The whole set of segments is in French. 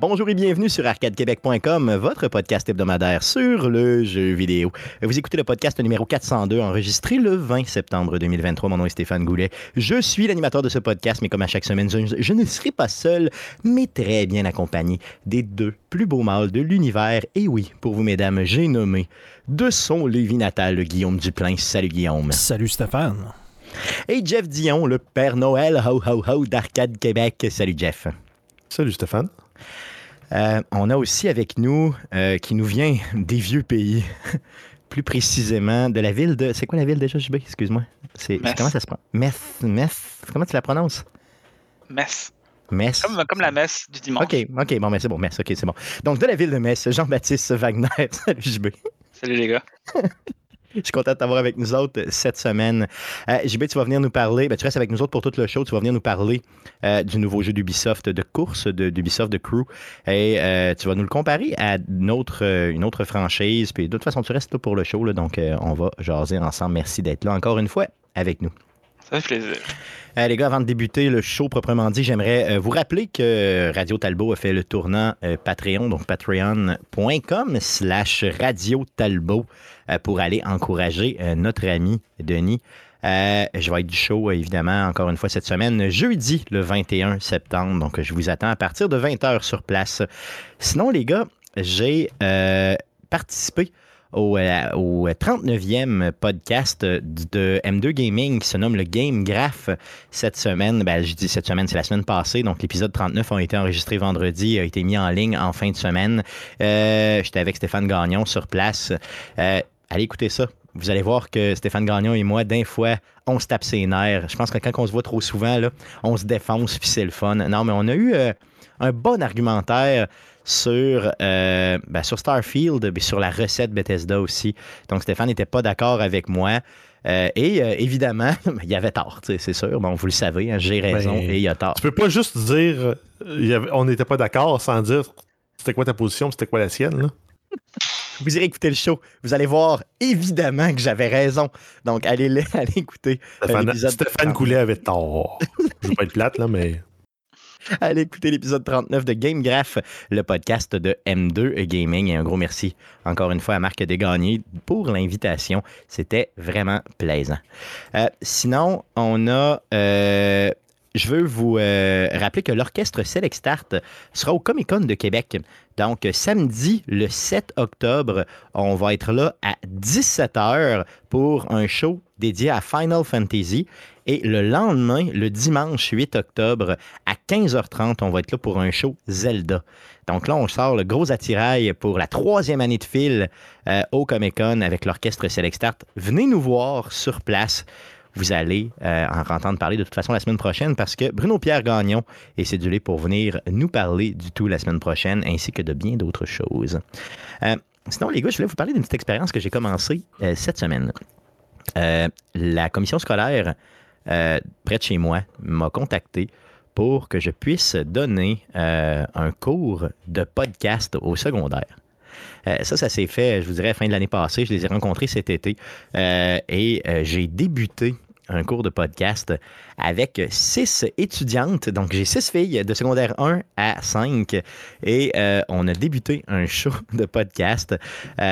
Bonjour et bienvenue sur arcadequebec.com, votre podcast hebdomadaire sur le jeu vidéo. Vous écoutez le podcast numéro 402, enregistré le 20 septembre 2023. Mon nom est Stéphane Goulet. Je suis l'animateur de ce podcast, mais comme à chaque semaine, je, je ne serai pas seul, mais très bien accompagné des deux plus beaux mâles de l'univers. Et oui, pour vous, mesdames, j'ai nommé de son Lévis natal, Guillaume Duplain. Salut, Guillaume. Salut, Stéphane. Et Jeff Dion, le Père Noël, ho ho ho d'Arcade Québec. Salut, Jeff. Salut, Stéphane. Euh, on a aussi avec nous, euh, qui nous vient des vieux pays, plus précisément de la ville de. C'est quoi la ville déjà, JB Excuse-moi. C'est, Metz. comment ça se prend? Metz. Metz. Comment tu la prononces? Metz. Comme, comme la messe du dimanche. OK, OK, bon, mais c'est bon, Metz, OK, c'est bon. Donc, de la ville de Metz, Jean-Baptiste Wagner. Salut, JB. Salut les gars. Je suis content de t'avoir avec nous autres cette semaine. Euh, JB, tu vas venir nous parler, ben, tu restes avec nous autres pour tout le show, tu vas venir nous parler euh, du nouveau jeu d'Ubisoft de course, d'Ubisoft de Crew, et euh, tu vas nous le comparer à une autre, euh, franchise. Puis de toute façon, tu restes là pour le show, donc euh, on va jaser ensemble. Merci d'être là encore une fois avec nous. Ça fait plaisir. Euh, les gars, avant de débuter le show proprement dit, j'aimerais euh, vous rappeler que Radio Talbot a fait le tournant euh, Patreon, donc patreon.com slash Radio Talbot pour aller encourager notre ami Denis. Je vais être du show, évidemment, encore une fois cette semaine, jeudi le 21 septembre. Donc, je vous attends à partir de 20h sur place. Sinon, les gars, j'ai participé au, euh, au 39e podcast de M2 Gaming qui se nomme le Game Graph cette semaine. Ben, je dis cette semaine, c'est la semaine passée. Donc, l'épisode 39 a été enregistré vendredi, a été mis en ligne en fin de semaine. Euh, J'étais avec Stéphane Gagnon sur place. Euh, allez écouter ça. Vous allez voir que Stéphane Gagnon et moi, d'un fois, on se tape ses nerfs. Je pense que quand on se voit trop souvent, là, on se défonce, puis c'est le fun. Non, mais on a eu un bon argumentaire sur, euh, ben, sur Starfield, mais sur la recette Bethesda aussi. Donc, Stéphane n'était pas d'accord avec moi. Euh, et euh, évidemment, il y avait tort, c'est sûr. Bon, vous le savez, hein, j'ai raison Ben, et il y a tort. Tu peux pas juste dire il y avait- on n'était pas d'accord sans dire c'était quoi ta position, c'était quoi la sienne. Là? Vous irez écouter le show. Vous allez voir évidemment que j'avais raison. Donc, allez, le- allez écouter Stéphane, l'épisode Stéphane 39. Goulet avait tort. Je veux pas être plate, là, mais. Allez écouter l'épisode 39 de Game Graph, le podcast de M2 Gaming. Et un gros merci encore une fois à Marc Desgagnés pour l'invitation. C'était vraiment plaisant. Euh, sinon, on a. euh, je veux vous euh, rappeler que l'orchestre Select Start sera au Comic Con de Québec. Donc, samedi, le 7 octobre, on va être là à 17h pour un show dédié à Final Fantasy. Et le lendemain, le dimanche 8 octobre, à 15h30, on va être là pour un show Zelda. Donc là, on sort le gros attirail pour la troisième année de fil euh, au Comic Con avec l'orchestre Select Start. Venez nous voir sur place. Vous allez euh, en entendre parler de toute façon la semaine prochaine parce que Bruno Pierre Gagnon est cédulé pour venir nous parler du tout la semaine prochaine ainsi que de bien d'autres choses. Euh, sinon, les gars, je voulais vous parler d'une petite expérience que j'ai commencée euh, cette semaine. La commission scolaire près de chez moi m'a contacté pour que je puisse donner un cours de podcast au secondaire. Euh, ça, ça s'est fait, je vous dirais, fin de l'année passée. Je les ai rencontrés cet été Euh, et euh, j'ai débuté un cours de podcast avec six étudiantes. Donc, j'ai six filles de secondaire 1 à 5 et on a débuté un show de podcast. On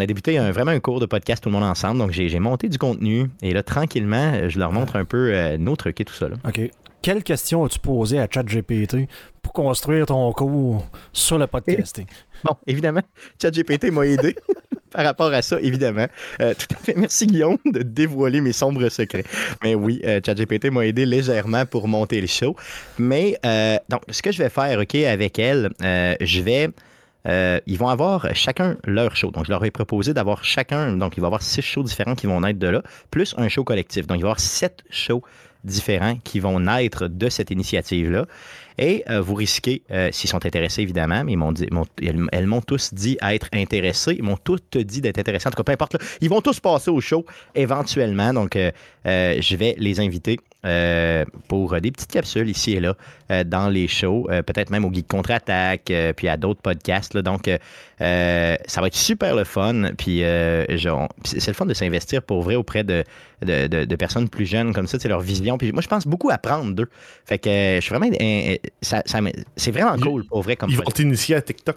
a débuté un, vraiment un cours de podcast tout le monde ensemble. Donc, j'ai monté du contenu et là, tranquillement, je leur montre un peu nos trucs et tout ça. là. OK. Quelle question as-tu posée à ChatGPT pour construire ton cours sur le podcasting? Bon, évidemment, ChatGPT m'a aidé par rapport à ça, évidemment. Euh, tout à fait. Merci, Guillaume, de dévoiler mes sombres secrets. Mais oui, euh, ChatGPT m'a aidé légèrement pour monter le show. Mais, euh, donc, ce que je vais faire, OK, avec elle, euh, je vais. ils vont avoir chacun leur show. Donc, je leur ai proposé d'avoir chacun. Donc, il va y avoir six shows différents qui vont naître de là, plus un show collectif. Donc, il va y avoir sept shows différents qui vont naître de cette initiative-là. Et euh, vous risquez, euh, s'ils sont intéressés évidemment, mais ils m'ont elles, m'ont tous dit être intéressés. Ils m'ont toutes dit d'être intéressés. En tout cas, peu importe. ils vont tous passer au show éventuellement. Donc, euh, je vais les inviter euh, pour euh, des petites capsules ici et là euh, dans les shows, euh, peut-être même au Geek Contre-Attaque, puis à d'autres podcasts. là. donc, ça va être super le fun. Puis, c'est le fun de s'investir pour vrai auprès de, de, de- de personnes plus jeunes comme ça, c'est leur vision. Puis moi, je pense beaucoup apprendre d'eux. Fait que je suis vraiment. c'est vraiment cool pour vrai comme Ils vont t'initier à TikTok.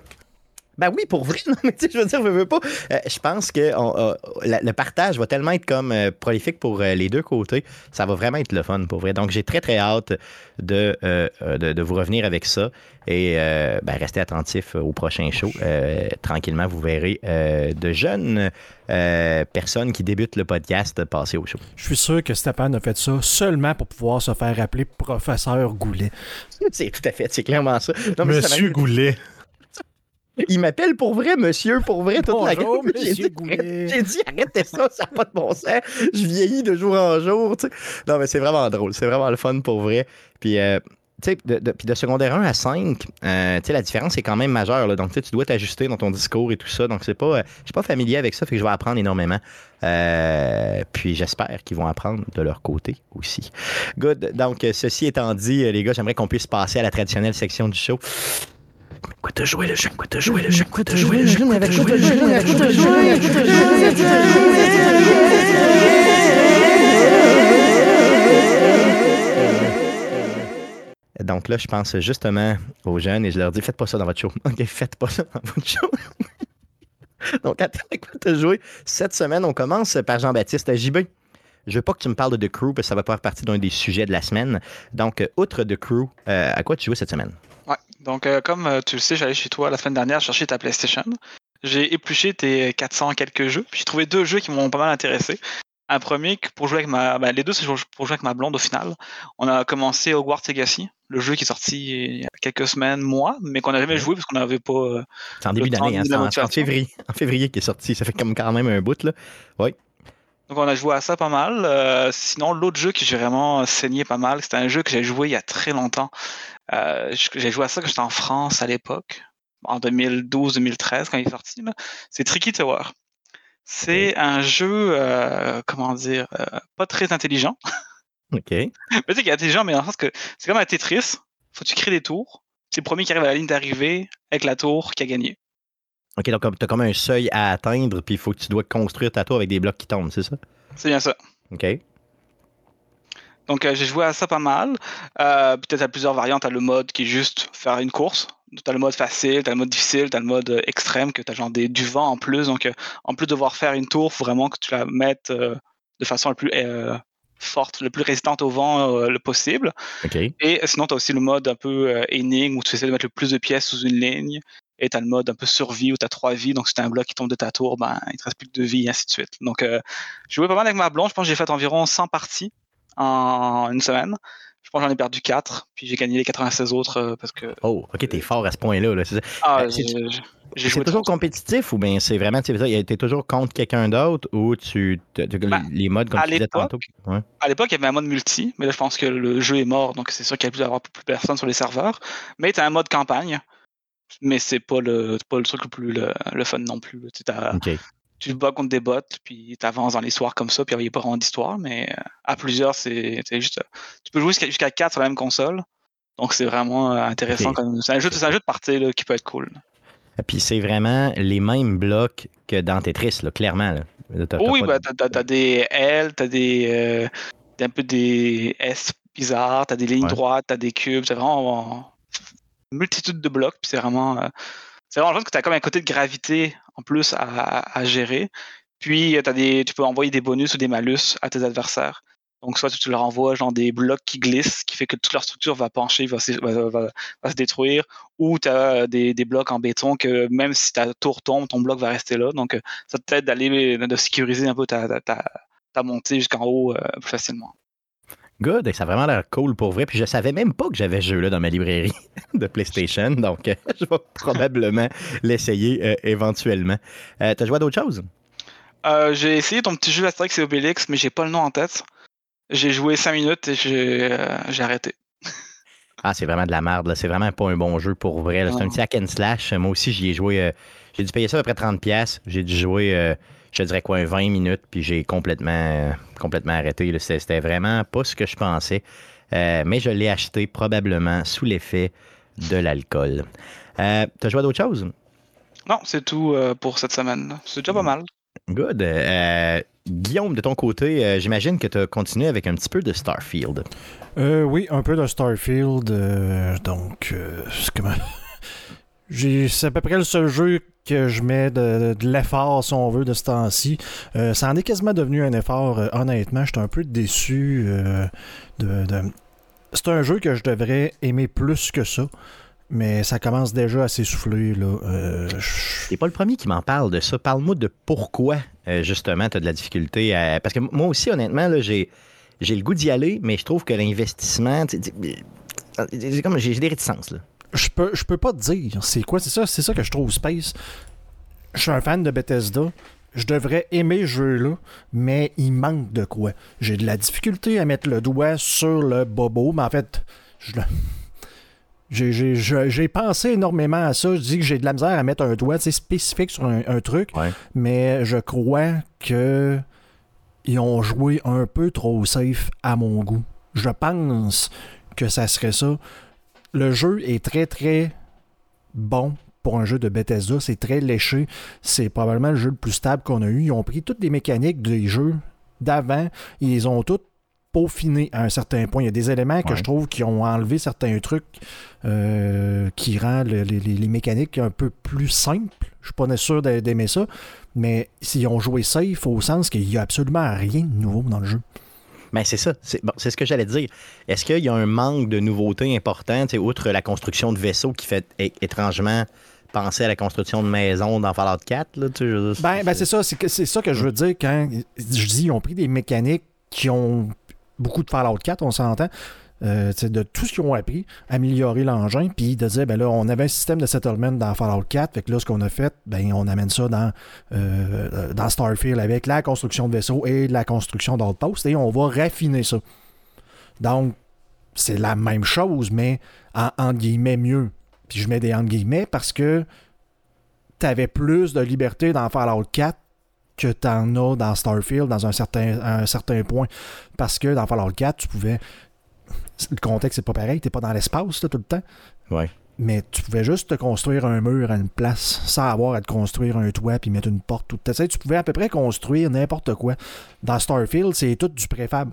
Ben oui, pour vrai. Non, mais tu sais, je veux dire, je veux pas. Euh, je pense que on- euh, la- le partage va tellement être comme euh, prolifique pour euh, les deux côtés. Ça va vraiment être le fun pour vrai. Donc, j'ai très, très hâte de, de, de vous revenir avec ça. Et euh, ben, restez attentifs au prochain show. Euh, tranquillement, vous verrez euh, de jeunes euh, personnes qui débutent le podcast passer au show. Je suis sûr que Stéphane a fait ça seulement pour pouvoir se faire appeler professeur Goulet. C'est tout à fait, c'est clairement ça. Non, mais ça Monsieur Goulet. Il m'appelle pour vrai, monsieur, pour vrai, toute la gueule. J'ai dit. J'ai dit, arrêtez ça, ça n'a pas de bon sens. Je vieillis de jour en jour. Non, mais c'est vraiment drôle. C'est vraiment le fun pour vrai. Puis, euh, de, de- puis de secondaire 1 à 5, euh, tu sais, la différence est quand même majeure. là. Donc, tu dois t'ajuster dans ton discours et tout ça. Donc, c'est pas, euh, je suis pas familier avec ça, fait que je vais apprendre énormément. Euh, puis, j'espère qu'ils vont apprendre de leur côté aussi. Good. Donc, ceci étant dit, les gars, j'aimerais qu'on puisse passer à la traditionnelle section du show. Quoi te jouer le jeu? Quoi te jouer le jeu? Quoi te jouer le jeu? Quoi te jouer le jeu? Donc là, je pense justement aux jeunes et je leur dis faites pas ça dans votre show. OK, faites pas ça dans votre show. Donc, attends, à quoi te jouer? Cette semaine, on commence par Jean-Baptiste JB. Je veux pas que tu me parles de The Crew parce que ça va faire partie d'un des sujets de la semaine. Donc, euh, outre The Crew, euh, à quoi tu joues cette semaine? Donc, euh, comme euh, tu le sais, j'allais chez toi la semaine dernière chercher ta PlayStation. J'ai épluché tes 400 quelques jeux. Puis j'ai trouvé deux jeux qui m'ont pas mal intéressé. Un premier pour jouer avec ma. ben, les deux, c'est pour jouer avec ma blonde au final. On a commencé Hogwarts Legacy, le jeu qui est sorti il y a quelques semaines, mois, mais qu'on n'a jamais joué parce qu'on n'avait pas. euh, C'est en début d'année, hein, c'est en, février. En février qui est sorti. Ça fait comme quand même un bout, là. Donc on a joué à ça pas mal. Euh, sinon, l'autre jeu que j'ai vraiment saigné pas mal, c'était un jeu que j'ai joué il y a très longtemps. Euh, j'ai joué à ça quand j'étais en France à l'époque, en 2012-2013 quand il est sorti. C'est Tricky Tower. C'est un jeu, euh, comment dire, euh, pas très intelligent. OK. Mais tu sais qu'il est intelligent, mais dans le sens que c'est comme un Tetris. Faut que tu crées des tours. C'est le premier qui arrive à la ligne d'arrivée avec la tour qui a gagné. OK, donc tu as comme un seuil à atteindre, puis il faut que tu dois construire ta tour avec des blocs qui tombent, c'est ça? C'est bien ça. OK. Donc euh, j'ai joué à ça pas mal. Euh, Peut-être à plusieurs variantes. T'as le mode qui est juste faire une course. T'as le mode facile, t'as le mode difficile, t'as le mode euh, extrême, que t'as genre des, du vent en plus. Donc euh, en plus de devoir faire une tour, faut vraiment que tu la mettes de façon la plus forte, le plus résistante au vent euh, le possible. Et sinon, t'as aussi le mode un peu euh, énigme où tu essaies de mettre le plus de pièces sous une ligne. Et t'as le mode un peu survie où t'as trois vies. Donc si t'as un bloc qui tombe de ta tour, ben il te reste plus que deux vies, et ainsi de suite. Donc euh, j'ai joué pas mal avec ma blonde. Je pense que j'ai fait environ 100 parties en une semaine. Je pense que j'en ai perdu 4, puis j'ai gagné les 96 autres euh, parce que Oh, OK, t'es fort à ce point-là. Là, ah, Euh, j'ai joué toujours compétitif ou bien c'est vraiment, t'es toujours contre quelqu'un d'autre ou tu. t'as- t'as- Ben, les modes, comme à tu disais l'époque, tantôt. Ouais. À l'époque, il y avait un mode multi, mais là, je pense que le jeu est mort, donc c'est sûr qu'il n'y a plus d'avoir plus personne sur les serveurs. Mais tu as un mode campagne, mais c'est pas le, pas le truc le plus le, le fun non plus. t'as-. Tu te bats contre des bots, puis tu avances dans l'histoire comme ça, puis il n'y a pas vraiment d'histoire, mais euh, à plusieurs, c'est juste. euh, Tu peux jouer jusqu'à jusqu'à 4 sur la même console. Donc c'est vraiment euh, intéressant. Comme- C'est un, jeu- c'est un jeu de partie là, qui peut être cool. Puis c'est vraiment les mêmes blocs que dans Tetris, là, clairement. Là. Oui, bah, t'as, t'as des L, t'as des, euh, t'as un peu des S bizarres, t'as des lignes Ouais. droites, t'as des cubes, c'est vraiment une multitude de blocs, puis c'est vraiment, euh, c'est vraiment, pense que t'as comme un côté de gravité en plus à, gérer. Puis euh, tu peux envoyer des bonus ou des malus à tes adversaires. Donc soit tu, leur envoies genre des blocs qui glissent, qui fait que toute leur structure va pencher, va, se- va- se détruire, ou tu as des, des blocs en béton que même si ta tour tombe, ton bloc va rester là. Donc euh, ça t'aide d'aller de sécuriser un peu ta, montée jusqu'en haut euh, plus facilement. Good, et ça a vraiment l'air cool pour vrai. Puis je savais même pas que j'avais ce jeu-là dans ma librairie de PlayStation, donc euh, je vais probablement l'essayer euh, éventuellement. Euh, T'as joué à d'autres choses? J'ai essayé ton petit jeu Asterix et Obélix, mais j'ai pas le nom en tête. J'ai joué 5 minutes et j'ai arrêté. Ah, c'est vraiment de la merde. là. C'est vraiment pas un bon jeu pour vrai. C'est un petit hack and slash. Moi aussi, j'y ai joué. j'ai dû payer ça à peu près 30$. J'ai dû jouer. Je te dirais quoi, 20 minutes, puis j'ai complètement, euh, complètement arrêté. C'était vraiment pas ce que je pensais. Euh, mais je l'ai acheté probablement sous l'effet de l'alcool. Euh, T'as joué à d'autres choses? Non, c'est tout pour cette semaine. C'est déjà pas mal. Good. Euh, Guillaume, de ton côté, euh, j'imagine que tu as continué avec un petit peu de Starfield. Euh, oui, un peu de Starfield. euh, donc, euh, comment. C'est à peu près le seul jeu que je mets de, l'effort, si on veut, de ce temps-ci. Euh, ça en est quasiment devenu un effort, euh, honnêtement. J'étais un peu déçu euh, de. C'est un jeu que je devrais aimer plus que ça. Mais ça commence déjà à s'essouffler. là. Euh, T'es pas le premier qui m'en parle de ça. Parle-moi de pourquoi, euh, justement, tu as de la difficulté à. Parce que moi aussi, honnêtement, j'ai, le goût d'y aller, mais je trouve que l'investissement. j'ai des réticences, là. Je peux, je peux pas te dire. C'est quoi? C'est ça, c'est ça que je trouve Space. Je suis un fan de Bethesda. Je devrais aimer ce jeu-là, mais il manque de quoi. J'ai de la difficulté à mettre le doigt sur le bobo, mais en fait, je le- j'ai, j'ai- je- j'ai pensé énormément à ça. Je dis que j'ai de la misère à mettre un doigt spécifique sur un, un truc, Ouais. mais je crois que ils ont joué un peu trop safe à mon goût. Je pense que ça serait ça. Le jeu est très très bon pour un jeu de Bethesda. C'est très léché. C'est probablement le jeu le plus stable qu'on a eu. Ils ont pris toutes les mécaniques des jeux d'avant. Ils les ont toutes peaufinées à un certain point. Il y a des éléments que Ouais. je trouve qui ont enlevé certains trucs euh, qui rendent le- les, les- les mécaniques un peu plus simples. Je suis pas sûr d'a- d'aimer ça. Mais s'ils ont joué safe au sens qu'il n'y a absolument rien de nouveau dans le jeu. Ben, c'est ça. C'est bon, ce que j'allais dire. Est-ce qu'il y a un manque de nouveautés importantes, outre la construction de vaisseaux qui fait étrangement penser à la construction de maisons dans Fallout 4? Là, Ben, ben, c'est ça, c'est que- c'est ça que je veux dire quand je dis ils ont pris des mécaniques qui ont beaucoup de Fallout 4, on s'entend. Euh, de tout ce qu'ils ont appris, améliorer l'engin, puis de dire, ben là, on avait un système de settlement dans Fallout 4, fait que là, ce qu'on a fait, ben, on amène ça dans, euh, Starfield avec la construction de vaisseaux et la construction d'outposts, et on va raffiner ça. Donc, c'est la même chose, mais en, entre guillemets mieux. Puis je mets des entre guillemets parce que tu avais plus de liberté dans Fallout 4 que tu en as dans Starfield dans un certain, un certain point. Parce que dans Fallout 4, tu pouvais. Le contexte, c'est pas pareil, t'es pas dans l'espace tout le temps. Ouais. Mais tu pouvais juste te construire un mur à une place sans avoir à te construire un toit puis mettre une porte. Tout. Tu sais, tu pouvais à peu près construire n'importe quoi. Dans Starfield, c'est tout du préfab.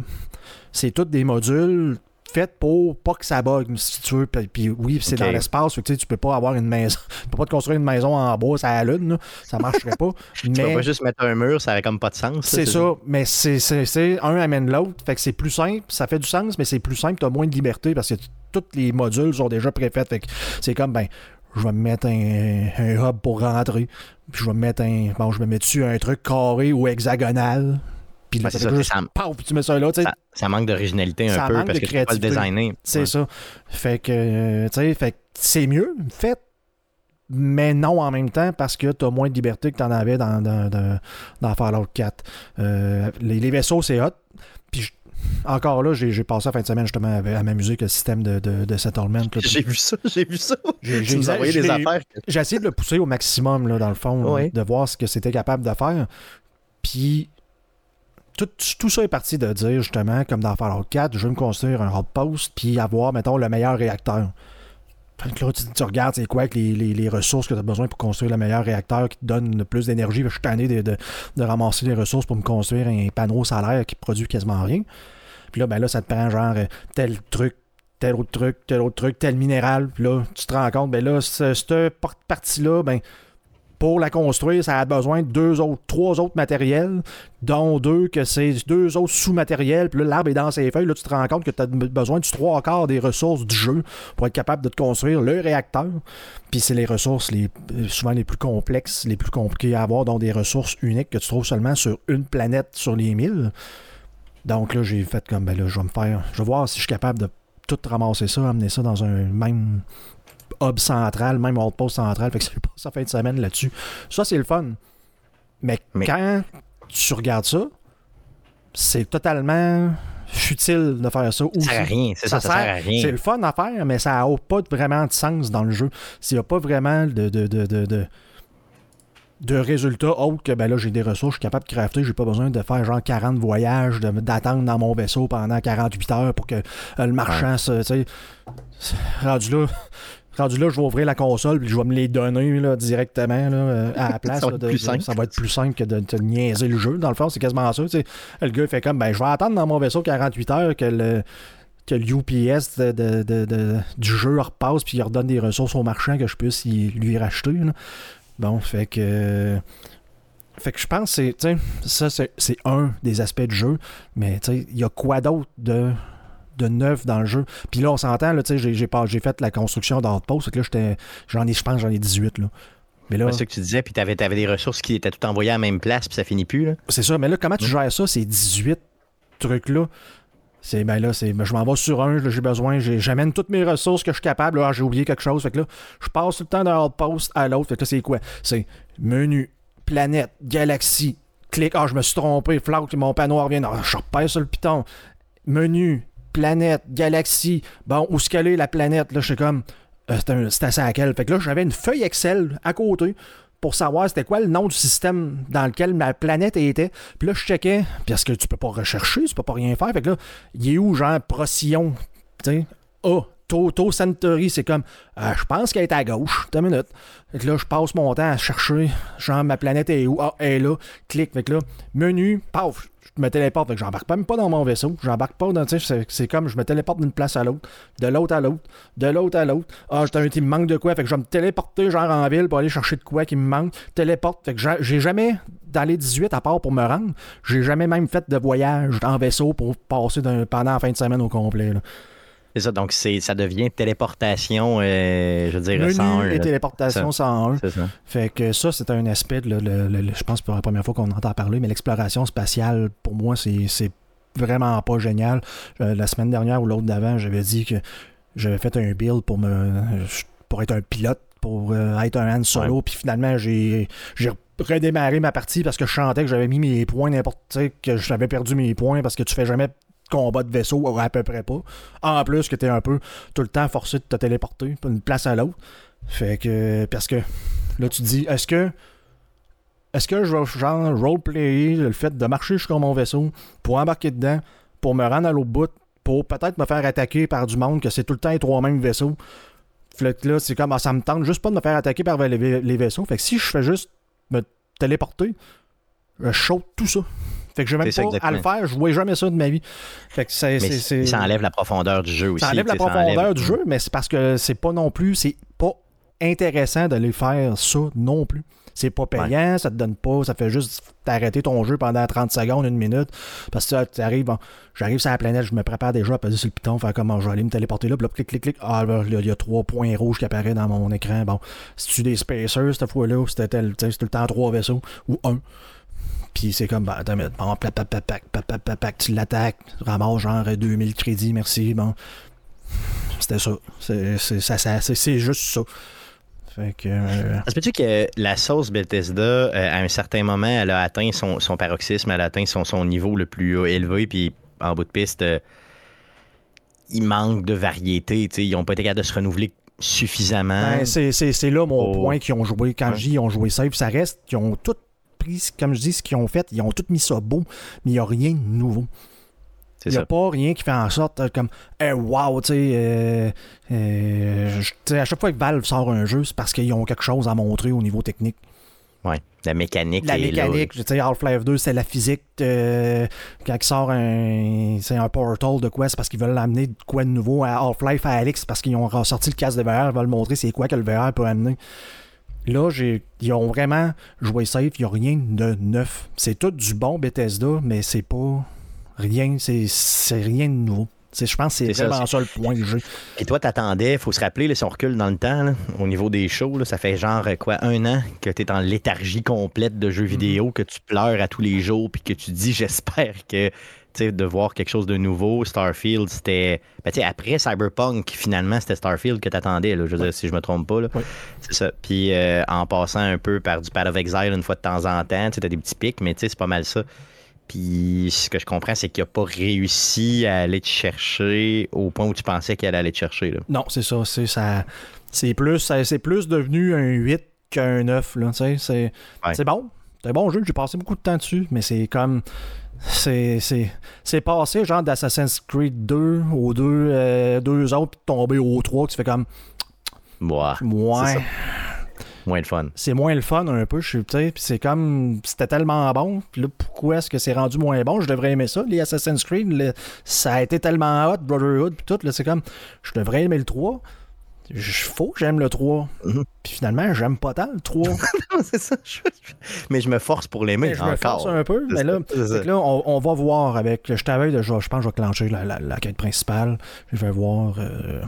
C'est tout des modules faits pour pas que ça bug, si tu veux. Puis, puis oui, c'est dans l'espace. tu sais, tu peux pas avoir une maison. Tu peux pas te construire une maison en bois, ça la lune. là. Ça marcherait pas. Tu peux mais pas juste mettre un mur, ça aurait comme pas de sens. c'est ça. Mais c'est, un amène l'autre. Fait que c'est plus simple. Ça fait du sens, mais c'est plus simple. Tu as moins de liberté parce que tous les modules sont déjà préfaits. Fait que c'est comme, ben, je vais me mettre un, un hub pour rentrer. Puis je vais me mettre un. Bon, je vais mettre dessus un truc carré ou hexagonal. Puis ça juste, puis tu mets ça là. tu sais. Ça, ça manque d'originalité un Ça peu parce que tu peux pas le designer. C'est Ouais. ça. Fait que, euh, tu sais, c'est mieux, fait. Mais non en même temps parce que tu as moins de liberté que tu en avais dans, dans, dans- dans Fallout 4. Euh, les, les vaisseaux, c'est hot. Puis je- encore là, j'ai passé la fin de semaine justement à, à m'amuser avec le système de, de, de settlement. J'ai vu ça, j'ai vu ça. J'ai- envoyé des affaires. Essayé de le pousser au maximum, là, dans le fond, Ouais. là, de voir ce que c'était capable de faire. Puis, tout, tout ça est parti de dire, justement, comme dans Fallout 4, je veux me construire un outpost, puis avoir, mettons, le meilleur réacteur. Que là, tu, regardes, c'est quoi que les, les- ressources que tu as besoin pour construire le meilleur réacteur qui te donne le plus d'énergie. Je suis tanné de, de- de ramasser les ressources pour me construire un panneau solaire qui produit quasiment rien. Puis là, ben là, ça te prend genre euh, tel truc, tel autre truc, tel autre truc, tel minéral. Puis là, tu te rends compte, ben là, ce- cette partie-là, ben, pour la construire, ça a besoin de deux autres, trois autres matériels, dont deux que c'est deux autres sous-matériels. Puis là, l'arbre est dans ses feuilles. Là, tu te rends compte que tu as besoin du trois quarts des ressources du jeu pour être capable de te construire le réacteur. Puis c'est les ressources les, euh, souvent les plus complexes, les plus compliquées à avoir, dont des ressources uniques que tu trouves seulement sur une planète sur les mille. Donc là, j'ai fait comme, ben là, je vais me faire, je vais voir si je suis capable de tout ramasser ça, amener ça dans un même hub central, même outpost central. Fait que j'ai passé la fin de semaine là-dessus. Ça, c'est le fun. Mais, Mais- quand tu regardes ça, c'est totalement futile de faire ça. Ça sert à rien, c'est ça, ça, sert à C'est rien. le fun à faire, mais ça n'a pas vraiment de sens dans le jeu. S'il n'y a pas vraiment de, de, de, de, de, de résultats autres que ben là j'ai des ressources, je suis capable de crafter, j'ai pas besoin de faire genre 40 voyages, d'attendre dans mon vaisseau pendant 48 heures pour que euh, le marchand se. rendu là. Rendu là, je vais ouvrir la console puis je vais me les donner là, directement là, euh, à la place. Ça va là, de- ça va être plus simple que de te niaiser le jeu. Dans le fond, c'est quasiment ça. Le gars il fait comme ben je vais attendre dans mon vaisseau 48 heures que le que le UPS de- de- de- de- du jeu repasse puis il redonne des ressources au marchand que je puisse y- lui racheter. là. Bon, fait que. Fait que je pense que Ça, c'est un des aspects du jeu. Mais il y a quoi d'autre de, de neuf dans le jeu? Puis là, on s'entend, là, tu sais, j'ai- j'ai pas- j'ai fait la construction d'Outpost. Fait que là, j'étais- j'en ai, je pense, j'en ai 18. Là. Mais là, C'est ça que tu disais, puis tu avais, des ressources qui étaient toutes envoyées à la même place, puis ça finit plus. Là. c'est ça. Mais là, comment tu gères ça, ces 18 trucs-là? C'est, ben là, c'est, ben, je m'en vais sur un, j'ai besoin, j'amène toutes mes ressources que je suis capable, là, ah, j'ai oublié quelque chose, fait que là, je passe tout le temps d'un outpost à l'autre, fait que là, c'est quoi? C'est menu, planète, galaxie, clic, ah, je me suis trompé, flac, mon panneau revient, ah, je repère sur le piton, menu, planète, galaxie, bon, où qu'elle est la planète? Là, je suis comme, euh, c'est assez à quel? Fait que là, j'avais une feuille Excel à côté pour savoir c'était quoi le nom du système dans lequel ma planète était. Puis là, je checkais, parce que tu peux pas rechercher, tu peux pas rien faire. Fait que là, il est où, genre, Procyon? Tu sais, A, Toto Centauri, c'est comme, euh, je pense qu'elle est à gauche. T'as une minute. Fait que là, je passe mon temps à chercher, genre, ma planète est où? Ah, elle est là. Clique. Fait que là, menu, paf, je me téléporte. Fait que j'embarque même pas dans mon vaisseau. J'embarque pas dans, c'est- comme, je me téléporte d'une place à l'autre, de l'autre à l'autre, de l'autre à l'autre. Ah, j'ai un me manque de quoi? Fait que je vais me téléporter, genre, en ville pour aller chercher de quoi qui me manque. Téléporte. Fait que j'ai- jamais, dans les 18, à part pour me rendre, j'ai jamais même fait de voyage en vaisseau pour passer pendant la fin de semaine au complet. C'est ça, donc c'est, ça devient téléportation, euh, je veux dire, Menu 101. et là. téléportation 101. C'est ça. Fait que ça, c'est un aspect, de le- le- le- je pense pour la première fois qu'on entend parler, mais l'exploration spatiale, pour moi, c'est vraiment pas génial. Euh, la semaine dernière ou l'autre d'avant, j'avais dit que j'avais fait un build pour me pour être un pilote, pour euh, être un Han solo, puis finalement, j'ai redémarré ma partie parce que je chantais que j'avais mis mes points n'importe, que j'avais perdu mes points parce que tu fais jamais combat de vaisseau, à peu près pas. En plus que t'es un peu tout le temps forcé de te téléporter d'une place à l'autre. Fait que, parce que là, tu te dis, est-ce que est-ce que je vais genre roleplayer le fait de marcher jusqu'à mon vaisseau pour embarquer dedans, pour me rendre à l'autre bout, pour peut-être me faire attaquer par du monde que c'est tout le temps les trois mêmes vaisseaux? Fait que là, c'est comme, ah, ça me tente juste pas de me faire attaquer par les vaisseaux. Fait que si je fais juste me téléporter, je saute tout ça. Fait que je vais même pas à le faire, je vois jamais ça de ma vie. Fait que c'est. Mais c'est- c'est- ça enlève la profondeur du jeu aussi. ça enlève la profondeur enlève- du jeu, mais c'est parce que c'est pas non plus, c'est pas intéressant d'aller faire ça non plus. C'est pas payant, ça te donne pas, ça fait juste t'arrêter ton jeu pendant 30 secondes, une minute. Parce que tu arrives, bon, j'arrive sur la planète, je me prépare déjà à peser sur le piton, faire comment je vais aller me téléporter là, puis là, clic, clic, clic. Ah, là, il y a trois points rouges qui apparaissent dans mon écran. Bon, si tu des spacers cette fois-là, ou c'était sais, c'est tout le temps trois vaisseaux, ou un. Puis c'est comme, bah, attends, mais, bon, tu l'attaques, ramasses genre 2000 crédits, merci, bon. C'était ça. C'est, ça, ça c'est, juste ça. Fait que. Euh... Ça que la sauce Bethesda, euh, à un certain moment, elle a atteint son, son paroxysme, elle a atteint son, son niveau le plus élevé, puis en bout de piste, euh, il manque de variété, t'sais, ils n'ont pas été capables de se renouveler suffisamment. Ben, c'est, là mon point qu'ils ont joué. Quand ouais. j'y ont joué ça, puis ça reste, ils ont toutes comme je dis, ce qu'ils ont fait, ils ont tout mis ça beau, mais il n'y a rien de nouveau. Il n'y a ça. pas rien qui fait en sorte euh, comme Eh, wow, tu sais, euh, euh, tu sais, à chaque fois que Valve sort un jeu, c'est parce qu'ils ont quelque chose à montrer au niveau technique. Ouais. La mécanique. La est mécanique, tu sais, Half-Life 2, c'est la physique. quand il sort un, c'est un portal de quoi, c'est parce qu'ils veulent amener de quoi de nouveau à Half-Life à Alex, parce qu'ils ont ressorti le casque de VR, ils veulent montrer c'est quoi que le VR peut amener. Là, j'ai, ils ont vraiment joué safe, il n'y a rien de neuf. C'est tout du bon Bethesda, mais c'est pas rien, c'est, rien de nouveau. Je pense que c'est, ça, vraiment ça, le point du jeu. Et toi, t'attendais, faut se rappeler, là, si on recule dans le temps, là, au niveau des shows, là, ça fait genre euh, quoi, un an que tu es en léthargie complète de jeux vidéo, que tu pleures à tous les jours, puis que tu dis, j'espère que de voir quelque chose de nouveau. Starfield, c'était. Ben, après Cyberpunk, finalement, c'était Starfield que t'attendais, là, je veux dire, si je me trompe pas. là. C'est ça. Puis euh, en passant un peu par du Path of Exile une fois de temps en temps, tu t'as des petits pics, mais c'est pas mal ça. Puis ce que je comprends, c'est qu'il a pas réussi à aller te chercher au point où tu pensais qu'il allait te chercher. Là. Non, c'est ça. C'est ça. C'est plus, ça- c'est plus devenu un 8 qu'un neuf, là, tu sais. C'est Ouais. c'est bon. C'est un bon jeu, j'ai passé beaucoup de temps dessus, mais c'est comme. C'est c'est- c'est passé genre d'Assassin's Creed 2 aux deux, euh, deux autres, puis tomber au 3, que tu fais comme. Ouais. ça. moins de fun. c'est moins le fun un peu, je sais, puis c'est comme, c'était tellement bon, puis là, pourquoi est-ce que c'est rendu moins bon? Je devrais aimer ça, les Assassin's Creed, le- ça a été tellement hot, Brotherhood, puis tout, là, c'est comme, je devrais aimer le 3, je faut que j'aime le 3, Mhm. puis finalement, j'aime pas tant le 3, c'est ça. je- je- Mais je me force pour l'aimer mais je me encore. force un peu, mais là, là, on, on va voir avec, je t'avais déjà, je pense que je vais clencher la, la- la quête principale, je vais voir euh,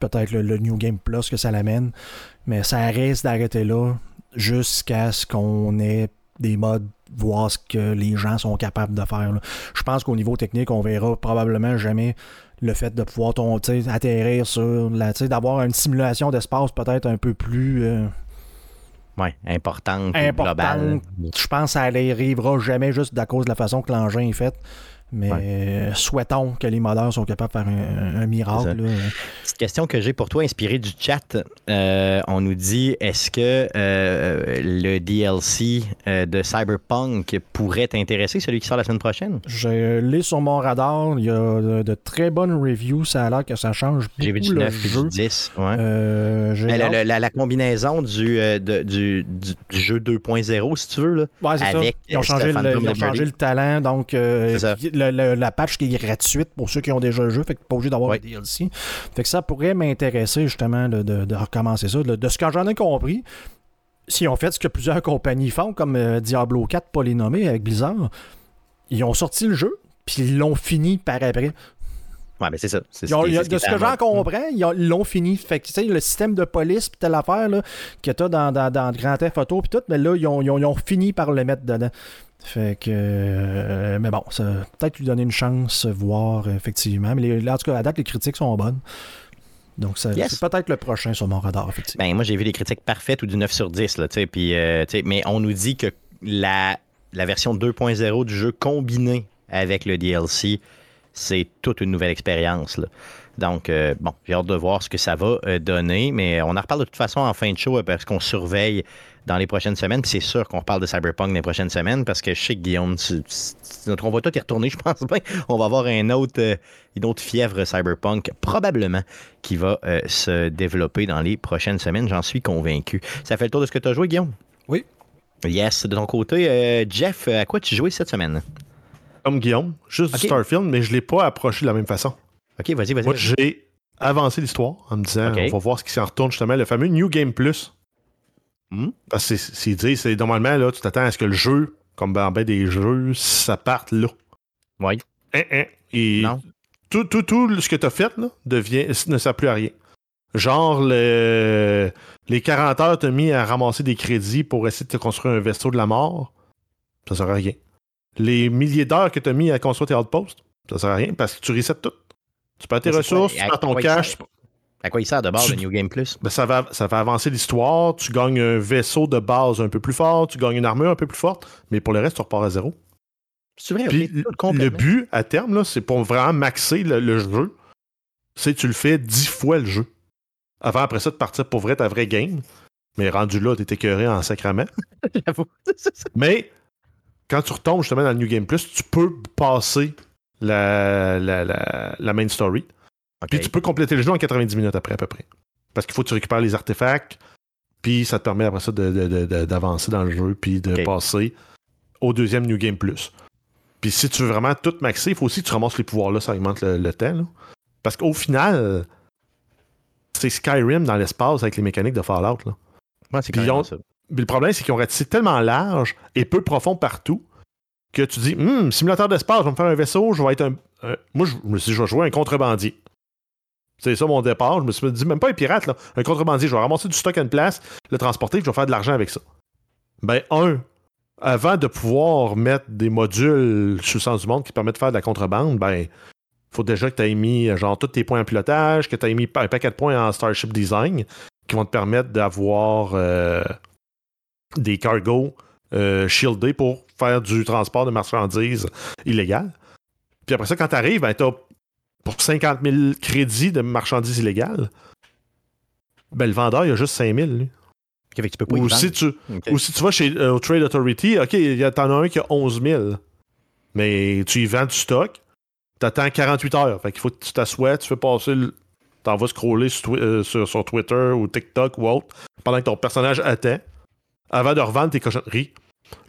peut-être le, le New Game Plus que ça l'amène, mais ça risque d'arrêter là jusqu'à ce qu'on ait des modes, voir ce que les gens sont capables de faire. là. Je pense qu'au niveau technique, on verra probablement jamais le fait de pouvoir ton, atterrir sur la, d'avoir une simulation d'espace peut-être un peu plus euh, Ouais, importante, ou globale. importante. Je pense que ça n'arrivera jamais juste à cause de la façon que l'engin est fait. Mais Ouais. souhaitons que les modeurs sont capables de faire un, miracle. Petite question que j'ai pour toi, inspirée du chat. Euh, on nous dit est-ce que euh, le DLC euh, de Cyberpunk pourrait t'intéresser, celui qui sort la semaine prochaine? Je l'ai sur mon radar. Il y a de, de très bonnes reviews. Ça a l'air que ça change J'ai vu beaucoup du le 9 et jeu. du 10. Ouais. Euh, j'ai Mais la, hâte. la- la- la combinaison du, euh, de- du, du- du jeu 2.0, si tu veux, là. Ouais, c'est ça. avec, Ils ont changé, le, ils ont changé le talent. Donc, euh, C'est ça. Le- le- la patch qui est gratuite pour ceux qui ont déjà le jeu. Fait que pas obligé d'avoir le DLC. Fait que ça pourrait m'intéresser justement de, de- de recommencer ça. De, de ce que j'en ai compris, si on fait ce que plusieurs compagnies font, comme euh, Diablo 4, pas les nommer, avec Blizzard, ils ont sorti le jeu, puis ils l'ont fini par après. Ouais, mais c'est ça. Ils ont- de ce que j'en mode. comprends, ils l'ont fini. Fait que, tu sais, le système de police, puis telle affaire, là, que t'as dans, dans, dans Grand Theft Auto, puis tout, mais là, ils ont, ils ont- ils ont fini par le mettre dedans. Fait que. euh, mais bon, ça peut-être lui donner une chance, voir, effectivement. Mais les, en tout cas, à date, les critiques sont bonnes. Donc, ça- Yes. c'est peut-être le prochain sur mon radar, effectivement. Ben, moi, j'ai vu des critiques parfaites ou du 9 sur 10, là, puis, euh, mais on nous dit que la, la version 2.0 du jeu combinée avec le DLC, c'est toute une nouvelle expérience. Donc, euh, bon, j'ai hâte de voir ce que ça va euh, donner, mais on en reparle de toute façon en fin de show parce qu'on surveille dans les prochaines semaines. Puis c'est sûr qu'on reparle de Cyberpunk dans les prochaines semaines parce que je sais que Guillaume, tu- tu- on va tout y retourner, je pense bien. On va avoir un autre, euh, une autre fièvre Cyberpunk, probablement, qui va euh, se développer dans les prochaines semaines. J'en suis convaincu. Ça fait le tour de ce que tu as joué, Guillaume? Oui. Yes. De ton côté, euh, Jeff, à quoi tu jouais cette semaine? Comme Guillaume, juste du Starfield, mais je ne l'ai pas approché de la même façon. OK, vas-y, vas-y. Moi, j'ai avancé l'histoire en me disant Ok. on va voir ce qui s'en retourne justement, le fameux New Game Plus. Hmm? Parce que c'est- dit, c'est normalement, là, tu t'attends à ce que le jeu, comme dans ben des jeux, ça parte là. Oui. Hein, hein. Et Non. tout, tout, tout ce que tu as fait là, devient, ne sert plus à rien. Genre, le- les 40 heures t'as mis à ramasser des crédits pour essayer de te construire un vaisseau de la mort, ça sert à rien. Les milliers d'heures que tu as mis à construire tes outposts, ça sert à rien parce que tu resets tout. Tu perds tes quoi- ressources, tu perds ton cash? À quoi il sert de base le New Game Plus? ben, ça, va, ça va avancer l'histoire, tu gagnes un vaisseau de base un peu plus fort, tu gagnes une armure un peu plus forte, mais pour le reste, tu repars à zéro. C'est vrai, Puis ok, tout le but à terme, là, c'est pour vraiment maxer le, le jeu. C'est que tu le fais dix fois le jeu. Avant, après ça, de partir pour vrai ta vraie game. Mais rendu là, t'es écœuré en sacrament. J'avoue. Mais quand tu retombes justement dans le New Game Plus, tu peux passer la, la, la, la main story. Puis tu peux compléter le jeu en 90 minutes après, à peu près. Parce qu'il faut que tu récupères les artefacts, puis ça te permet après ça d'avancer dans le jeu, puis de passer au deuxième New Game Plus. Puis si tu veux vraiment tout maxer, il faut aussi que tu ramasses les pouvoirs-là, ça augmente le, le temps. là. Parce qu'au final, c'est Skyrim dans l'espace avec les mécaniques de Fallout. Là. Ouais, c'est Puis carrément ils ont- ça. Puis le problème, c'est qu'ils ont ratissé tellement large et peu profond partout que tu dis, hum, simulateur d'espace, je vais me faire un vaisseau, je vais être un. moi, je je me suis dit, je vais jouer un contrebandier. C'est ça mon départ. Je me suis dit, même pas un pirate, là. Un contrebandier. Je vais ramasser du stock à place, le transporter, je vais faire de l'argent avec ça. Ben, un, avant de pouvoir mettre des modules sur le sens du monde qui permettent de faire de la contrebande, ben, faut déjà que tu aies mis genre tous tes points en pilotage, que tu aies mis un paquet de points en Starship Design qui vont te permettre d'avoir euh, des cargos euh, shieldés pour faire du transport de marchandises illégal. Puis après ça, quand tu arrives, ben, tu pour 50 000 crédits de marchandises illégales. Ben, le vendeur, il a juste 5 000. lui. fait que tu peux pas Ou si, tu, ou si tu vas chez euh, au Trade Authority, OK, il y a- t'en as un qui a 11 000. Mais tu y vends du stock, t'attends 48 heures. Fait qu'il faut que tu t'assoies, tu fais passer le. T'en vas scroller sur, euh, sur, sur Twitter ou TikTok ou autre pendant que ton personnage attend avant de revendre tes cochonneries.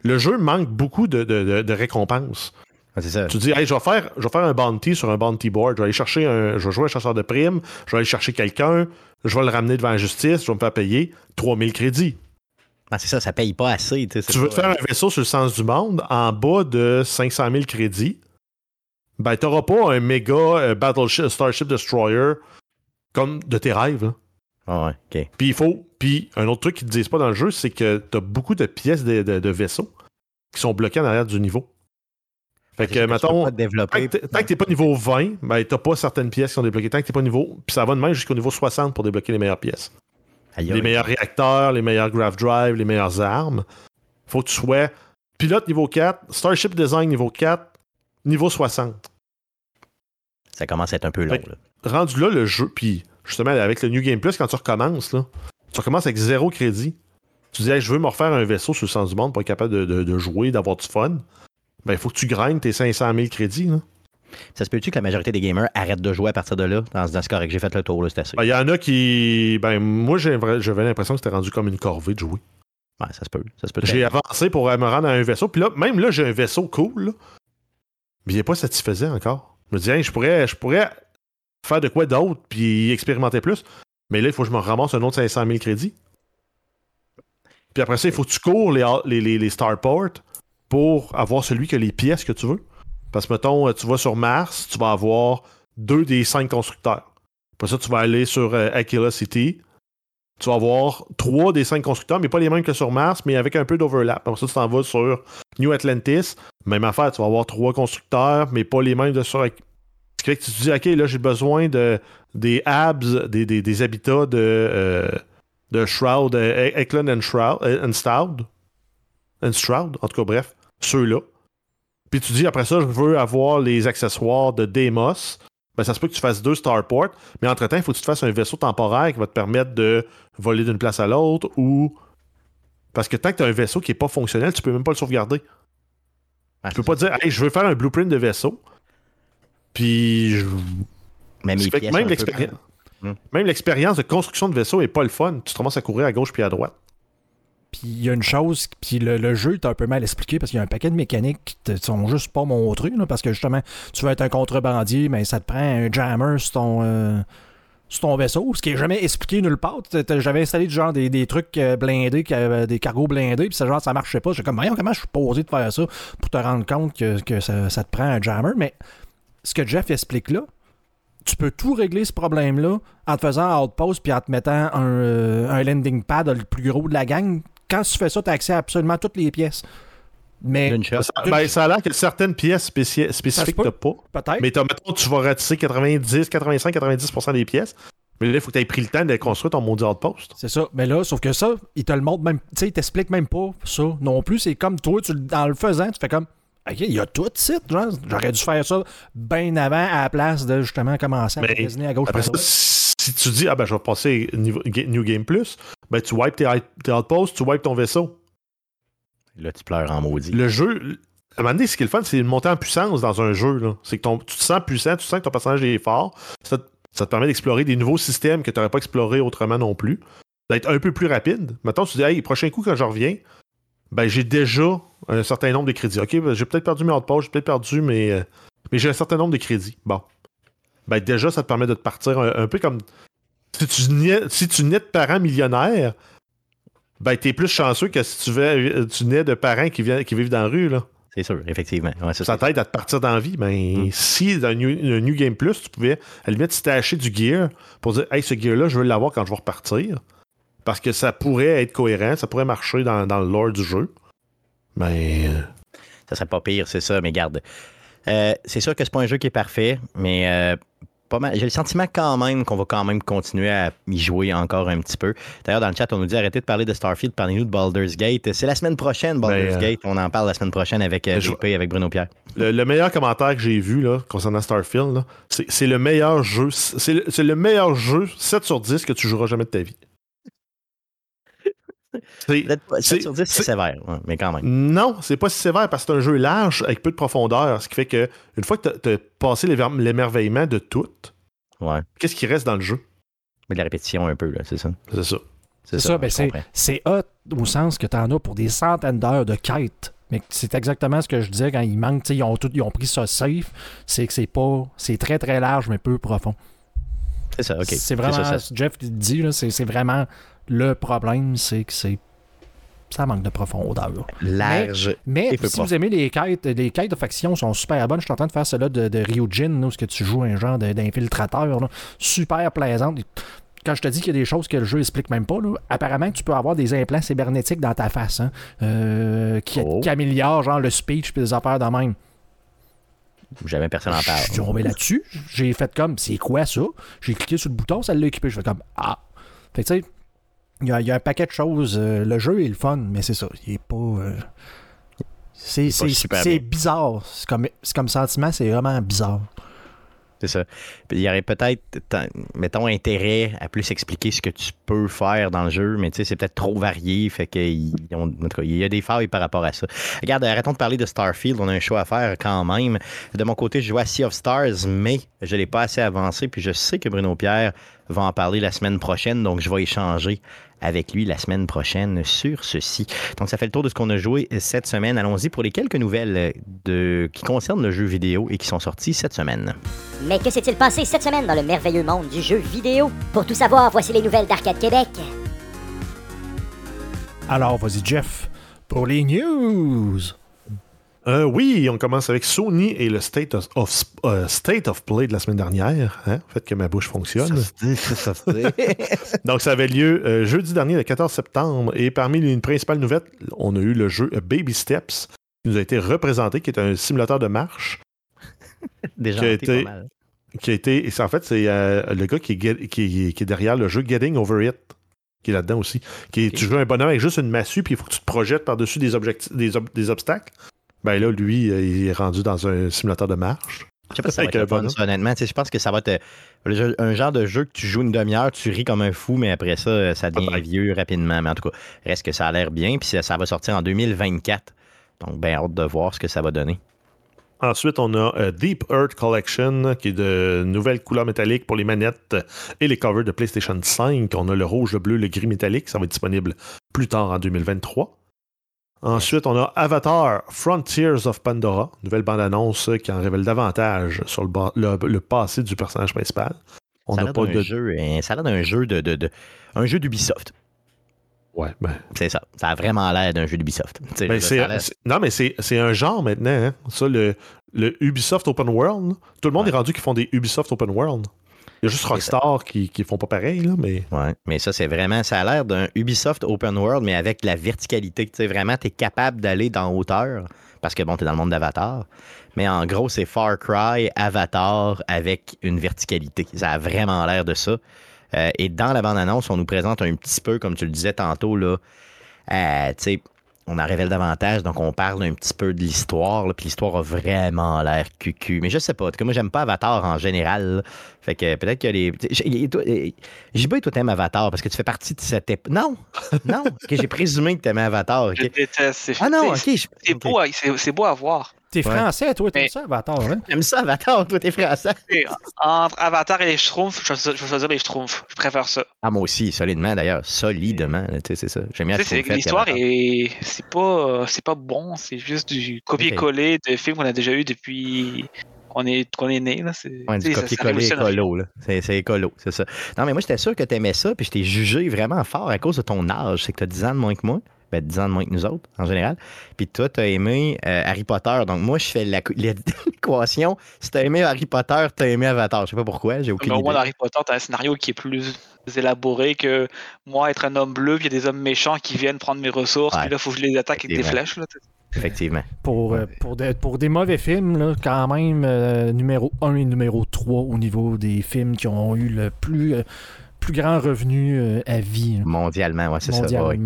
Le jeu manque beaucoup de, de- de- de récompenses. Ça. Tu dis, hey, je vais, faire, je vais faire un bounty sur un bounty board. Je vais aller chercher un. Je vais jouer un chasseur de primes. Je vais aller chercher quelqu'un. Je vais le ramener devant la justice. Je vais me faire payer 3000 crédits. Ah, c'est ça, ça paye pas assez. tu veux te faire un vaisseau sur le sens du monde en bas de 500 000 crédits? Ben, t'auras pas un méga euh, Battleship, Starship Destroyer comme de tes rêves. là. Ah ouais, ok. Puis il faut. Puis un autre truc qu'ils te disent pas dans le jeu, c'est que t'as beaucoup de pièces de, de- de vaisseaux qui sont bloquées en arrière du niveau. Fait que, mettons, Tant que t'es- pas niveau 20, ben t'as pas certaines pièces qui sont débloquées. Tant que t'es pas niveau. Puis ça va de même jusqu'au niveau 60 pour débloquer les meilleures pièces. Les meilleurs réacteurs, les meilleurs graph drive, les meilleures armes. Faut que tu sois pilote niveau 4, Starship Design niveau 4, niveau 60. Ça commence à être un peu long. Fait que- là. Rendu là, le jeu, puis justement, avec le New Game Plus, quand tu recommences, là, tu recommences avec zéro crédit. Tu dis, Hey, je veux me refaire un vaisseau sur le sens du monde pour être capable de, de- de jouer, d'avoir du fun. Ben, il faut que tu grindes tes 500 000 crédits. là. Ça se peut-tu que la majorité des gamers arrêtent de jouer à partir de là? Dans, ce correct, j'ai fait le tour, c'est assez. Ben, Il y en a qui. Ben, moi, j'avais l'impression que c'était rendu comme une corvée de jouer. Ouais, ça se peut. Ça se peut. J'ai avancé pour me rendre à un vaisseau. Puis là, même là, j'ai un vaisseau cool. là. Mais il n'est pas satisfaisant encore. Je me dis, Hey, je pourrais, je pourrais faire de quoi d'autre puis expérimenter plus. Mais là, il faut que je me ramasse un autre 500 000 crédits. Puis après ça, il faut que tu cours les, les, les, les starports pour avoir celui qui a les pièces que tu veux. Parce que, mettons, tu vas sur Mars, tu vas avoir deux des cinq constructeurs. Après ça, tu vas aller sur euh, Aquila City. Tu vas avoir trois des cinq constructeurs, mais pas les mêmes que sur Mars, mais avec un peu d'overlap. Après ça, tu t'en vas sur New Atlantis. Même affaire, tu vas avoir trois constructeurs, mais pas les mêmes de sur. Ce tu te dis, OK, là, j'ai besoin de, des abs, des, des, des habitats de, euh, de Shroud, euh, Eklund and Shroud, euh. And Stroud, en tout cas, bref, ceux-là. Puis tu dis, après ça, je veux avoir les accessoires de Deimos. Ben, ça se peut que tu fasses deux starports, mais entre-temps, il faut que tu te fasses un vaisseau temporaire qui va te permettre de voler d'une place à l'autre ou. Parce que tant que tu as un vaisseau qui n'est pas fonctionnel, tu peux même pas le sauvegarder. Ah, Tu peux pas dire, hey, je veux faire un blueprint de vaisseau. Puis. je- Même, peu-. Hmm. Même l'expérience de construction de vaisseau est pas le fun. Tu te commences à courir à gauche puis à droite. Puis il y a une chose, puis le, le jeu est un peu mal expliqué parce qu'il y a un paquet de mécaniques qui te sont juste pas montrées. là, parce que justement, tu veux être un contrebandier, mais ça te prend un jammer sur ton, euh, sur ton vaisseau, ce qui est jamais expliqué nulle part. J'avais installé du genre des, des trucs euh, blindés, des cargos blindés, puis ça, genre ça marchait pas. J'étais comme, voyons, comment je suis posé de faire ça pour te rendre compte que, que ça, ça te prend un jammer? Mais ce que Jeff explique là, tu peux tout régler ce problème-là en te faisant un outpost puis en te mettant un, euh, un landing pad le plus gros de la gang. Quand tu fais ça, tu as accès à absolument toutes les pièces. Mais. Ça, ben, ça a l'air que certaines pièces spéci- spécifiques, peut. t'as pas. peut-être. Mais t'as, mettons, tu vas ratisser 90, 85, 90% des pièces. Mais là, il faut que tu aies pris le temps de construire ton maudit outpost. C'est ça. Mais là, sauf que ça, il te le montre même. Tu sais, il t'explique même pas ça non plus. C'est comme toi, tu, le- en le faisant, tu fais comme. OK, il y a tout de suite. genre, J'aurais dû faire ça bien avant à la place de justement commencer à magasiner à gauche. Après ça. Si tu dis, ah ben, je vais passer New Game Plus, ben, tu wipes tes, tes outposts, tu wipes ton vaisseau. Là, tu pleures en maudit. Le jeu, à un moment donné, ce qui est le fun, c'est une montée en puissance dans un jeu. C'est que ton- tu te sens puissant, tu sens que ton personnage est fort. Ça, te- ça te permet d'explorer des nouveaux systèmes que tu n'aurais pas explorés autrement non plus. D'être un peu plus rapide. Maintenant, tu dis, hey, prochain coup, quand je reviens, ben, j'ai déjà un certain nombre de crédits. OK, ben, j'ai peut-être perdu mes outposts, j'ai peut-être perdu mes. euh, mais j'ai un certain nombre de crédits. Bon. Ben, déjà, ça te permet de te partir un, un peu comme. Si tu, nais, si tu nais de parents millionnaires, ben, t'es plus chanceux que si tu, vais, tu nais de parents qui, viennent, qui vivent dans la rue, là. C'est sûr, effectivement. Ouais, ça, t'aide à te partir dans la vie. Ben, Mm. si dans New, le New Game Plus, tu pouvais, à la limite, si t'as acheté du gear pour dire, hey, ce gear-là, je veux l'avoir quand je vais repartir. Parce que ça pourrait être cohérent, ça pourrait marcher dans, dans le lore du jeu. Ben, euh, ça serait pas pire, c'est ça, mais garde. Euh, c'est sûr que c'est pas un jeu qui est parfait, mais euh, pas mal. J'ai le sentiment quand même qu'on va quand même continuer à y jouer encore un petit peu. D'ailleurs, dans le chat, on nous dit arrêtez de parler de Starfield, parlez-nous de Baldur's Gate. C'est la semaine prochaine, Baldur's Ben, euh, Gate. On en parle la semaine prochaine avec euh, je- JP, avec Bruno Pierre. le, le meilleur commentaire que j'ai vu là, concernant Starfield, c'est le meilleur jeu. C'est le, c'est le meilleur jeu 7 sur 10 que tu joueras jamais de ta vie. C'est- Peut-être pas- c'est- 7 sur 10, c'est sévère, ouais, mais quand même. Non, c'est pas si sévère parce que c'est un jeu large avec peu de profondeur. Ce qui fait que une fois que tu as passé l'éver- l'émerveillement de tout, Ouais. qu'est-ce qui reste dans le jeu? Mais de la répétition un peu, là, c'est ça. C'est ça. C'est ça, ben je c'est, hot au sens que tu en as pour des centaines d'heures de quêtes. Mais c'est exactement ce que je disais quand il manque, ils ont, tout, ils ont pris ça safe, c'est que c'est pas. C'est très très large mais peu profond. C'est ça, ok. C'est vraiment. ça, ça. Jeff dit, là, c'est, c'est vraiment le problème, c'est que c'est. Ça manque de profondeur. Large. Mais si vous aimez les quêtes, les quêtes de faction sont super bonnes. Je suis en train de faire celle-là de, de Ryujin, là, où ce que tu joues un genre d'infiltrateur. là. Super plaisante. Quand je te dis qu'il y a des choses que le jeu explique même pas, là, apparemment tu peux avoir des implants cybernétiques dans ta face hein, euh, qui, Oh. qui améliorent genre le speech et des affaires de même. Jamais personne n'en Je suis parle. tombé là-dessus. J'ai fait comme, c'est quoi ça? J'ai cliqué sur le bouton, ça l'a équipé. Je fais comme, ah. Fait que tu sais, il y, y a un paquet de choses. euh, le jeu est le fun, mais c'est ça. Il est pas. euh, c'est bizarre. C'est comme, c'est comme sentiment, c'est vraiment bizarre. C'est ça. Il y aurait peut-être, mettons, intérêt à plus expliquer ce que tu peux faire dans le jeu, mais tu sais, c'est peut-être trop varié. Fait cas, il y a des failles par rapport à ça. Regarde, arrêtons de parler de Starfield. On a un choix à faire quand même. De mon côté, je joue à Sea of Stars, mais je ne l'ai pas assez avancé. Puis je sais que Bruno Pierre va en parler la semaine prochaine, donc je vais échanger avec lui la semaine prochaine sur ceci. Donc, ça fait le tour de ce qu'on a joué cette semaine. Allons-y pour les quelques nouvelles de, qui concernent le jeu vidéo et qui sont sorties cette semaine. Mais que s'est-il passé cette semaine dans le merveilleux monde du jeu vidéo? Pour tout savoir, voici les nouvelles d'Arcade Québec. Alors, vas-y, Jeff, pour les news. Euh, oui, on commence avec Sony et le State of, of- euh, State of Play de la semaine dernière. Hein? Faites que ma bouche fonctionne. Donc, ça avait lieu euh, jeudi dernier, le 14 septembre. Et parmi les principales nouvelles, on a eu le jeu Baby Steps, qui nous a été représenté, qui est un simulateur de marche, Déjà, Qui a pas été- mal. qui a été. et c'est- en fait, c'est le gars qui est, get- qui, est- qui est derrière le jeu Getting Over It, qui est là-dedans aussi. Qui est- Ok. Tu joues un bonhomme avec juste une massue, puis il faut que tu te projettes par-dessus des, des, ob- des obstacles. Ben là, lui, il est rendu dans un simulateur de marche. Je sais pas si ça va être fun, bonhomme. ça, honnêtement. Tu sais, je pense que ça va être euh, un genre de jeu que tu joues une demi-heure, tu ris comme un fou, mais après ça, euh, ça devient vieux rapidement. Mais en tout cas, reste que ça a l'air bien, puis ça, ça va sortir en 2024. Donc, ben hâte de voir ce que ça va donner. Ensuite, on a euh, Deep Earth Collection, qui est de nouvelles couleurs métalliques pour les manettes et les covers de PlayStation 5. On a le rouge, le bleu, le gris métallique. Ça va être disponible plus tard en 2023. Ensuite, on a Avatar Frontiers of Pandora, nouvelle bande-annonce qui en révèle davantage sur le, ba- le- le passé du personnage principal. On ça a pas d'un de. jeu, hein, ça a l'air d'un jeu de, de- de- un jeu d'Ubisoft. Ouais, ben, C'est ça. Ça a vraiment l'air d'un jeu d'Ubisoft. Ben, non, mais c'est un genre maintenant. hein. Ça, le, le Ubisoft Open World, tout le monde Ouais. est rendu qui font des Ubisoft Open World. Il y a juste ça. Rockstar qui, qui font pas pareil, là, mais. Ouais, mais ça, c'est vraiment, ça a l'air d'un Ubisoft Open World, mais avec la verticalité. Tu sais, vraiment, tu es capable d'aller dans hauteur, parce que bon, tu es dans le monde d'Avatar. Mais en gros, c'est Far Cry, Avatar avec une verticalité. Ça a vraiment l'air de ça. Euh, et dans la bande-annonce, on nous présente un petit peu, comme tu le disais tantôt, là, euh, tu sais, on en révèle davantage, donc on parle un petit peu de l'histoire, puis l'histoire a vraiment l'air cucu. Mais je sais pas, en tout cas, moi, j'aime pas Avatar en général. là. Fait que peut-être que les. j'ai- pas toi t'aimes Avatar parce que tu fais partie de cette époque. Non! Non! ok, j'ai présumé que t'aimais Avatar. Je déteste. C'est Ah non, ok. je- beau, c'est beau à voir. T'es Ouais. français, toi, Mais- ça, Avatar, hein? J'aime ça, Avatar, toi, t'es français. Et Entre Avatar et les Schtroumpfs, je vais choisir- les Schtroumpfs. Je préfère ça. Ah, moi aussi, solidement d'ailleurs. Solidement, tu sais, c'est ça. J'aime bien L'histoire est. C'est pas, euh, c'est pas bon, c'est juste du copier-coller de films qu'on a déjà eu depuis qu'on est, qu'on est né. Là. C'est, Ouais, copier-coller écolo, là. C'est, c'est écolo, c'est ça. Non, mais moi, j'étais sûr que t'aimais ça, puis je t'ai jugé vraiment fort à cause de ton âge. C'est que t'as 10 ans de moins que moi. Ben, 10 ans de moins que nous autres, en général. Puis toi, t'as aimé euh, Harry Potter. Donc, moi, je fais la- l'équation. Si t'as aimé Harry Potter, t'as aimé Avatar. Je sais pas pourquoi, j'ai aucune Mais au moins, idée. dans Harry Potter, t'as un scénario qui est plus élaboré que moi être un homme bleu, puis il y a des hommes méchants qui viennent prendre mes ressources, Ouais. puis là, il faut que je les attaque avec des flèches. Là. Effectivement. Pour, euh, pour, des, pour des mauvais films, là, quand même, euh, numéro 1 et numéro 3 au niveau des films qui ont eu le plus, euh, plus grand revenu euh, à vie. Mondialement, ouais, c'est ça. ouais.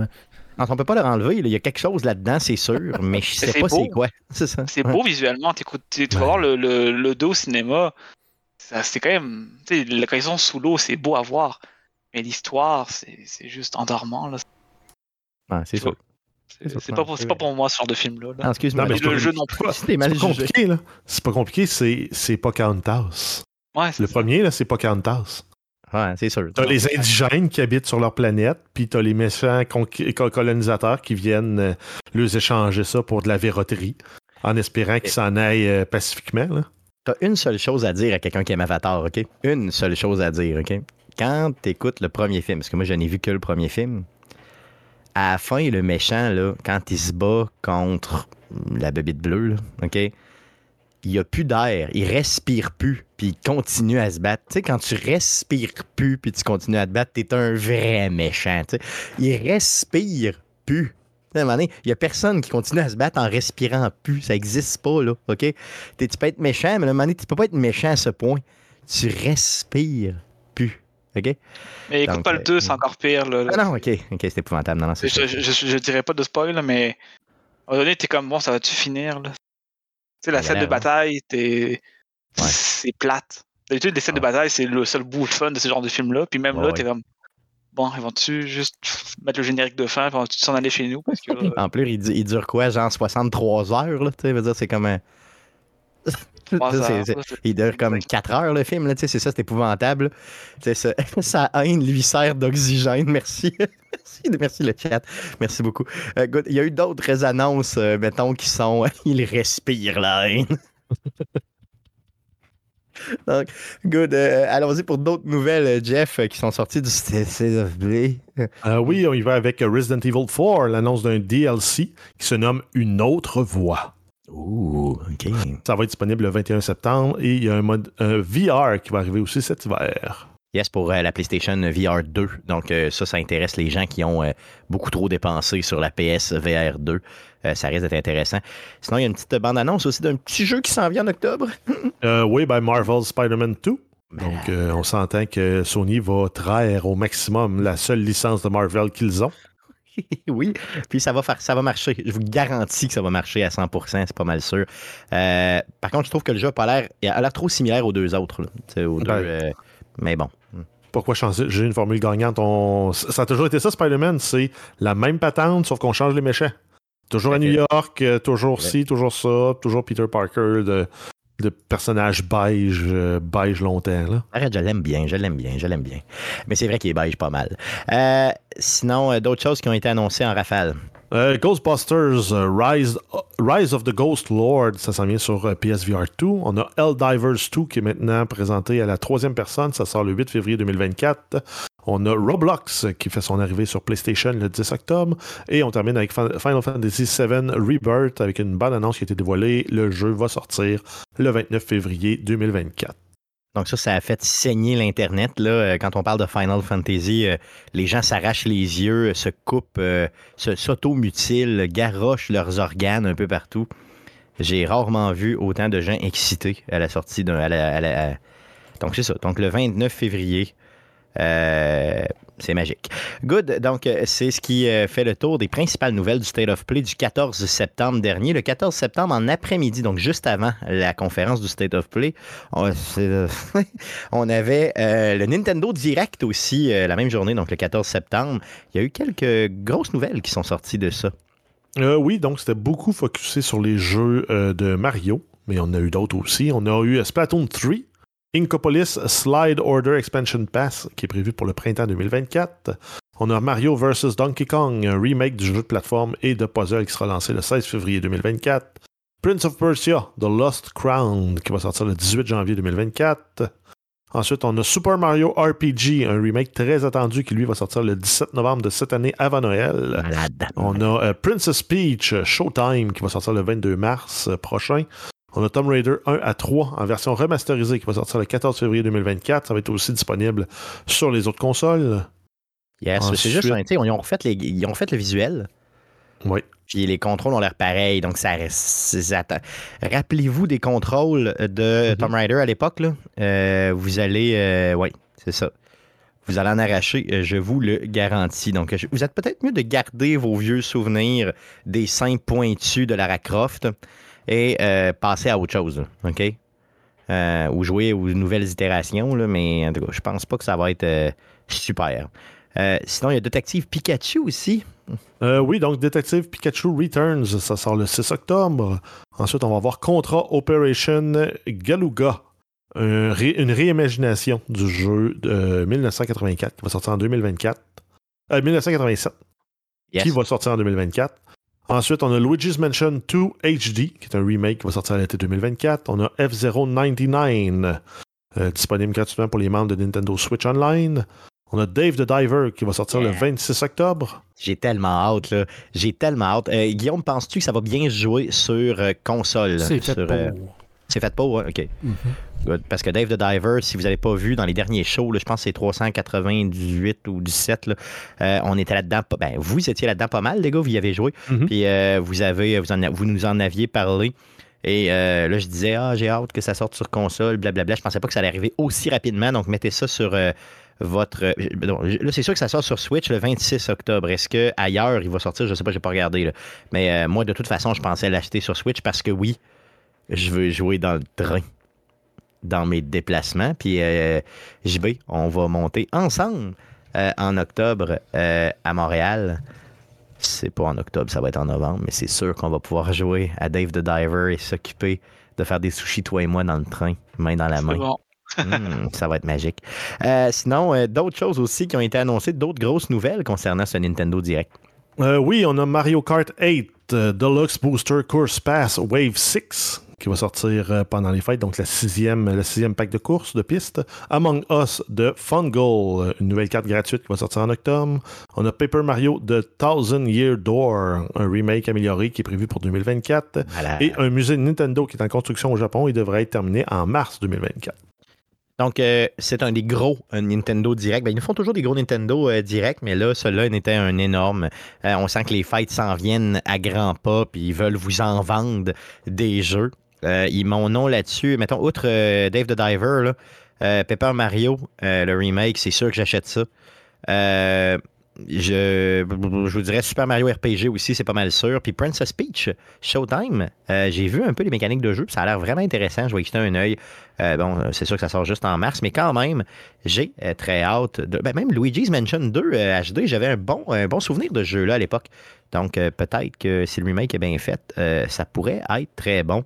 On peut pas le renlever. là. Il y a quelque chose là-dedans, c'est sûr, mais je sais pas c'est quoi. C'est ça. Beau visuellement. t'écoutes- tu vas voir le, le, le dos au cinéma. ça- C'est quand même. Tu sais, la- quand ils sont sous l'eau, c'est beau à voir. Mais l'histoire, c'est c'est juste endormant. Là. Ouais, c'est sûr. C'est pas, pas pour moi ce genre de film-là. là. Ah, excuse-moi. Le pas- jeu non plus. C'est pas compliqué, là. C'est pas compliqué, c'est c'est Pocahontas. Ouais, c'est Le ça. premier, là, c'est Pocahontas. Ouais, c'est sûr. T'as les indigènes qui habitent sur leur planète, puis t'as les méchants colonisateurs qui viennent euh, leur échanger ça pour de la verroterie, en espérant qu'ils s'en aillent euh, pacifiquement. Là. T'as une seule chose à dire à quelqu'un qui aime Avatar, OK? Une seule chose à dire, OK? Quand t'écoutes le premier film, parce que moi, je n'ai vu que le premier film, à la fin, le méchant, là, quand il se bat contre la bébite bleue, là, OK? Il n'y a plus d'air, il respire plus, puis il continue à se battre. Tu sais, quand tu respires plus, puis tu continues à te battre, t'es un vrai méchant, tu sais. Il respire plus. À un moment donné, il n'y a personne qui continue à se battre en respirant plus. Ça n'existe pas, là, OK? T'es- tu peux être méchant, mais à un moment donné, tu peux pas être méchant à ce point. Tu respires plus. OK? Mais écoute Donc, pas le euh, 2, c'est encore pire. Là, Ah non, OK. OK, c'est épouvantable. Non, je, je, je- je dirais pas de spoil, mais à un moment donné, t'es comme bon, ça va-tu finir là? Tu sais, la scène de bataille, t'es. Ouais. C'est plate. D'habitude, les scènes de Ouais. bataille, c'est le seul bout de fun de ce genre de film-là. Puis même Ouais, là, ouais. t'es comme. Bon, ils vont-tu juste mettre le générique de fin, puis vont-tu s'en aller chez nous? Parce que là, En plus, il, il dure quoi? Genre 63 heures, là? Tu sais, veut dire, c'est comme un. Il dure comme 4 heures le film, là, tu sais, c'est ça, c'est épouvantable. Tu sais, ça- sa haine lui sert d'oxygène, merci. merci. Merci le chat, merci beaucoup. Euh, good. Il y a eu d'autres annonces, euh, mettons, qui sont il respire la haine. Donc, good. euh, allons-y pour d'autres nouvelles, euh, Jeff, euh, qui sont sorties du CCFB. Euh, oui, on y va avec Resident Evil 4, l'annonce d'un DLC qui se nomme Une autre voix. Ouh, OK. Ça va être disponible le 21 septembre et il y a un mode un VR qui va arriver aussi cet hiver. Yes, pour euh, la PlayStation VR 2. Donc, euh, ça, ça intéresse les gens qui ont euh, beaucoup trop dépensé sur la PS VR 2. Euh, ça risque d'être intéressant. Sinon, il y a une petite bande-annonce aussi d'un petit jeu qui s'en vient en octobre. Euh, oui, ben Marvel Spider-Man 2. Donc, euh, on s'entend que Sony va traire au maximum la seule licence de Marvel qu'ils ont. oui, puis ça va, faire, ça va marcher. Je vous garantis que ça va marcher à 100%, c'est pas mal sûr. Par contre, je trouve que le jeu a l'air, a l'air trop similaire aux deux autres. là. Aux Ben. mais bon. Pourquoi changer? J'ai une formule gagnante? On- Ça a toujours été ça, Spider-Man. C'est la même patente, sauf qu'on change les méchants. Toujours à. New York, euh, toujours Ouais. ci, toujours ça, toujours Peter Parker, de, de personnage beige, euh, beige longtemps. Là. Arrête, je l'aime bien, je l'aime bien, je l'aime bien. Mais c'est vrai qu'il est beige pas mal. Euh, sinon, euh, d'autres choses qui ont été annoncées en rafale. Euh, Ghostbusters euh, Rise, Rise of the Ghost Lord, ça s'en vient sur PSVR 2. On a Helldivers 2 qui est maintenant présenté à la troisième personne. Ça sort le 8 février 2024. On a Roblox qui fait son arrivée sur PlayStation le 10 octobre. Et on termine avec Fin- Final Fantasy VII Rebirth avec une bonne annonce qui a été dévoilée. Le jeu va sortir le 29 février 2024. Donc ça, ça a fait saigner l'Internet. Euh, Quand on parle de Final Fantasy, euh, les gens s'arrachent les yeux, se coupent, euh, s'automutilent, garochent leurs organes un peu partout. J'ai rarement vu autant de gens excités à la sortie d'un... Donc c'est ça. Donc le 29 février, euh, c'est magique. Good. Donc, euh, c'est ce qui euh, fait le tour des principales nouvelles du State of Play du 14 septembre dernier. Le 14 septembre en après-midi, donc juste avant la conférence du State of Play, on, avait le Nintendo Direct aussi la même journée, donc le 14 septembre. Il y a eu quelques grosses nouvelles qui sont sorties de ça. Oui, donc c'était beaucoup focusé sur les jeux de Mario, mais on a eu d'autres aussi. On a eu Splatoon 3, Inkopolis Slide Order Expansion Pass, qui est prévu pour le printemps 2024. On a Mario vs. Donkey Kong, un remake du jeu de plateforme et de puzzle qui sera lancé le 16 février 2024. Prince of Persia, The Lost Crown, qui va sortir le 18 janvier 2024. Ensuite, on a Super Mario RPG, un remake très attendu qui lui va sortir le 17 novembre de cette année avant Noël. Malade. On a euh, Princess Peach Showtime qui va sortir le 22 mars euh, prochain. On a Tomb Raider 1 à 3 en version remasterisée qui va sortir le 14 février 2024. Ça va être aussi disponible sur les autres consoles. Yes, c'est juste, ils ont refait les- ils ont refait le visuel. Oui. Puis les contrôles ont l'air pareils, donc ça reste. Rappelez-vous des contrôles de Mhm. Tomb Raider à l'époque, là? Euh, vous allez. euh, oui, c'est ça. Vous allez en arracher, euh, je vous le garantis. Donc, je- vous êtes peut-être mieux de garder vos vieux souvenirs des seins pointus de Lara Croft et euh, passer à autre chose, OK? Euh, ou jouer aux nouvelles itérations, là, mais en tout cas, je pense pas que ça va être euh, super. Sinon, il y a Détective Pikachu aussi. Oui, donc Detective Pikachu Returns, ça sort le 6 octobre. Ensuite, on va avoir Contra Operation Galuga, un ré- une réimagination du jeu de 1984 qui va sortir en 2024. Euh, 1987 Yes. qui va sortir en 2024. Ensuite, on a Luigi's Mansion 2 HD, qui est un remake qui va sortir à l'été 2024. On a F-Zero99, euh, disponible gratuitement pour les membres de Nintendo Switch Online. On a Dave the Diver, qui va sortir le Yeah. 26 octobre. J'ai tellement hâte, là. J'ai tellement hâte. Euh, Guillaume, penses-tu que ça va bien se jouer sur euh, console? C'est fait Sur, pour. Euh, C'est fait pour, hein? OK. Mhm. Good. Parce que Dave the Diver, si vous n'avez pas vu dans les derniers shows, là, je pense que c'est 398 ou 17, là, euh, on était là-dedans. pas- Ben, vous étiez là-dedans pas mal, les gars, vous y avez joué. Mhm. Puis euh, vous, avez, vous, en a- vous nous en aviez parlé. Et euh, là, je disais, ah, j'ai hâte que ça sorte sur console, blablabla. Je pensais pas que ça allait arriver aussi rapidement. Donc, mettez ça sur euh, votre. euh, là, c'est sûr que ça sort sur Switch le 26 octobre. Est-ce que ailleurs il va sortir? Je sais pas, j'ai pas regardé. là. Mais euh, moi, de toute façon, je pensais l'acheter sur Switch parce que oui, je veux jouer dans le train, dans mes déplacements. Puis, euh, JB, on va monter ensemble euh, en octobre euh, à Montréal. C'est pas en octobre, ça va être en novembre, mais c'est sûr qu'on va pouvoir jouer à Dave the Diver et s'occuper de faire des sushis, toi et moi, dans le train, main dans la C'est main. bon. Hmm, ça va être magique. Euh, sinon, euh, d'autres choses aussi qui ont été annoncées, d'autres grosses nouvelles concernant ce Nintendo Direct. Euh, oui, on a Mario Kart 8 euh, Deluxe Booster Course Pass Wave 6 qui va sortir euh, pendant les fêtes, donc la sixième, le sixième pack de course de piste. Among Us de Fungal, euh, une nouvelle carte gratuite qui va sortir en octobre. On a Paper Mario de Thousand Year Door, un remake amélioré qui est prévu pour 2024. Voilà. Et un musée de Nintendo qui est en construction au Japon et devrait être terminé en mars 2024. Donc, euh, c'est un des gros Nintendo Direct. Ben, ils nous font toujours des gros Nintendo euh, Direct, mais là, celui-là était un énorme. Euh, on sent que les fêtes s'en viennent à grands pas, puis ils veulent vous en vendre des jeux. Euh, ils m'ont nom là-dessus. Mettons, outre euh, Dave the Diver, euh, Paper Mario, euh, le remake, c'est sûr que j'achète ça. Je, vous dirais Super Mario RPG aussi, c'est pas mal sûr. Puis Princess Peach, Showtime, j'ai vu un peu les mécaniques de jeu, puis ça a l'air vraiment intéressant. Je vais y jeter un œil. Bon, c'est sûr que ça sort juste en mars, mais quand même, j'ai très hâte. De, ben, même Luigi's Mansion 2 euh, HD, j'avais un bon, un bon souvenir de ce jeu-là à l'époque. Donc, peut-être que si le remake est bien fait, ça pourrait être très bon.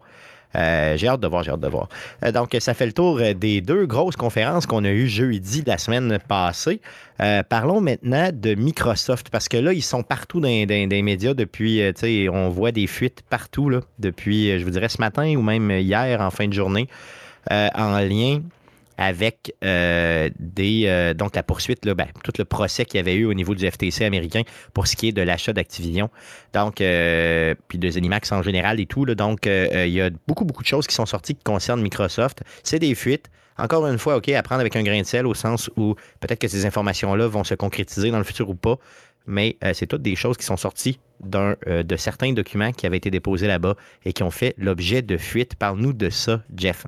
Euh, j'ai hâte de voir, j'ai hâte de voir. Euh, donc, ça fait le tour euh, des deux grosses conférences qu'on a eues jeudi la semaine passée. Parlons maintenant de Microsoft, parce que là, ils sont partout dans, les médias depuis, tu sais, on voit des fuites partout, là, depuis, je vous dirais, ce matin ou même hier en fin de journée, en lien avec euh, des euh, donc la poursuite, là, ben, tout le procès qu'il y avait eu au niveau du FTC américain pour ce qui est de l'achat d'Activision. Donc, euh, puis de Zenimax en général et tout. là. donc, il y a beaucoup, beaucoup de choses qui sont sorties qui concernent Microsoft. C'est des fuites. Encore une fois, OK, à prendre avec un grain de sel au sens où peut-être que ces informations-là vont se concrétiser dans le futur ou pas, mais c'est toutes des choses qui sont sorties de certains documents qui avaient été déposés là-bas et qui ont fait l'objet de fuites. Parle-nous de ça, Jeff.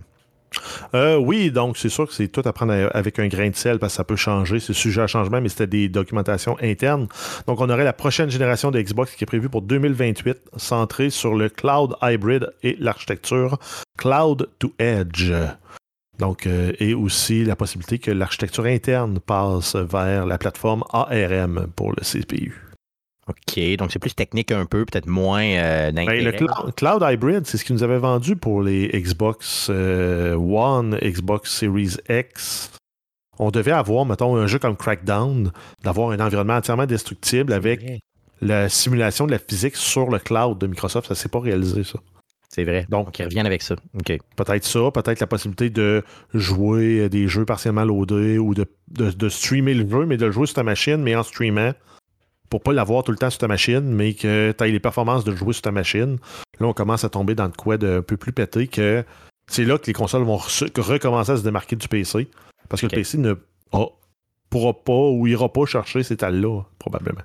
Euh, oui, donc c'est sûr que c'est tout à prendre avec un grain de sel parce que ça peut changer, c'est sujet à changement, mais c'était des documentations internes. Donc on aurait la prochaine génération de Xbox qui est prévue pour 2028, centrée sur le cloud hybrid et l'architecture cloud to edge. Donc, euh, et aussi la possibilité que l'architecture interne passe vers la plateforme ARM pour le CPU. OK, donc c'est plus technique un peu, peut-être moins euh, Ben, le cloud, cloud hybrid, c'est ce qu'ils nous avaient vendu pour les Xbox euh, One, Xbox Series X. On devait avoir, mettons, un jeu comme Crackdown, d'avoir un environnement entièrement destructible avec la simulation de la physique sur le cloud de Microsoft. Ça ne s'est pas réalisé, ça. C'est vrai. Donc- Donc, ils reviennent avec ça. OK. Peut-être ça, peut-être la possibilité de jouer des jeux partiellement loadés ou de, de- de streamer le jeu, mais de le jouer sur ta machine, mais en streamant, pour pas l'avoir tout le temps sur ta machine, mais que tu aies les performances de le jouer sur ta machine. Là, on commence à tomber dans de quoi de un peu plus pété que c'est là que les consoles vont re- recommencer à se démarquer du PC. Parce que le PC ne pourra pas ou ira pas chercher ces talles-là, probablement.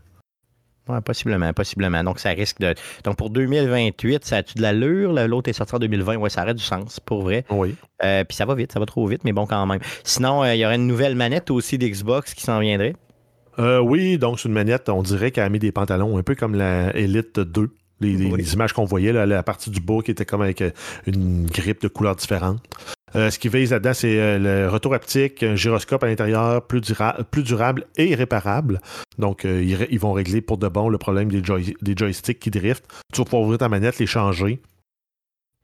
Ouais, possiblement, possiblement. Donc, ça risque de. Donc, pour 2028, ça a-tu de l'allure? L'autre est sorti en 2020. Ouais, ça aurait du sens, pour vrai. Oui. Euh, Puis ça va vite, ça va trop vite, mais bon, quand même. Sinon, euh, il y aurait une nouvelle manette aussi d'Xbox qui s'en viendrait. Euh, oui, donc c'est une manette, on dirait qu'elle a mis des pantalons un peu comme la Elite 2. Les, les- Oui. les images qu'on voyait, là, la partie du bas qui était comme avec euh, une grippe de couleurs différentes. Euh, ce qui vise là-dedans, c'est euh, le retour haptique, un gyroscope à l'intérieur plus, dura- plus durable et réparable. Donc, euh, ils, vont régler pour de bon le problème des, joy- des joysticks qui driftent. Tu vas pouvoir ouvrir ta manette, les changer.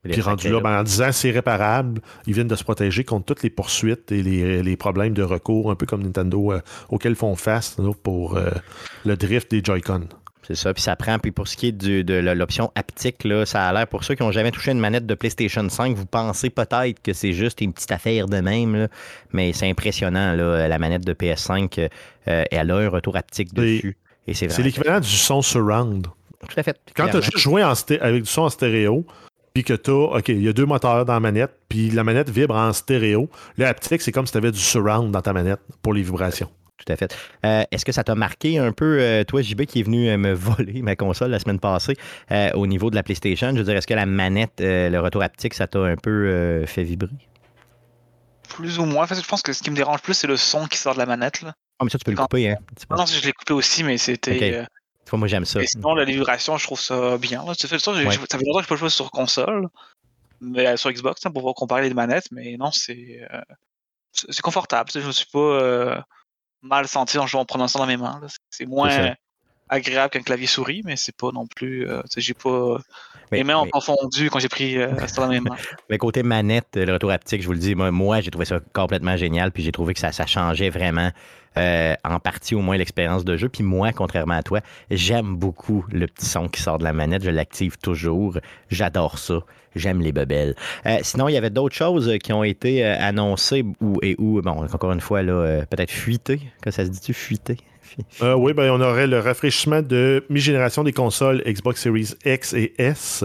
Puis rendu là, ben, en disant c'est réparable, ils viennent de se protéger contre toutes les poursuites et les, les problèmes de recours, un peu comme Nintendo euh, auxquels font face là, pour euh, le drift des Joy-Con. C'est ça, puis ça prend. Puis pour ce qui est du- de l'option haptique, là, ça a l'air, pour ceux qui n'ont jamais touché une manette de PlayStation 5, vous pensez peut-être que c'est juste une petite affaire de même, là, mais c'est impressionnant, là, la manette de PS5, euh, elle a un retour haptique dessus. Et c'est l'équivalent du son surround. Tout à fait. Quand tu as joué en avec du son en stéréo, puis que tu OK, il y a deux moteurs dans la manette, puis la manette vibre en stéréo, le haptique, c'est comme si tu avais du surround dans ta manette pour les vibrations. Tout à fait. Euh, Est-ce que ça t'a marqué un peu, euh, toi, JB, qui est venu euh, me voler ma console la semaine passée euh, au niveau de la PlayStation? Je veux dire, est-ce que la manette, euh, le retour haptique, ça t'a un peu euh, fait vibrer? Plus ou moins. En fait, je pense que ce qui me dérange plus, c'est le son qui sort de la manette. Là. Ah, mais ça, tu peux le couper, hein? Non, je l'ai coupé aussi, mais c'était. Tu vois, moi, j'aime ça. mais sinon, la vibration, je trouve ça bien. Là. Ça, fait, ça, Ouais. ça fait longtemps que je peux jouer sur console, mais euh, sur Xbox, hein, pour pouvoir comparer les manettes, mais non, c'est euh, c'est confortable. Je me suis pas euh, mal senti en jouant en prenant ça dans mes mains. C'est- moins. Agréable qu'un clavier souris, mais c'est pas non plus. euh, j'ai pas. Mais, les mains ont confondu quand j'ai pris euh, ça dans mes mains. mais côté manette, le retour haptique, je vous le dis, moi, moi, j'ai trouvé ça complètement génial, puis j'ai trouvé que ça, ça changeait vraiment, euh, en partie au moins, l'expérience de jeu. Puis moi, contrairement à toi, j'aime beaucoup le petit son qui sort de la manette. Je l'active toujours. J'adore ça. J'aime les bebelles. Euh, sinon, il y avait d'autres choses qui ont été annoncées ou et où, bon, encore une fois, là, peut-être fuitées. Que ça se dit-tu, fuitées? Euh, oui, ben, on aurait le rafraîchissement de mi-génération des consoles Xbox Series X et S.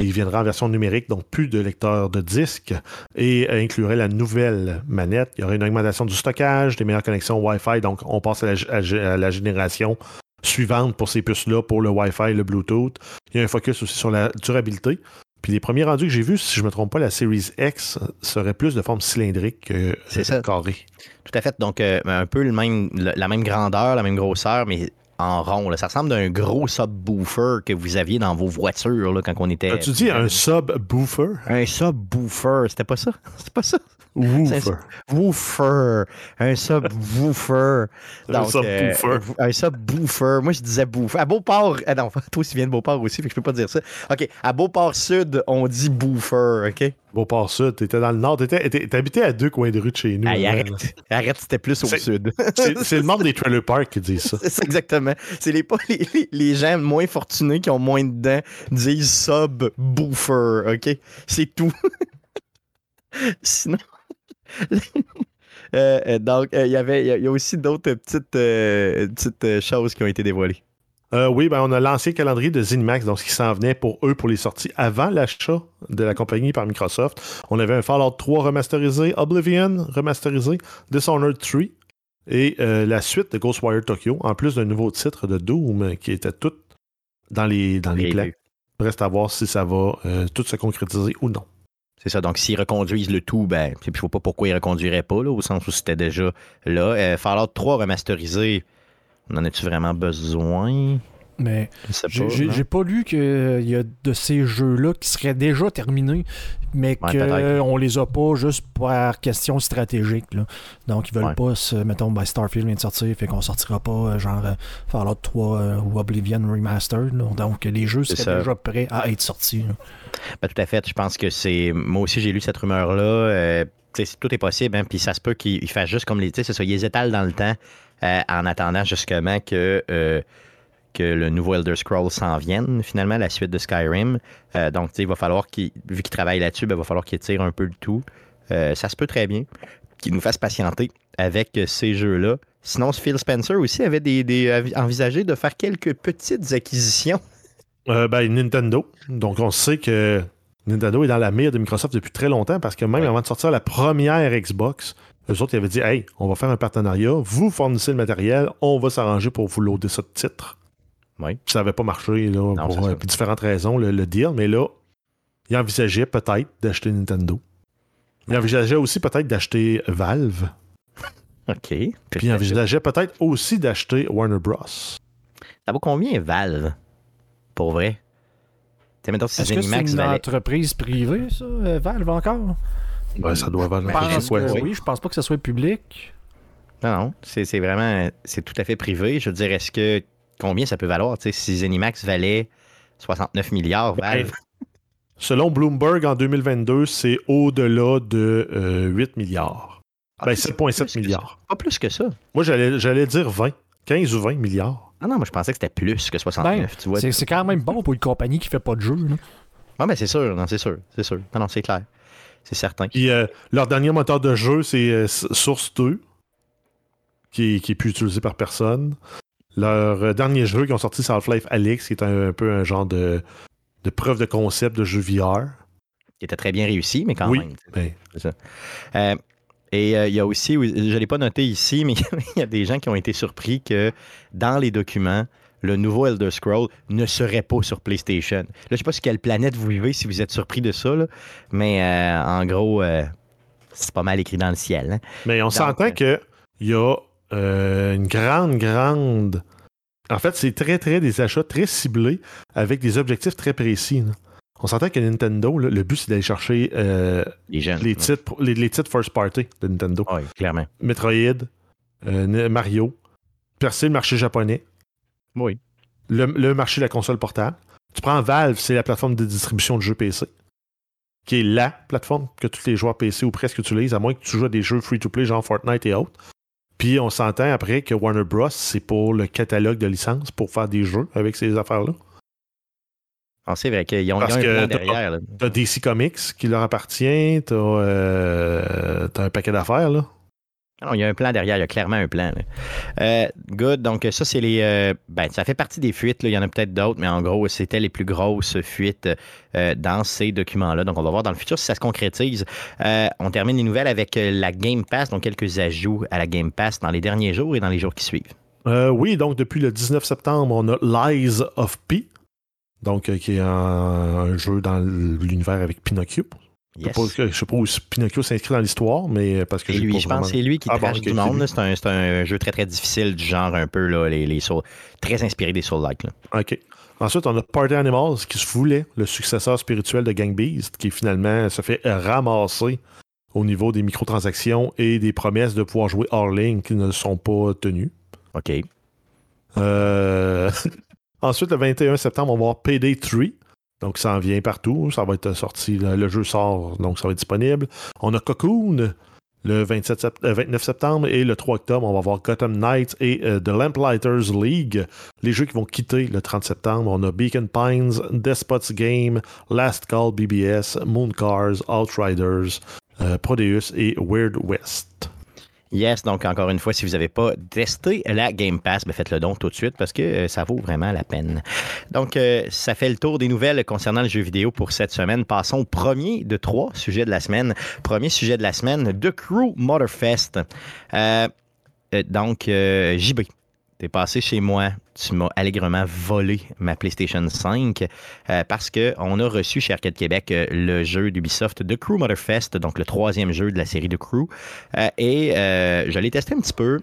Il viendra en version numérique, donc plus de lecteur de disques, et euh, inclurait la nouvelle manette. Il y aurait une augmentation du stockage, des meilleures connexions Wi-Fi, donc on passe à la, à- à la génération suivante pour ces puces-là, pour le Wi-Fi et le Bluetooth. Il y a un focus aussi sur la durabilité. Puis les premiers rendus que j'ai vus, si je ne me trompe pas, la Series X serait plus de forme cylindrique que euh, carrée. Tout à fait. Donc, euh, un peu le même, le- la même grandeur, la même grosseur, mais en rond. là. Ça ressemble à un gros subwoofer que vous aviez dans vos voitures là, quand on était. As-tu dit un subwoofer? Un subwoofer, c'était pas ça? C'était pas ça? Woofer. Woofer. Un subwoofer. Un Donc, subwoofer. euh, un subwoofer. Moi, je disais bouffer. À Beauport. Ah non, toi aussi, viens de Beauport aussi, fait que je peux pas dire ça. OK. À Beauport Sud, on dit boofer, OK? Beauport Sud, t'étais dans le nord, t'habitais à deux coins de rue de chez nous. Arrête. Arrête, c'était plus au sud. C'est le membre des trailer parks qui dit ça. C'est ça, exactement. C'est les, pas les, les- gens moins fortunés qui ont moins de dents disent sub-boofer, OK? C'est tout. Sinon... Euh, euh, donc, euh, il y avait, il y a- il y, a aussi d'autres petites, euh, petites euh, choses qui ont été dévoilées. Euh, oui, ben, on a lancé le calendrier de ZeniMax, donc ce qui s'en venait pour eux pour les sorties avant l'achat de la compagnie par Microsoft. On avait un Fallout 3 remasterisé, Oblivion remasterisé, Dishonored 3 et euh, la suite de Ghostwire Tokyo, en plus d'un nouveau titre de Doom euh, qui était tout dans les, dans les plans. Reste à voir si ça va euh, tout se concrétiser ou non. C'est ça. Donc, s'ils reconduisent le tout, ben, je ne vois pas pourquoi ils ne reconduiraient pas, là, au sens où c'était déjà là. Euh, Fallout 3 remasterisé, en as-tu vraiment besoin? Mais j'ai pas. lu qu'il y a de ces jeux-là qui seraient déjà terminés, mais Ouais, qu'on les a pas juste par question stratégique. là. Donc, ils veulent Ouais. pas, se, mettons, ben, Starfield vient de sortir, fait qu'on sortira pas euh, genre euh, Fallout 3 euh, ou Oblivion Remastered. là. Donc, les jeux C'est seraient ça. déjà prêts à être sortis. Ben, tout à fait. Je pense que c'est. Moi aussi, j'ai lu cette rumeur-là. Euh, tout est possible. Hein, puis ça se peut qu'ils fassent juste comme les. Tu sais, c'est ça. Ils les étalent dans le temps euh, en attendant justement que. Que le nouveau Elder Scrolls s'en vienne, finalement, la suite de Skyrim. Euh, donc, il va falloir qu'il, vu qu'il travaille là-dessus, ben, il va falloir qu'il tire un peu le tout. Euh, ça se peut très bien qu'il nous fasse patienter avec ces jeux-là. Sinon, Phil Spencer aussi avait des, envisagé de faire quelques petites acquisitions. Euh, ben, Nintendo. Donc, on sait que Nintendo est dans la mire de Microsoft depuis très longtemps parce que même Ouais. avant de sortir la première Xbox, eux autres, ils avaient dit Hey, on va faire un partenariat, vous fournissez le matériel, on va s'arranger pour vous loader ça de titres. Oui. Puis ça n'avait pas marché là, c'est pour ça. euh, différentes raisons, le, le deal, mais là, ils envisageaient peut-être d'acheter Nintendo. Ils envisageaient aussi peut-être d'acheter Valve. OK. Puis ils envisageaient peut-être aussi d'acheter Warner Bros. Ça vaut combien Valve? Pour vrai? Est-ce que c'est une valait- entreprise privée, ça, euh, Valve, encore? Ben, ça doit valoir. Je sais pense pas. que oui. oui, je pense pas que ce soit public. Non, non, c'est c'est vraiment, c'est tout à fait privé. Je veux dire, est-ce que, combien ça peut valoir? Tu sais, si Zenimax valait 69 milliards, Valve, Selon Bloomberg, en 2022, c'est au-delà de euh, 8 milliards. Ah, Ben, c'est 7,7 plus que milliards. pas plus que ça. Moi, j'allais j'allais dire 20. 15 ou 20 milliards. Ah non, moi je pensais que c'était plus que 69, Ben, tu vois. C'est quand même bon pour une compagnie qui fait pas de jeu. là. Ah ben c'est sûr, non, c'est sûr, c'est sûr. Non, non, c'est clair. C'est certain. Puis euh, leur dernier moteur de jeu, c'est euh, Source 2, qui est, qui est plus utilisé par personne. Leur euh, dernier jeu qu'ils ont sorti, c'est Half-Life Alyx, qui est un, un peu un genre de, de preuve de concept de jeu VR. Qui était très bien réussi, mais quand Oui. même. Ben, Euh, et euh, il y a aussi, je ne l'ai pas noté ici, mais il y a des gens qui ont été surpris que dans les documents, le nouveau Elder Scroll ne serait pas sur PlayStation. Là, je ne sais pas sur quelle planète vous vivez si vous êtes surpris de ça, là, mais euh, en gros, euh, c'est pas mal écrit dans le ciel. hein. mais on s'entend qu'il y a euh, une grande, grande. En fait, c'est très, très des achats très ciblés avec des objectifs très précis. là. On s'entend que Nintendo, là, le but, c'est d'aller chercher euh, Les jeunes. les, titres, les, les titres first party de Nintendo. Oui, clairement. Metroid, euh, Mario, percer le marché japonais, Oui. le, le marché de la console portable. Tu prends Valve, c'est la plateforme de distribution de jeux PC, qui est la plateforme que tous les joueurs PC ou presque utilisent, à moins que tu joues à des jeux free-to-play genre Fortnite et autres. Puis on s'entend après que Warner Bros, c'est pour le catalogue de licences pour faire des jeux avec ces affaires-là. Ah, c'est vrai qu'ils ont, Parce un que plan t'as- derrière. T'as DC Comics qui leur appartient, t'as euh, t'as un paquet d'affaires, là. Il y a un plan derrière, il y a clairement un plan. Euh, good, donc ça, c'est les. euh, ben, ça fait partie des fuites, il y en a peut-être d'autres, mais en gros, c'était les plus grosses fuites euh, dans ces documents-là. Donc, on va voir dans le futur si ça se concrétise. On termine les nouvelles avec la Game Pass, donc quelques ajouts à la Game Pass dans les derniers jours et dans les jours qui suivent. Oui, donc depuis le 19 septembre, on a Lies of P, donc qui est un jeu dans l'univers avec Pinocchio. Je Yes. sais pas- Je sais pas où Pinocchio s'inscrit dans l'histoire, mais euh, parce que lui, pas je vraiment- pense que c'est lui qui Ah bon, ok, du monde. C'est un, un jeu très très difficile du genre un peu là, les, les très inspiré des Soul-like. là. OK. Ensuite, on a Party Animals qui se voulait le successeur spirituel de Gang Beast, qui finalement se fait ramasser au niveau des microtransactions et des promesses de pouvoir jouer hors ligne qui ne sont pas tenues. OK. Euh, Ensuite, le 21 septembre, on va avoir Payday 3. Donc, ça en vient partout. Ça va être sorti. Le, jeu sort, donc ça va être disponible. On a Cocoon le 27 sept- euh, 29 septembre. Et le 3 octobre, on va avoir Gotham Knights et euh, The Lamplighters League. Les jeux qui vont quitter le 30 septembre. On a Beacon Pines, Despot's Game, Last Call BBS, Moon Cars, Outriders, euh, Prodeus et Weird West. Yes, donc encore une fois, si vous n'avez pas testé la Game Pass, ben faites-le donc tout de suite parce que euh, ça vaut vraiment la peine. Donc, euh, ça fait le tour des nouvelles concernant le jeu vidéo pour cette semaine. Passons au premier de trois sujets de la semaine. Premier sujet de la semaine, The Crew Motorfest. Euh, euh, donc, JB, t'es passé chez moi, tu m'as allègrement volé ma PlayStation 5 euh, parce qu'on a reçu chez Arcade Québec euh, le jeu d'Ubisoft The Crew Motorfest, donc le troisième jeu de la série de Crew. Euh, et je l'ai testé un petit peu.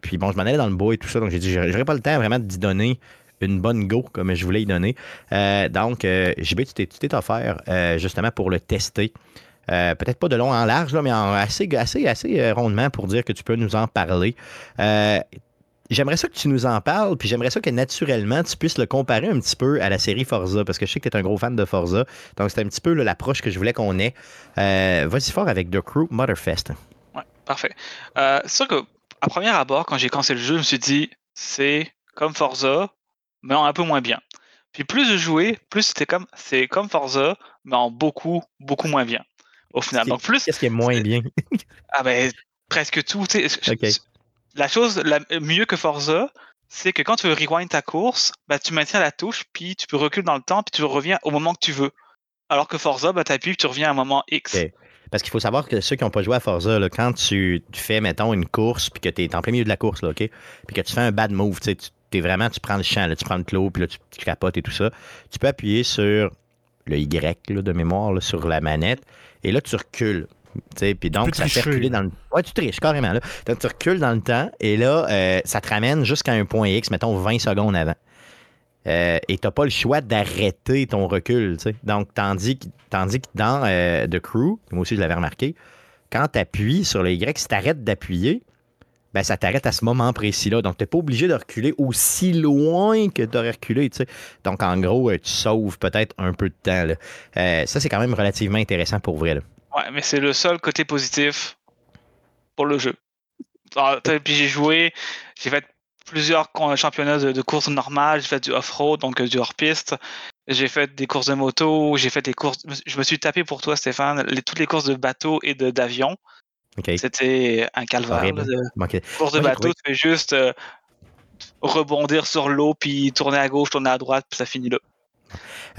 puis bon, je m'en allais dans le bois et tout ça, donc j'ai dit, j'aurais pas le temps vraiment d'y donner une bonne go comme je voulais y donner. Donc, JB, tu t'es- offert justement pour le tester. Peut-être pas de long en large, là, mais en assez, assez, assez rondement pour dire que tu peux nous en parler. J'aimerais ça que tu nous en parles, puis j'aimerais ça que naturellement tu puisses le comparer un petit peu à la série Forza, parce que je sais que tu es un gros fan de Forza. Donc, c'est un petit peu l'approche que je voulais qu'on ait. Euh, Vas-y fort avec The Crew Motorfest. Ouais, parfait. Euh, c'est sûr que, à premier abord, quand j'ai commencé le jeu, je me suis dit, c'est comme Forza, mais en un peu moins bien. Puis plus je jouais, plus c'était comme, c'est comme Forza, mais en beaucoup, beaucoup moins bien. Au final. Qu'est-ce qui est moins bien? ah ben, presque tout. sais, je-. La chose mieux que Forza, c'est que quand tu veux rewind ta course, bah, tu maintiens la touche, puis tu peux reculer dans le temps, puis tu reviens au moment que tu veux. Alors que Forza, bah, tu appuies, puis tu reviens à un moment X. Parce qu'il faut savoir que ceux qui n'ont pas joué à Forza, quand tu, fais, mettons, une course, puis que tu es en plein milieu de la course, là? Puis que tu fais un bad move, tu es vraiment, tu prends le champ, tu prends le clos, puis là, tu, capotes et tout ça. Tu peux appuyer sur le Y de mémoire sur la manette, et là, tu recules. Puis donc, ça fait reculer dans le. Ouais, tu triches carrément. Là. Donc, tu recules dans le temps, et là, euh, ça te ramène jusqu'à un point X, mettons 20 secondes avant. euh, et tu n'as pas le choix d'arrêter ton recul. Donc, tandis, que- tandis que dans euh, The Crew, moi aussi je l'avais remarqué, quand tu appuies sur le Y, si tu arrêtes d'appuyer, ben, ça t'arrête à ce moment précis-là. Donc, tu n'es pas obligé de reculer aussi loin que tu aurais reculé. Donc, en gros, euh, tu sauves peut-être un peu de temps. là. Euh, ça, c'est quand même relativement intéressant pour vrai. là. Ouais, mais c'est le seul côté positif pour le jeu. Alors, t'as- puis j'ai joué, j'ai fait plusieurs championnats de, de courses normales, j'ai fait du off-road, donc euh, du hors-piste. J'ai fait des courses de moto, j'ai fait des courses. Je me suis tapé pour toi, Stéphane, les- toutes les courses de bateau et d'avion. OK. C'était un calvaire. De- Ok. course de Moi, bateau, tu fais juste euh, rebondir sur l'eau, puis tourner à gauche, tourner à droite, puis ça finit là.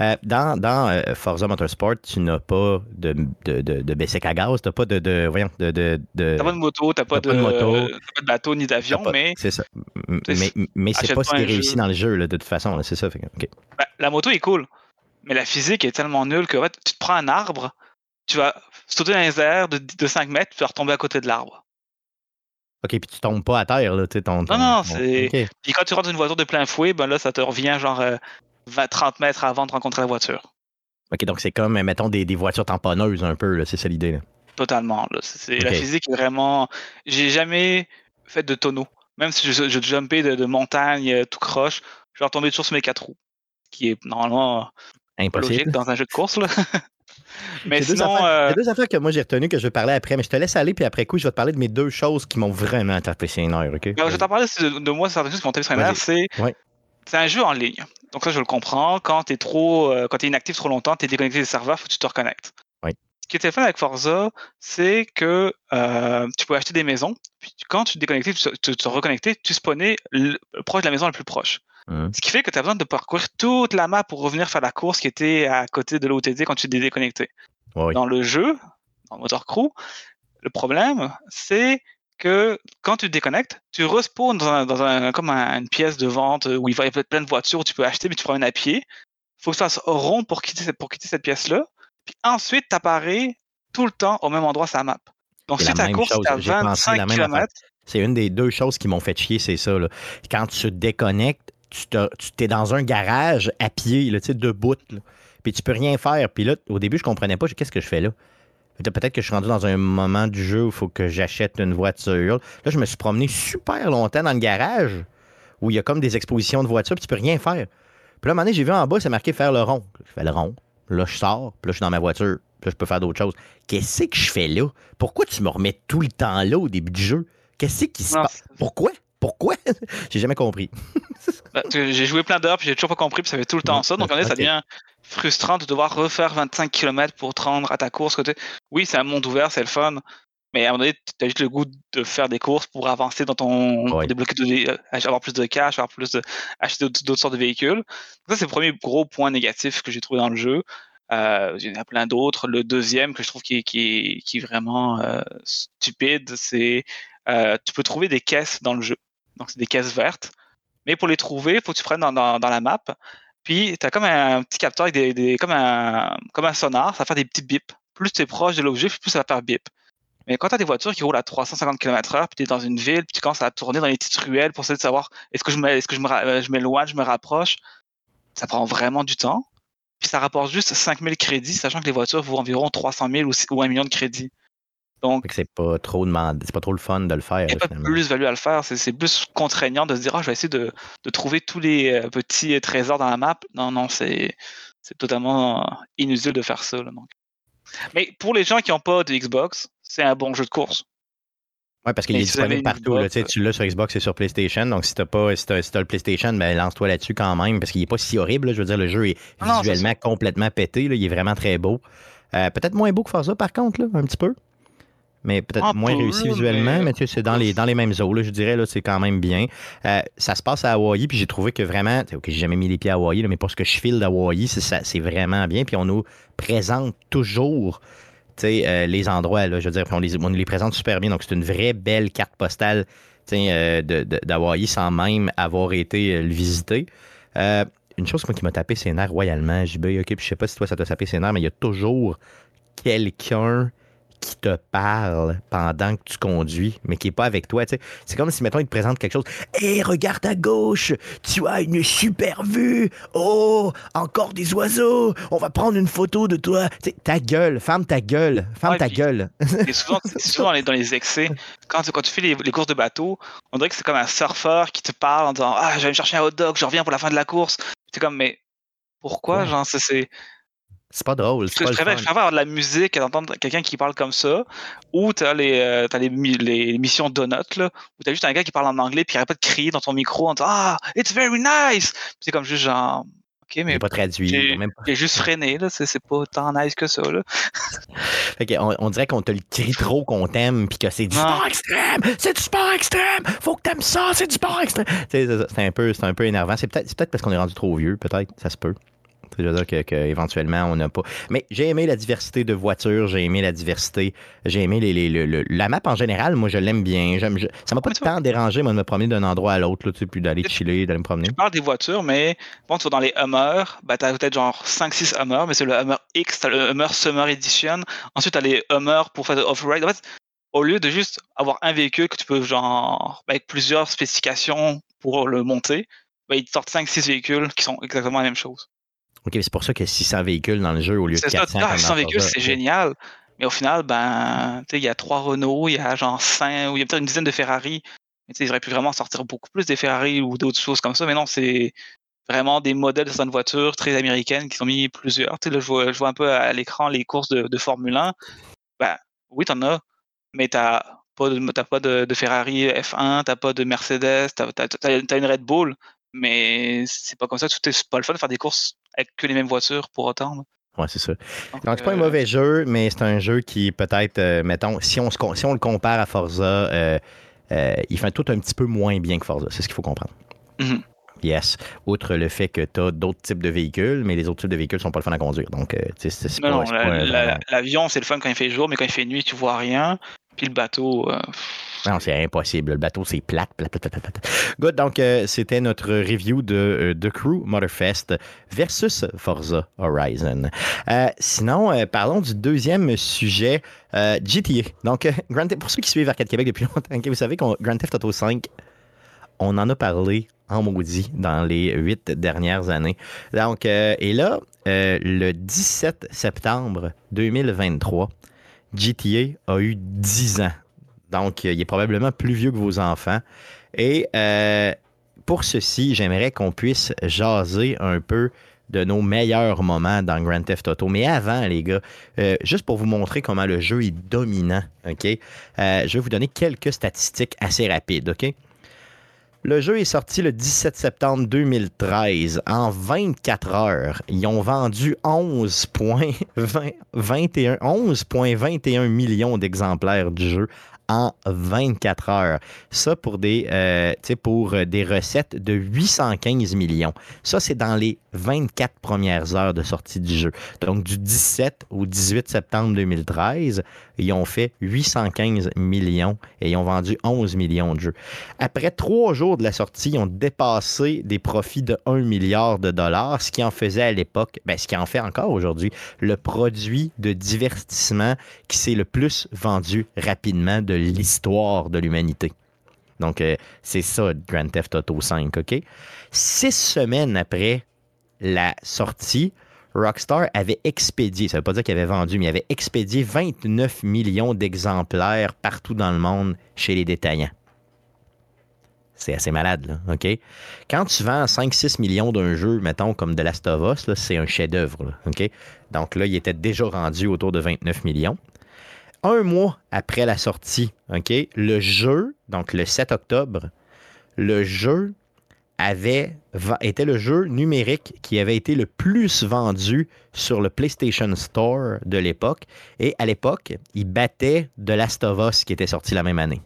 Euh, dans dans euh, Forza Motorsport, tu n'as pas de, de, de, de BSEC à gaz, tu n'as pas de, de. Voyons, de. de, de- T'as pas de moto, t'as pas, t'as pas de moto. t'as pas de bateau ni d'avion, mais C'est ça. Tu Mais, mais c'est pas ce qui est réussi dans le jeu, là, de toute façon. C'est ça. Ben, la moto est cool, mais la physique est tellement nulle que en fait, tu te prends un arbre, tu vas sauter dans les airs de, de 5 mètres, tu vas retomber à côté de l'arbre. OK, puis tu tombes pas à terre, là, tu sais, ton, ton- non, ton- c'est-. Puis quand tu rentres dans une voiture de plein fouet, ben là, ça te revient genre euh, 20, 30 mètres avant de rencontrer la voiture. OK, donc c'est comme, mettons, des, des voitures tamponneuses un peu, c'est ça l'idée. là. Totalement. Là. C'est- La physique est vraiment. J'ai jamais fait de tonneau. Même si je, je jumpais de, de montagne euh, tout croche, je vais retomber toujours sur mes quatre roues. Qui est normalement pas Impossible. logique dans un jeu de course. Là. Mais C'est deux sinon, affaires- euh, deux affaires que moi j'ai retenues que je vais parler après, mais je te laisse aller, puis après coup, je vais te parler de mes deux choses qui m'ont vraiment tapé ses nerfs, OK? Ben, je vais t'en parler aussi de, de moi, certaines choses qui m'ont tapé sur les Vas-y. nerfs, c'est Ouais. c'est un jeu en ligne. Donc ça, je le comprends. Quand tu es trop, euh, quand t'es inactif trop longtemps, tu es déconnecté des serveurs, faut que tu te reconnectes. Ouais. Ce qui était fun avec Forza, c'est que euh, tu pouvais acheter des maisons, puis quand tu te déconnectais, tu, tu te reconnectais, tu spawnais le- proche de la maison la plus proche. Mhm. Ce qui fait que tu as besoin de parcourir toute la map pour revenir faire la course qui était à côté de l'OTD quand tu t'es déconnecté. Ouais. Dans le jeu, dans Motor Crew, le problème, c'est que quand tu te déconnectes, tu respawns dans, un, dans un- comme un- une pièce de vente où il va y avoir plein de voitures où tu peux acheter, mais tu promènes à pied. Il faut que tu fasses rond pour quitter, cette- pour quitter cette pièce-là. Puis ensuite, tu apparais tout le temps au même endroit sur la map. Donc, si ta course est à j'ai pensé la 25 même affaire. km, C'est une des deux choses qui m'ont fait chier, c'est ça. là. Quand tu te déconnectes, tu te- tu t'es dans un garage à pied, là, debout, là. puis tu peux rien faire. Puis là, au début, je comprenais pas, qu'est-ce que je fais là? Peut-être que je suis rendu dans un moment du jeu où il faut que j'achète une voiture. Là, je me suis promené super longtemps dans le garage où il y a comme des expositions de voitures, puis tu peux rien faire. Puis là, à un moment donné, j'ai vu en bas, c'est marqué faire le rond. Je fais le rond. Là, je sors, puis là, je suis dans ma voiture. Puis là, je peux faire d'autres choses. Qu'est-ce que je fais là? Pourquoi tu me remets tout le temps là au début du jeu? Qu'est-ce qui se passe? Pourquoi? Pourquoi? j'ai jamais compris. bah, que j'ai joué plein d'heures, puis j'ai toujours pas compris, puis ça fait tout le temps ça. Donc, en fait, ça devient frustrant de devoir refaire 25 km pour te rendre à ta course. Côté... Oui, c'est un monde ouvert, c'est le fun. Mais à un moment donné, tu as juste le goût de faire des courses pour avancer dans ton. pour Ouais. débloquer, de- euh, avoir plus de cash, avoir plus de. acheter d'autres sortes de véhicules. Ça, c'est le premier gros point négatif que j'ai trouvé dans le jeu. Euh, il y en a plein d'autres. Le deuxième que je trouve qui est, qui est, qui est vraiment euh, stupide, c'est euh, tu peux trouver des caisses dans le jeu. Donc, c'est des caisses vertes. Mais pour les trouver, il faut que tu prennes dans, dans, dans la map. Puis, tu as comme un petit capteur avec des, comme, un, comme un sonar, ça va faire des petits bips. Plus tu es proche de l'objet, plus ça va faire bip. Mais quand tu as des voitures qui roulent à 350 km/h, puis tu es dans une ville, puis tu commences à tourner dans les petites ruelles pour essayer de savoir est-ce que je je euh, je m'éloigne, je me rapproche, ça prend vraiment du temps. Puis ça rapporte juste 5000 crédits, sachant que les voitures vaut environ 300 000 ou, si- ou 1 million de crédits. Donc, c'est pas trop demandé, c'est pas trop le fun de le faire. il n'y a pas de finalement. plus-value à le faire. C'est plus contraignant de se dire, ah, je vais essayer de, de trouver tous les euh, petits euh, trésors dans la map. Non, non, c'est c'est totalement euh, inutile de faire ça. là, donc. Mais pour les gens qui n'ont pas de Xbox, c'est un bon jeu de course. Ouais, parce qu'il est si disponible partout. là, tu tu l'as sur Xbox et sur PlayStation. Donc, si t'as pas, si t'as, si le PlayStation, ben, lance-toi là-dessus quand même, parce qu'il est pas si horrible. là. Je veux dire, le jeu est non, visuellement complètement pété. là. Il est vraiment très beau. Euh, peut-être moins beau que Forza, par contre, là, un petit peu. Mais peut-être moins peu, réussi visuellement, mais- mais, tu sais, c'est dans les, dans les mêmes eaux, là, je dirais, là, c'est quand même bien. Euh, ça se passe à Hawaï, puis j'ai trouvé que vraiment, ok, j'ai jamais mis les pieds à Hawaï, là, mais pour ce que je file d'Hawaï, c'est, vraiment bien. Puis on nous présente toujours euh, les endroits, là, je veux dire, on, les, on nous les présente super bien. Donc, c'est une vraie belle carte postale euh, de- de- d'Hawaï sans même avoir été euh, le visiter. Une chose moi, qui m'a tapé ses nerfs royalement, JB, ok, puis je sais pas si toi ça t'a tapé ses nerfs, mais il y a toujours quelqu'un qui te parle pendant que tu conduis, mais qui n'est pas avec toi. C'est comme si, mettons, il te présente quelque chose. Hé, regarde à gauche, tu as une super vue. Oh, encore des oiseaux. On va prendre une photo de toi. Ta gueule, ferme ta gueule, ferme Ouais, ta puis- gueule. Et souvent, c'est souvent dans les, dans les excès. Quand, tu- quand tu fais les, les courses de bateau, on dirait que c'est comme un surfeur qui te parle en disant Ah, je vais me chercher un hot dog, je reviens pour la fin de la course. C'est comme, mais pourquoi Ouais. Genre, c'est- c'est. C'est pas drôle. Je C'est pas le préfère, je préfère avoir de la musique et d'entendre quelqu'un qui parle comme ça, ou t'as les, euh, t'as les, les missions Donut, là, où t'as juste un gars qui parle en anglais puis qui arrête pas de crier dans ton micro en disant Ah, it's very nice! Puis C'est comme juste genre, ok, mais n'est pas traduit. j'ai même pas- j'ai juste freiné, là, c'est c'est pas tant nice que ça, là. Fait que on, on dirait qu'on te le crie trop qu'on t'aime puis que c'est du sport extrême, c'est du sport extrême, faut que t'aimes ça, c'est du sport extrême. C'est C'est un peu, c'est un peu énervant. C'est peut-être, c'est peut-être parce qu'on est rendu trop vieux, peut-être, ça se peut. Tu sais, Je veux dire que, que éventuellement on n'a pas. Mais j'ai aimé la diversité de voitures, j'ai aimé la diversité, j'ai aimé les, les- la map en général. Moi, je l'aime bien. J'aime, je- ça m'a pas tant dérangé moi de me promener d'un endroit à l'autre, là, tu sais, puis d'aller chiller, d'aller me promener. Tu parles des voitures, mais bon, tu vas dans les Hummer, bah, t'as peut-être genre 5-6 Hummer, mais c'est le Hummer X, t'as le Hummer Summer Edition. Ensuite, t'as les Hummer pour faire de off-road. En fait, au lieu de juste avoir un véhicule que tu peux, genre, avec plusieurs spécifications pour le monter, bah, ils te sortent 5-6 véhicules qui sont exactement la même chose. Ok, c'est pour ça que 600 véhicules dans le jeu au lieu de C'est ça, 400. ah, comme 600 dans véhicules, c'est génial. Mais au final, ben, il y a trois Renault, il y a genre 5, ou il y a peut-être une dizaine de Ferrari. Mais ils auraient pu vraiment sortir beaucoup plus des Ferrari ou d'autres choses comme ça. Mais non, c'est vraiment des modèles de certaines voitures très américaines qui sont mis plusieurs. Tu sais, là, je vois, je vois un peu à l'écran les courses de, de Formule 1. Ben, oui, t'en as, mais t'as pas de, t'as pas de, de Ferrari F1, t'as pas de Mercedes, t'as, t'as une Red Bull. Mais c'est pas comme ça, c'est pas le fun de faire des courses avec que les mêmes voitures pour autant. là. Ouais, c'est ça. Donc, Donc, c'est pas un euh, mauvais jeu, mais c'est un jeu qui, peut-être, euh, mettons, si on, se, si on le compare à Forza, euh, il fait tout un petit peu moins bien que Forza. C'est ce qu'il faut comprendre. Mhm. Yes. Outre le fait que tu as d'autres types de véhicules, mais les autres types de véhicules sont pas le fun à conduire. Donc, tu sais, c'est c'est Non, pas, non, c'est la- pas un- la- l'avion, c'est le fun quand il fait jour, mais quand il fait nuit, tu vois rien. Puis le bateau, euh, Non, c'est impossible. Le bateau, c'est plate. Good. Donc, euh, c'était notre review de euh, The Crew Motorfest versus Forza Horizon. Euh, sinon, euh, parlons du deuxième sujet, euh, GTA. Donc, euh, Grand Theft- pour ceux qui suivent Arcade Québec depuis longtemps, vous savez qu'on Grand Theft Auto 5, on en a parlé en maudit dans les huit dernières années. Donc, euh, et là, euh, le 17 septembre 2023, GTA a eu 10 ans. Donc, euh, il est probablement plus vieux que vos enfants. Et euh, pour ceci, j'aimerais qu'on puisse jaser un peu de nos meilleurs moments dans Grand Theft Auto. Mais avant, les gars, euh, juste pour vous montrer comment le jeu est dominant, OK? je vais vous donner quelques statistiques assez rapides, OK? Le jeu est sorti le 17 septembre 2013. En 24 heures, ils ont vendu 11,20 21 11,21 millions d'exemplaires du jeu en 24 heures. Ça pour des, euh, pour euh, des recettes de 815 millions. Ça, c'est dans les 24 premières heures de sortie du jeu. Donc, du 17 au 18 septembre 2013, ils ont fait 815 millions et ils ont vendu 11 millions de jeux. Après trois jours de la sortie, ils ont dépassé des profits de 1 milliard de dollars, ce qui en faisait à l'époque, ben, ce qui en fait encore aujourd'hui, le produit de divertissement qui s'est le plus vendu rapidement de l'histoire de l'humanité. Donc, euh, c'est ça, Grand Theft Auto 5, OK? Six semaines après la sortie, Rockstar avait expédié, ça ne veut pas dire qu'il avait vendu, mais il avait expédié 29 millions d'exemplaires partout dans le monde chez les détaillants. C'est assez malade, là, OK? Quand tu vends 5-6 millions d'un jeu, mettons, comme The Last of Us, c'est un chef-d'œuvre, OK? Donc là, il était déjà rendu autour de 29 millions. Un mois après la sortie, OK, le jeu, donc le 7 octobre, le jeu était le jeu numérique qui avait été le plus vendu sur le PlayStation Store de l'époque. Et à l'époque, il battait The Last of Us qui était sorti la même année.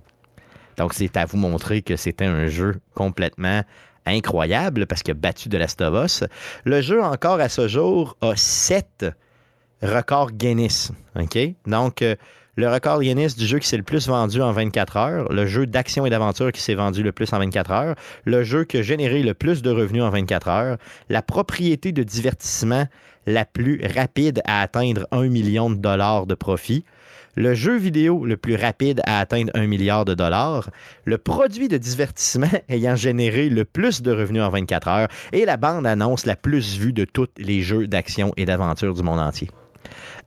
Donc, c'est à vous montrer que c'était un jeu complètement incroyable parce qu'il a battu The Last of Us. Le jeu, encore à ce jour, a sept records Guinness. Donc, euh, le record Guinness du jeu qui s'est le plus vendu en 24 heures, le jeu d'action et d'aventure qui s'est vendu le plus en 24 heures, le jeu qui a généré le plus de revenus en 24 heures, la propriété de divertissement la plus rapide à atteindre 1 million de dollars de profit, le jeu vidéo le plus rapide à atteindre un milliard de dollars, le produit de divertissement ayant généré le plus de revenus en 24 heures et la bande-annonce la plus vue de tous les jeux d'action et d'aventure du monde entier.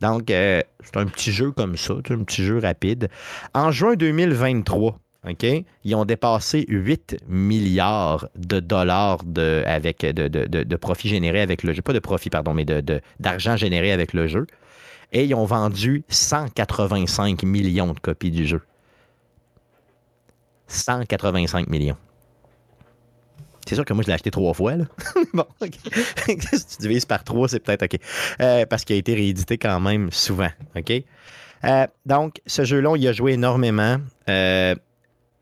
Donc, euh, c'est un petit jeu comme ça, un petit jeu rapide. En juin 2023, OK, ils ont dépassé 8 milliards de dollars de, avec, de, de, de profits générés avec le jeu. Pas de profit, pardon, mais d'argent généré avec le jeu et ils ont vendu 185 millions de copies du jeu. 185 millions. C'est sûr que moi, je l'ai acheté trois fois. Là. bon, si tu divises par trois, c'est peut-être OK. Euh, parce qu'il a été réédité quand même souvent. OK? Euh, donc, ce jeu-là, il a joué énormément. Euh,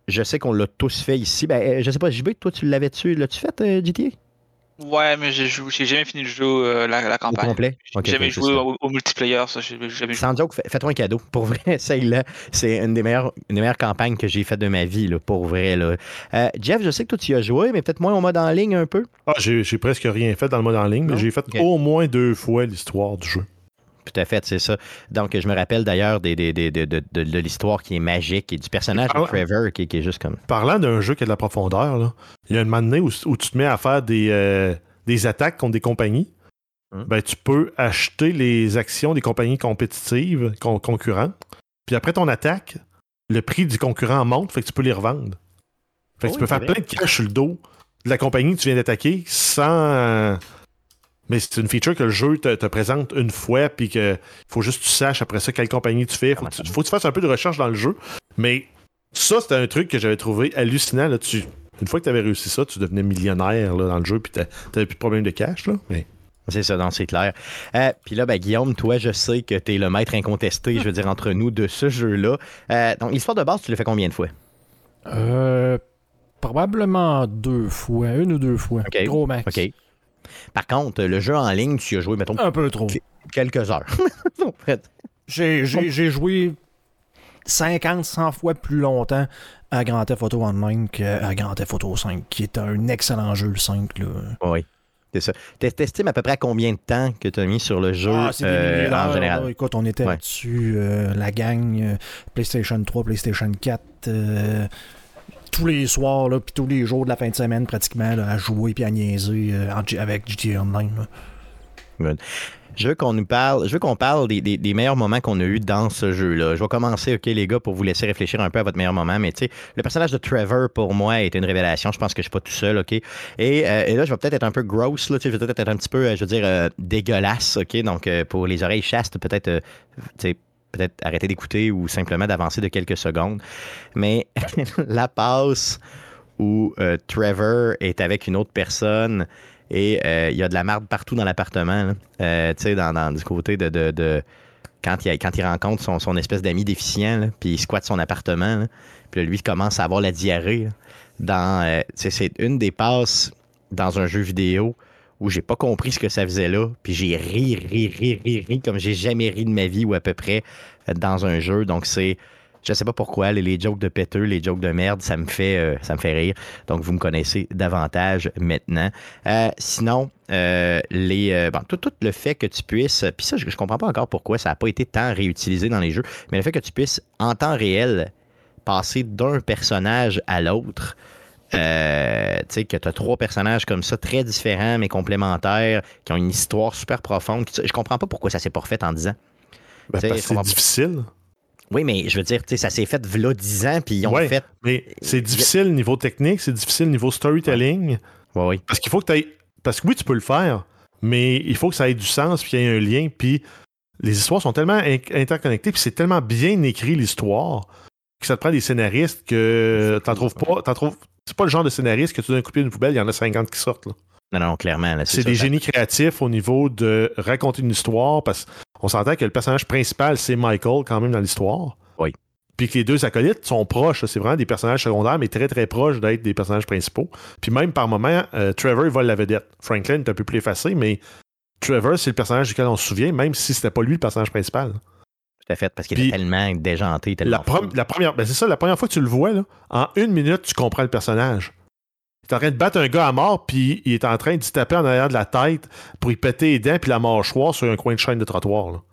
je sais qu'on l'a tous fait ici. Ben, je sais pas, JB, toi, tu l'avais-tu? L'as-tu fait, GTA? Ouais, mais j'ai jamais fini le jeu, euh, la, la, campagne. Au complet? J'ai jamais joué au, multiplayer, ça. Jamais Sans joke, fais-toi un cadeau. Pour vrai, celle-là, c'est une, des meilleures, une des meilleures campagnes que j'ai faites de ma vie, là, pour vrai. Là. Euh, Jeff, je sais que toi, tu y as joué, mais peut-être moins au mode en ligne un peu. Ah, j'ai presque rien fait dans le mode en ligne, mais j'ai fait au moins deux fois l'histoire du jeu. Tout à fait, c'est ça. Donc, je me rappelle d'ailleurs des, de, l'histoire qui est magique et du personnage de Trevor qui, est juste comme. Parlant d'un jeu qui a de la profondeur, il y a un moment donné où, tu te mets à faire des, euh, des attaques contre des compagnies. Hum. Ben, tu peux acheter les actions des compagnies compétitives, concurrentes. Puis après ton attaque, le prix du concurrent monte, fait que tu peux les revendre. Fait que tu peux faire plein de cash sur le dos de la compagnie que tu viens d'attaquer sans mais c'est une feature que le jeu te, présente une fois, puis qu'il faut juste que tu saches après ça quelle compagnie tu fais. Faut, que tu, faut que tu fasses un peu de recherche dans le jeu. Mais ça, c'était un truc que j'avais trouvé hallucinant. Là, une fois que tu avais réussi ça, tu devenais millionnaire là, dans le jeu, puis tu n'avais plus de problème de cash. Là, mais... C'est ça, c'est clair. Euh, puis là, ben, Guillaume, toi, je sais que tu es le maître incontesté, je veux dire, entre nous, de ce jeu-là. Euh, donc, l'histoire de base, tu l'as fait combien de fois? Euh, probablement deux fois, une ou deux fois. Gros max. OK. Par contre, le jeu en ligne, tu as joué, mettons. Un peu trop. Quelques heures. j'ai joué 50, 100 fois plus longtemps à Grand Theft Auto Online qu'à Grand Theft Auto 5, qui est un excellent jeu, le 5. Là. Oui. C'est ça. T'estimes à peu près à combien de temps que tu as mis sur le jeu ah, euh, en général? écoute, on était là-dessus, euh, la gang, euh, PlayStation 3, PlayStation 4, tous les soirs, puis tous les jours de la fin de semaine, pratiquement, à jouer puis à niaiser euh, avec GTA Online. Je veux qu'on nous parle, je veux qu'on parle des, meilleurs moments qu'on a eu dans ce jeu-là. Je vais commencer, OK, les gars, pour vous laisser réfléchir un peu à votre meilleur moment. Mais tu sais, le personnage de Trevor, pour moi, été une révélation. Je pense que je suis pas tout seul, OK? Et, euh, là, je vais peut-être être un peu gross, là, je vais peut-être être un petit peu, euh, je veux dire, dégueulasse, OK? Donc, pour les oreilles chastes, peut-être, peut-être arrêter d'écouter ou simplement d'avancer de quelques secondes. Mais la passe où euh, Trevor est avec une autre personne et euh, il y a de la marde partout dans l'appartement, euh, tu sais, dans, du côté de, quand, il, quand il rencontre son, espèce d'ami déficient, puis il squatte son appartement, puis lui, il commence à avoir la diarrhée. dans, c'est une des passes dans un jeu vidéo où j'ai pas compris ce que ça faisait là, puis j'ai ri, ri, ri, ri, ri, comme j'ai jamais ri de ma vie ou à peu près euh, dans un jeu. Donc c'est, je sais pas pourquoi, les, jokes de péteux, les jokes de merde, ça me fait, euh, rire. Donc vous me connaissez davantage maintenant. Euh, sinon, les, bon, tout, le fait que tu puisses, puis ça, je, je comprends pas encore pourquoi ça n'a pas été tant réutilisé dans les jeux, mais le fait que tu puisses en temps réel passer d'un personnage à l'autre. Euh, tu sais, que tu as trois personnages comme ça, très différents mais complémentaires, qui ont une histoire super profonde. Je comprends pas pourquoi ça s'est pas refait en 10 ans. Ben, parce que c'est difficile. Oui, mais je veux dire, ça s'est fait v'là 10 ans, puis ils ont fait. Mais c'est difficile niveau technique, c'est difficile niveau storytelling. Oui, oui. Parce qu'il faut que tu Parce que oui, tu peux le faire, mais il faut que ça ait du sens, puis qu'il y ait un lien, puis les histoires sont tellement interconnectées, puis c'est tellement bien écrit l'histoire que ça te prend des scénaristes que t'en trouves pas. T'en trouves, c'est pas le genre de scénariste que tu donnes un coup de poubelle, il y en a 50 qui sortent. Là. Non, non, clairement. c'est des génies créatifs au niveau de raconter une histoire, parce qu'on s'entend que le personnage principal, c'est Michael quand même dans l'histoire. Oui. Puis que les deux acolytes sont proches. C'est vraiment des personnages secondaires, mais très très proches d'être des personnages principaux. Puis même par moment, euh, Trevor, il vole la vedette. Franklin est un peu plus effacé, mais Trevor, c'est le personnage duquel on se souvient, même si c'était pas lui le personnage principal. Tout à fait, parce qu'il est tellement déjanté, tellement. La, première, ben c'est ça, la première fois que tu le vois, là, en une minute, tu comprends le personnage. Il est en train de battre un gars à mort, puis il est en train de se taper en arrière de la tête pour y péter les dents, puis la mâchoire sur un coin de chaîne de trottoir.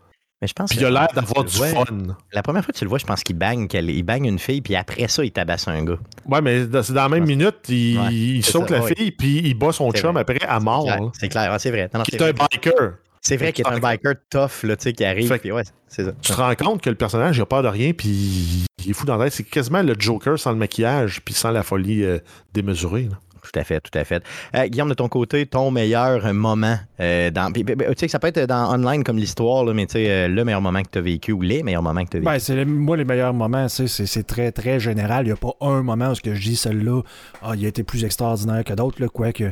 Mais je pense Puis il a l'air d'avoir du vois- fun. La première fois que tu le vois, je pense qu'il bang, il bang une fille, puis après ça, il tabasse un gars. Ouais, mais dans- c'est dans la même minute, il, Ouais, il c'est saute ça, la ouais. fille, puis il bat son chum vrai. après à mort. C'est clair, c'est vrai. C'est est un biker. C'est vrai qu'il est un biker tough, là, tu sais, qui arrive. Fait que- puis ouais, c'est ça. Tu te rends compte que le personnage, il a peur de rien, puis il est fou dans la tête. C'est quasiment le Joker sans le maquillage, puis sans la folie euh, démesurée. là. Tout à fait, tout à fait. Euh, Guillaume, de ton côté, ton meilleur moment euh, dans. Tu sais que ça peut être dans online comme l'histoire, là, mais tu sais, euh, le meilleur moment que tu as vécu ou les meilleurs moments que tu as vécu. Ben, c'est moi, les meilleurs moments, c'est, c'est, c'est très, très général. Il n'y a pas un moment où ce que je dis, celle-là, ah, il a été plus extraordinaire que d'autres, là, quoique.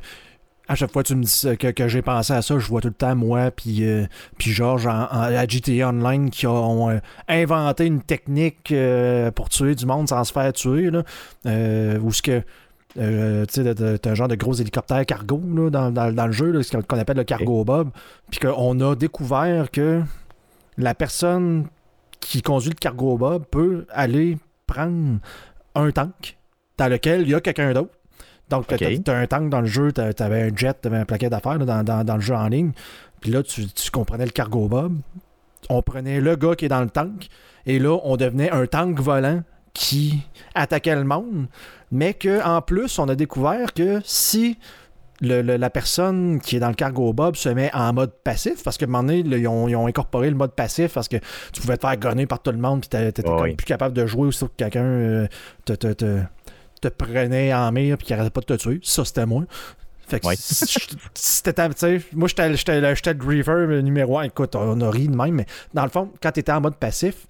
À chaque fois que tu me dis ça- que, que j'ai pensé à ça, je vois tout le temps moi puis euh, puis Georges à GTA Online qui ont euh, inventé une technique euh, pour tuer du monde sans se faire tuer là, euh, où ce que euh, tu sais, un genre de gros hélicoptère cargo là, dans, dans- dans le jeu, là, ce qu'on qu'on appelle le cargo bob, puis qu'on a découvert que la personne qui conduit le cargo bob peut aller prendre un tank dans lequel il y a quelqu'un d'autre. Donc, Ok. tu as un tank dans le jeu, tu avais un jet, tu avais un paquet d'affaires dans, dans- dans le jeu en ligne. Puis là, tu, tu comprenais le cargo bob. On prenait le gars qui est dans le tank et là, on devenait un tank volant qui attaquait le monde. Mais que en plus, on a découvert que si le- le- la personne qui est dans le cargo bob se met en mode passif, parce qu'à un moment donné, là, ils, ont, ils ont incorporé le mode passif parce que tu pouvais te faire gonner par tout le monde, puis t'étais oui. plus capable de jouer aussitôt que quelqu'un euh, te, te, te- te prenait en mire puis qu'il arrêtait pas de te tuer. Ça, c'était moi. Fait que Ouais. c'était, moi, j'étais, le- griever numéro un. Écoute, on a ri de même, mais dans le fond, quand tu étais en mode passif,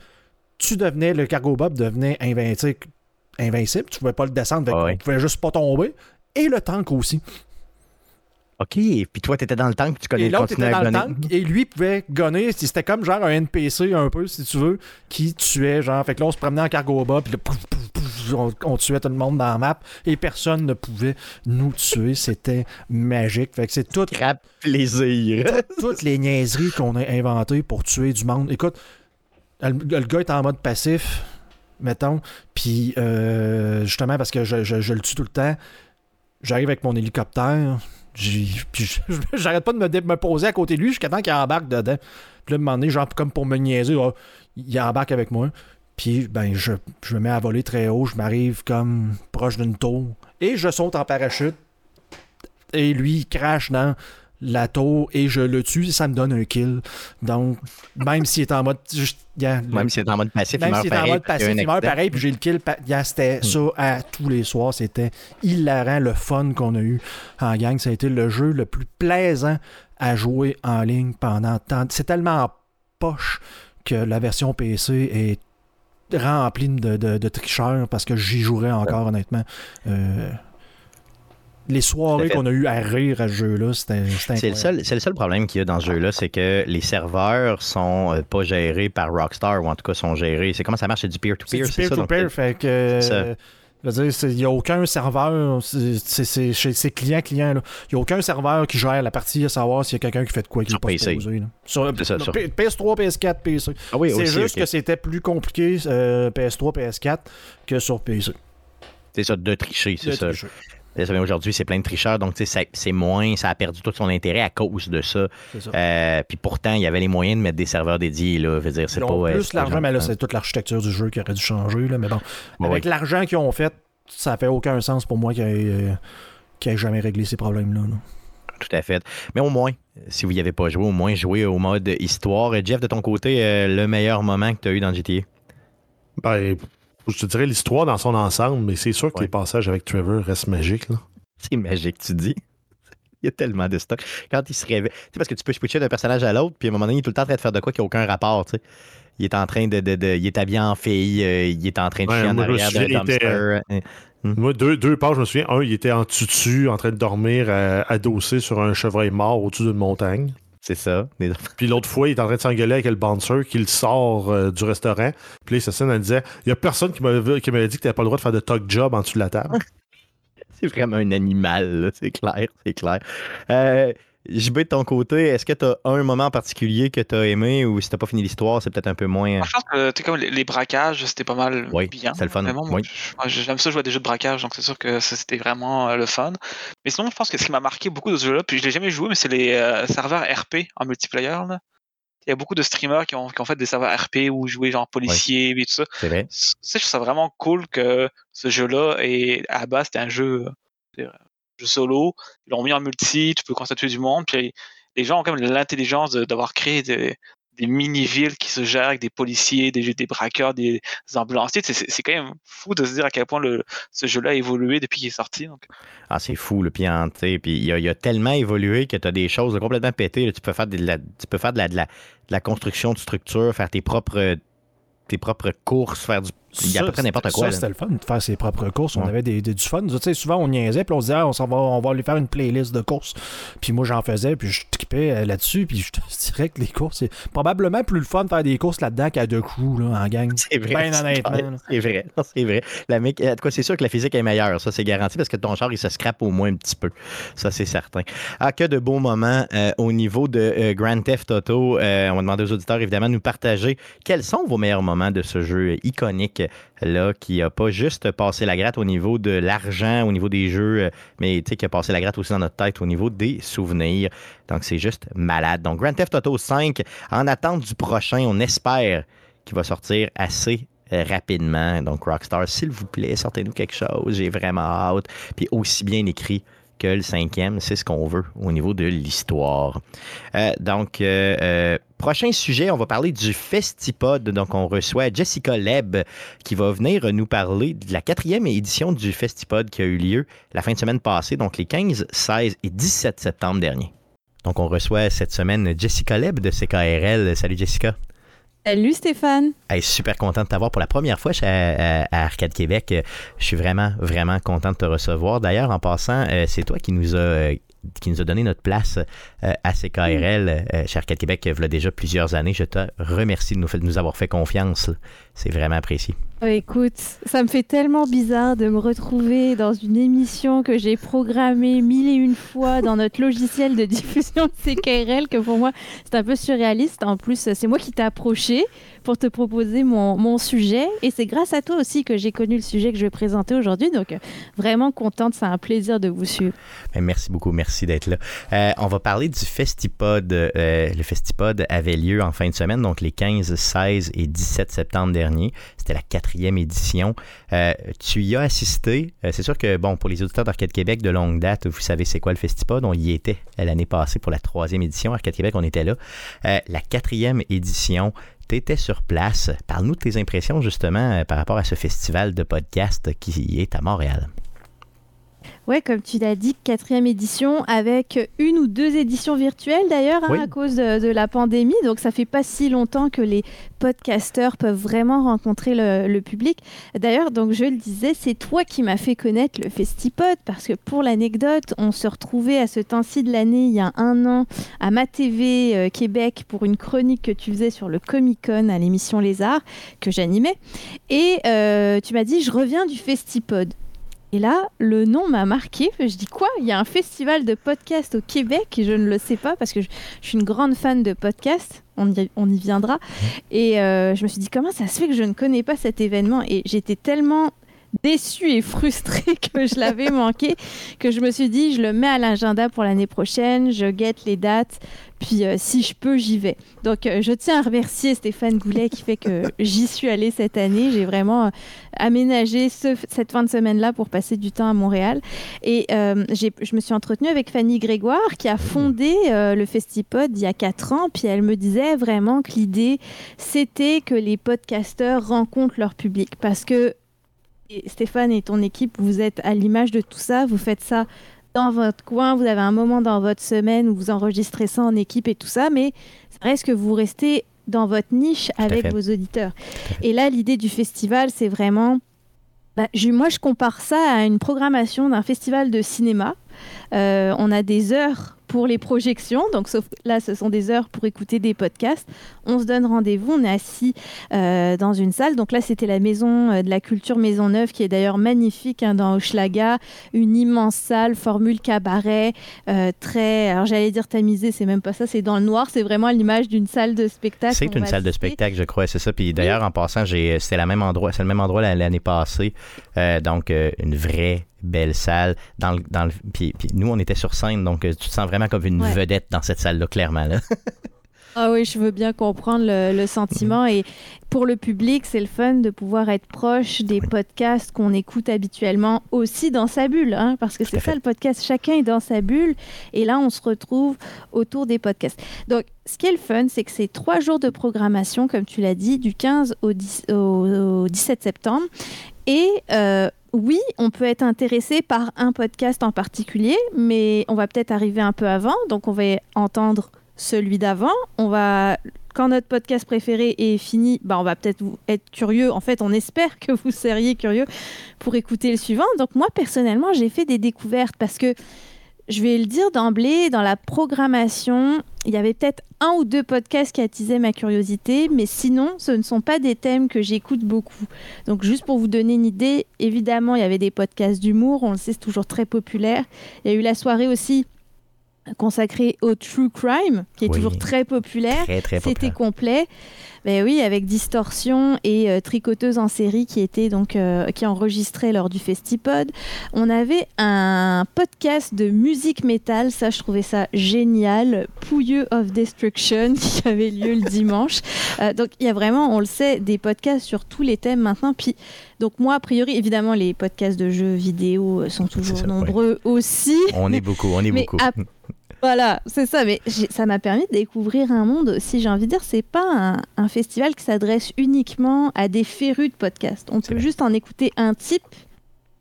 tu devenais, le cargo bob devenait invincible. invincible. Tu pouvais pas le descendre, fait Ah qu'on ouais. pouvait juste pas tomber. Et le tank aussi. OK, puis toi, t'étais dans le tank, puis tu connais Et l'autre était à dans le tank et lui pouvait gonner. C'était comme genre un NPC un peu, si tu veux, qui tuait. genre. Fait que là, on se promenait en cargo bas, puis là, pouf, pouf, pouf, on, on tuait tout le monde dans la map et personne ne pouvait nous tuer. C'était magique. Fait que c'est tout, Crap plaisir. toutes les niaiseries qu'on a inventées pour tuer du monde. Écoute, le, le gars est en mode passif, mettons, puis euh, justement parce que je, je- je le tue tout le temps, j'arrive avec mon hélicoptère, j'arrête pas de me, poser à côté de lui jusqu'à temps qu'il embarque dedans. Puis là, un moment donné, genre comme pour me niaiser, ah, il embarque avec moi. Puis ben je, je me mets à voler très haut, je m'arrive comme proche d'une tour et je saute en parachute. Et lui, il crache dans la tour et je le tue, ça me donne un kill. Donc, même s'il est en mode. juste- yeah, le- Même si t'es en mode passif, il même meurt s'il est en pareil. mode passif, il meurt pareil, puis j'ai le kill. yeah, c'était ça à tous les soirs. C'était hilarant, le fun qu'on a eu en gang. Ça a été le jeu le plus plaisant à jouer en ligne pendant tant. C'est tellement en poche que la version PC est remplie de, de- de tricheurs parce que j'y jouerais encore, honnêtement. Euh, les soirées fait. qu'on a eu à rire à ce jeu-là, c'était C'est le, seul, c'est le seul problème qu'il y a dans ce jeu-là, c'est que les serveurs sont euh, pas gérés par Rockstar, ou en tout cas sont gérés. C'est comment ça marche? C'est du peer-to-peer, du c'est ça? donc, peer-to-peer, fait que. Ça. euh, dire, c'est- il n'y a aucun serveur, c'est- là. il n'y a aucun serveur qui gère la partie à savoir s'il y a quelqu'un qui fait de quoi qui n'est pas PC. supposé. là. Sur, C'est ça, non, sur- P- PS3, PS4, PC. Ah oui, c'est juste que c'était plus compliqué euh, PS3, PS4 que sur PC. C'est ça, de tricher, c'est ça. tricher. Aujourd'hui, c'est plein de tricheurs, donc c'est moins, ça a perdu tout son intérêt à cause de ça. Euh, puis pourtant, il y avait les moyens de mettre des serveurs dédiés, là. Veux dire, c'est Ils pas. ont euh, plus l'argent, mais là, c'est toute l'architecture du jeu qui aurait dû changer. Là, mais bon, avec l'argent qu'ils ont fait, ça fait aucun sens pour moi qu'ils aient, euh, qu'ils aient jamais réglé ces problèmes-là. là. Tout à fait. Mais au moins, si vous n'y avez pas joué, au moins jouer au mode histoire. Jeff, de ton côté, euh, le meilleur moment que tu as eu dans GTA? Ben, je te dirais l'histoire dans son ensemble, mais c'est sûr que Ouais. les passages avec Trevor restent magiques. Là. C'est magique, tu dis. Il y a tellement de stock. Quand il se réveille. Tu sais, parce que tu peux switcher d'un personnage à l'autre, puis à un moment donné, il est tout le temps en train de faire de quoi qui n'a aucun rapport, tu sais. Il est en train de, de- de- Il est habillé en fille, euh, il est en train de Ouais, chier en arrière d'un était, dumpster. euh, Moi, deux, deux pages, je me souviens. Un, il était en tutu, en train de dormir, euh, adossé sur un chevreuil mort au-dessus d'une montagne. C'est ça. Puis l'autre fois, il est en train de s'engueuler avec le bouncer qui le sort euh, du restaurant. Puis là, Cécile, elle disait Il y a personne qui m'avait dit que tu pas le droit de faire de talk job en dessous de la table. C'est vraiment un animal, c'est clair, c'est clair. Euh, JB, de ton côté, est-ce que tu as un moment en particulier que tu as aimé ou si tu pas fini l'histoire, c'est peut-être un peu moins. Moi, je pense que comme les, les braquages, c'était pas mal Oui, bien. c'est le fun, oui. j'aime ça jouer à des jeux de braquage, donc c'est sûr que c'était vraiment euh, le fun. Mais sinon, je pense que ce qui m'a marqué beaucoup de ce jeu-là, puis je l'ai jamais joué, mais c'est les euh, serveurs RP en multiplayer. là. il y a beaucoup de streamers qui ont, qui ont fait des serveurs RP ou joué genre policier et tout ça. C'est vrai. Je trouve ça vraiment cool que ce jeu-là est à la base c'était un jeu, euh, jeu solo. Ils l'ont mis en multi, tu peux constituer du monde. Puis les gens ont quand même l'intelligence d'avoir créé des, mini-villes qui se gèrent avec des policiers, des, braqueurs, des ambulanciers. C'est- quand même fou de se dire à quel point le, ce jeu-là a évolué depuis qu'il est sorti. Ah, c'est fou, le sais, puis il a, tellement évolué que tu as des choses complètement pétées. Tu peux faire, de la, tu peux faire de, la, de, la, de la construction de structure, faire tes propres, tes propres courses, faire du. Il y a à peu près n'importe quoi. Ça, c'était le fun de faire ses propres courses. On Ouais. avait des, des- du fun. Tu sais, souvent, on niaisait, puis on se disait, ah, on, va, on va lui faire une playlist de courses. Puis moi, j'en faisais, puis je tripais euh, là-dessus, puis je te dirais que les courses, c'est probablement plus le fun de faire des courses là-dedans qu'à deux coups, là, en gang. C'est vrai. Ben c'est- honnêtement. C'est vrai. C'est vrai. La mec, en tout cas, c'est sûr que la physique est meilleure. Ça, c'est garanti parce que ton char, il se scrape au moins un petit peu. Ça, c'est certain. Ah, que de beaux moments euh, au niveau de euh, Grand Theft Auto. Euh, on va demander aux auditeurs, évidemment, de nous partager quels sont vos meilleurs moments de ce jeu iconique là, qui a pas juste passé la gratte au niveau de l'argent, au niveau des jeux, euh, mais qui a passé la gratte aussi dans notre tête au niveau des souvenirs. Donc, c'est juste malade. Donc, Grand Theft Auto 5, en attente du prochain, on espère qu'il va sortir assez euh, rapidement. Donc, Rockstar, s'il vous plaît, sortez-nous quelque chose. J'ai vraiment hâte. Puis aussi bien écrit que le cinquième, c'est ce qu'on veut au niveau de l'histoire. Euh, donc, euh, euh, prochain sujet, on va parler du Festipod. Donc, on reçoit Jessica Leb qui va venir nous parler de la quatrième édition du Festipod qui a eu lieu la fin de semaine passée, donc les 15, 16 et 17 septembre dernier. Donc, on reçoit cette semaine Jessica Leb de CKRL. Salut Jessica. Salut Stéphane. Hey, super content de t'avoir pour la première fois à, à Arcade Québec. Euh, Je suis vraiment, vraiment content de te recevoir. D'ailleurs, en passant, euh, c'est toi qui nous a euh, qui nous a donné notre place euh, à CKRL euh, chez Arcade Québec il y a déjà plusieurs années. Je te remercie de nous, de nous avoir fait confiance. C'est vraiment apprécié. Oh, écoute, ça me fait tellement bizarre de me retrouver dans une émission que j'ai programmée mille et une fois dans notre logiciel de diffusion de CKRL que pour moi c'est un peu surréaliste. En plus, c'est moi qui t'ai approché pour te proposer mon, mon sujet et c'est grâce à toi aussi que j'ai connu le sujet que je vais présenter aujourd'hui. Donc euh, vraiment contente, c'est un plaisir de vous suivre. Ben, merci beaucoup, merci d'être là. Euh, on va parler du Festipod. Euh, le Festipod avait lieu en fin de semaine, donc les 15, 16 et 17 septembre dernier. C'était la quatrième édition. Euh, tu y as assisté. C'est sûr que, bon, pour les auditeurs d'Arcade Québec de longue date, vous savez c'est quoi le Festipod. On y était l'année passée pour la troisième édition. Arcade Québec, on était là. La quatrième édition, tu étais sur place. Parle-nous de tes impressions, justement, par rapport à ce festival de podcast qui est à Montréal. Ouais, comme tu l'as dit, quatrième édition avec une ou deux éditions virtuelles d'ailleurs hein, Oui. à cause de, de la pandémie. Donc ça fait pas si longtemps que les podcasteurs peuvent vraiment rencontrer le, le public. D'ailleurs, donc je le disais, c'est toi qui m'as fait connaître le Festipod parce que pour l'anecdote, on se retrouvait à ce temps-ci de l'année il y a un an à Ma TV euh, Québec pour une chronique que tu faisais sur le Comic Con à l'émission Les Arts que j'animais. Et euh, tu m'as dit, je reviens du Festipod. Et là, le nom m'a marqué. Je dis quoi? Il y a un festival de podcast au Québec? Et je ne le sais pas parce que je, je suis une grande fan de podcasts. On y, on y viendra. Et euh, je me suis dit comment ça se fait que je ne connais pas cet événement? Et j'étais tellement déçue et frustrée que je l'avais manqué que je me suis dit je le mets à l'agenda pour l'année prochaine. Je guette les dates. Puis euh, si je peux, j'y vais. Donc euh, je tiens à remercier Stéphane Goulet qui fait que j'y suis allée cette année. J'ai vraiment euh, aménagé ce- cette fin de semaine-là pour passer du temps à Montréal. Et je me suis entretenue avec Fanny Grégoire qui a fondé le Festipod il y a quatre ans. Puis elle me disait vraiment que l'idée, c'était que les podcasteurs rencontrent leur public. Parce que et Stéphane et ton équipe, vous êtes à l'image de tout ça. Vous faites ça dans votre coin, vous avez un moment dans votre semaine où vous enregistrez ça en équipe et tout ça, mais ça reste que vous restez dans votre niche avec vos auditeurs. Et là, l'idée du festival, c'est vraiment... bah, je- moi, je compare ça à une programmation d'un festival de cinéma. Euh, on a des heures pour les projections, donc sauf là, ce sont des heures pour écouter des podcasts. On se donne rendez-vous, on est assis euh, dans une salle. Donc là, c'était la maison euh, de la culture Maisonneuve, qui est d'ailleurs magnifique hein, dans Hochelaga, une immense salle, formule cabaret, euh, très. Alors j'allais dire tamisée, c'est même pas ça, c'est dans le noir, c'est vraiment l'image d'une salle de spectacle. C'est une salle de spectacle, je crois, c'est ça. Puis d'ailleurs, en passant, j'ai, c'était le même endroit, c'est le même endroit l'année passée. Donc, une vraie belle salle. Dans le, dans le- puis, puis nous, on était sur scène, donc euh, tu te sens vraiment comme une Ouais. vedette dans cette salle-là, clairement. Là. Ah oui, je veux bien comprendre le, le sentiment. Et pour le public, c'est le fun de pouvoir être proche des podcasts qu'on écoute habituellement aussi dans sa bulle. hein, parce que c'est ça le podcast. Chacun est dans sa bulle. Et là, on se retrouve autour des podcasts. Donc, ce qui est le fun, c'est que c'est trois jours de programmation, comme tu l'as dit, du 15 au, 10 au- au 17 septembre. Et euh, oui, on peut être intéressé par un podcast en particulier, mais on va peut-être arriver un peu avant. Donc, on va entendre celui d'avant. On va, quand notre podcast préféré est fini, bah, on va peut-être être curieux. En fait, on espère que vous seriez curieux pour écouter le suivant. Donc, moi, personnellement, j'ai fait des découvertes parce que je vais le dire d'emblée, dans la programmation, il y avait peut-être un ou deux podcasts qui attisaient ma curiosité, mais sinon, ce ne sont pas des thèmes que j'écoute beaucoup. Donc, juste pour vous donner une idée, évidemment, il y avait des podcasts d'humour, on le sait, c'est toujours très populaire. Il y a eu la soirée aussi consacrée au true crime, qui est Oui. toujours très populaire. Très, très C'était complet. Ben oui, avec Distorsion et euh, Tricoteuse en série qui étaient donc euh, qui enregistraient lors du Festipod. On avait un podcast de musique métal, ça je trouvais ça génial, Pouilleux of Destruction qui avait lieu le dimanche. Euh, donc il y a vraiment, on le sait, des podcasts sur tous les thèmes maintenant. Puis donc moi a priori, évidemment, les podcasts de jeux vidéo euh, sont toujours ça, nombreux aussi. On est beaucoup, on est Mais beaucoup. à- Voilà, c'est ça. Mais ça m'a permis de découvrir un monde aussi. J'ai envie de dire, c'est pas un, un festival qui s'adresse uniquement à des férus de podcasts. On peut vrai. juste en écouter un type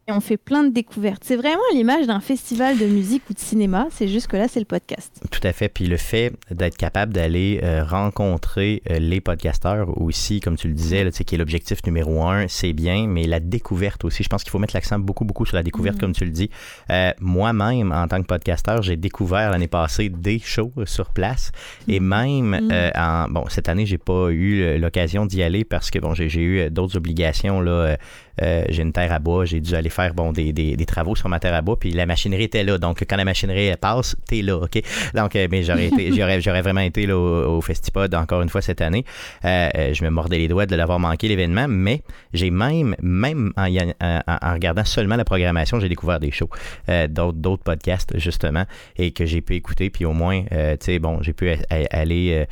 et on fait plein de découvertes. C'est vraiment l'image d'un festival de musique ou de cinéma. C'est juste que là, c'est le podcast. Tout à fait. Puis le fait d'être capable d'aller euh, rencontrer euh, les podcasteurs aussi, comme tu le disais, là, qui est l'objectif numéro un, c'est bien, mais la découverte aussi. Je pense qu'il faut mettre l'accent beaucoup, beaucoup sur la découverte, Mhm. comme tu le dis. Euh, Moi-même, en tant que podcasteur, j'ai découvert l'année passée des shows sur place. Et même, Mhm. euh, en, bon, cette année, j'ai pas eu l'occasion d'y aller parce que bon, j'ai eu d'autres obligations. Là, euh, j'ai une terre à bois, j'ai dû aller faire bon, des, des, des travaux sur ma terre à bois, puis la machinerie était là. Donc, quand la machinerie elle passe, t'es là, OK? Donc, euh, mais j'aurais été, j'aurais, j'aurais vraiment été là au, au Festipod encore une fois cette année. Euh, euh, je me mordais les doigts de l'avoir manqué l'événement, mais j'ai même, même en, en- en regardant seulement la programmation, j'ai découvert des shows, euh, d'autres, d'autres podcasts justement, et que j'ai pu écouter, puis au moins, euh, tu sais, bon, j'ai pu aller.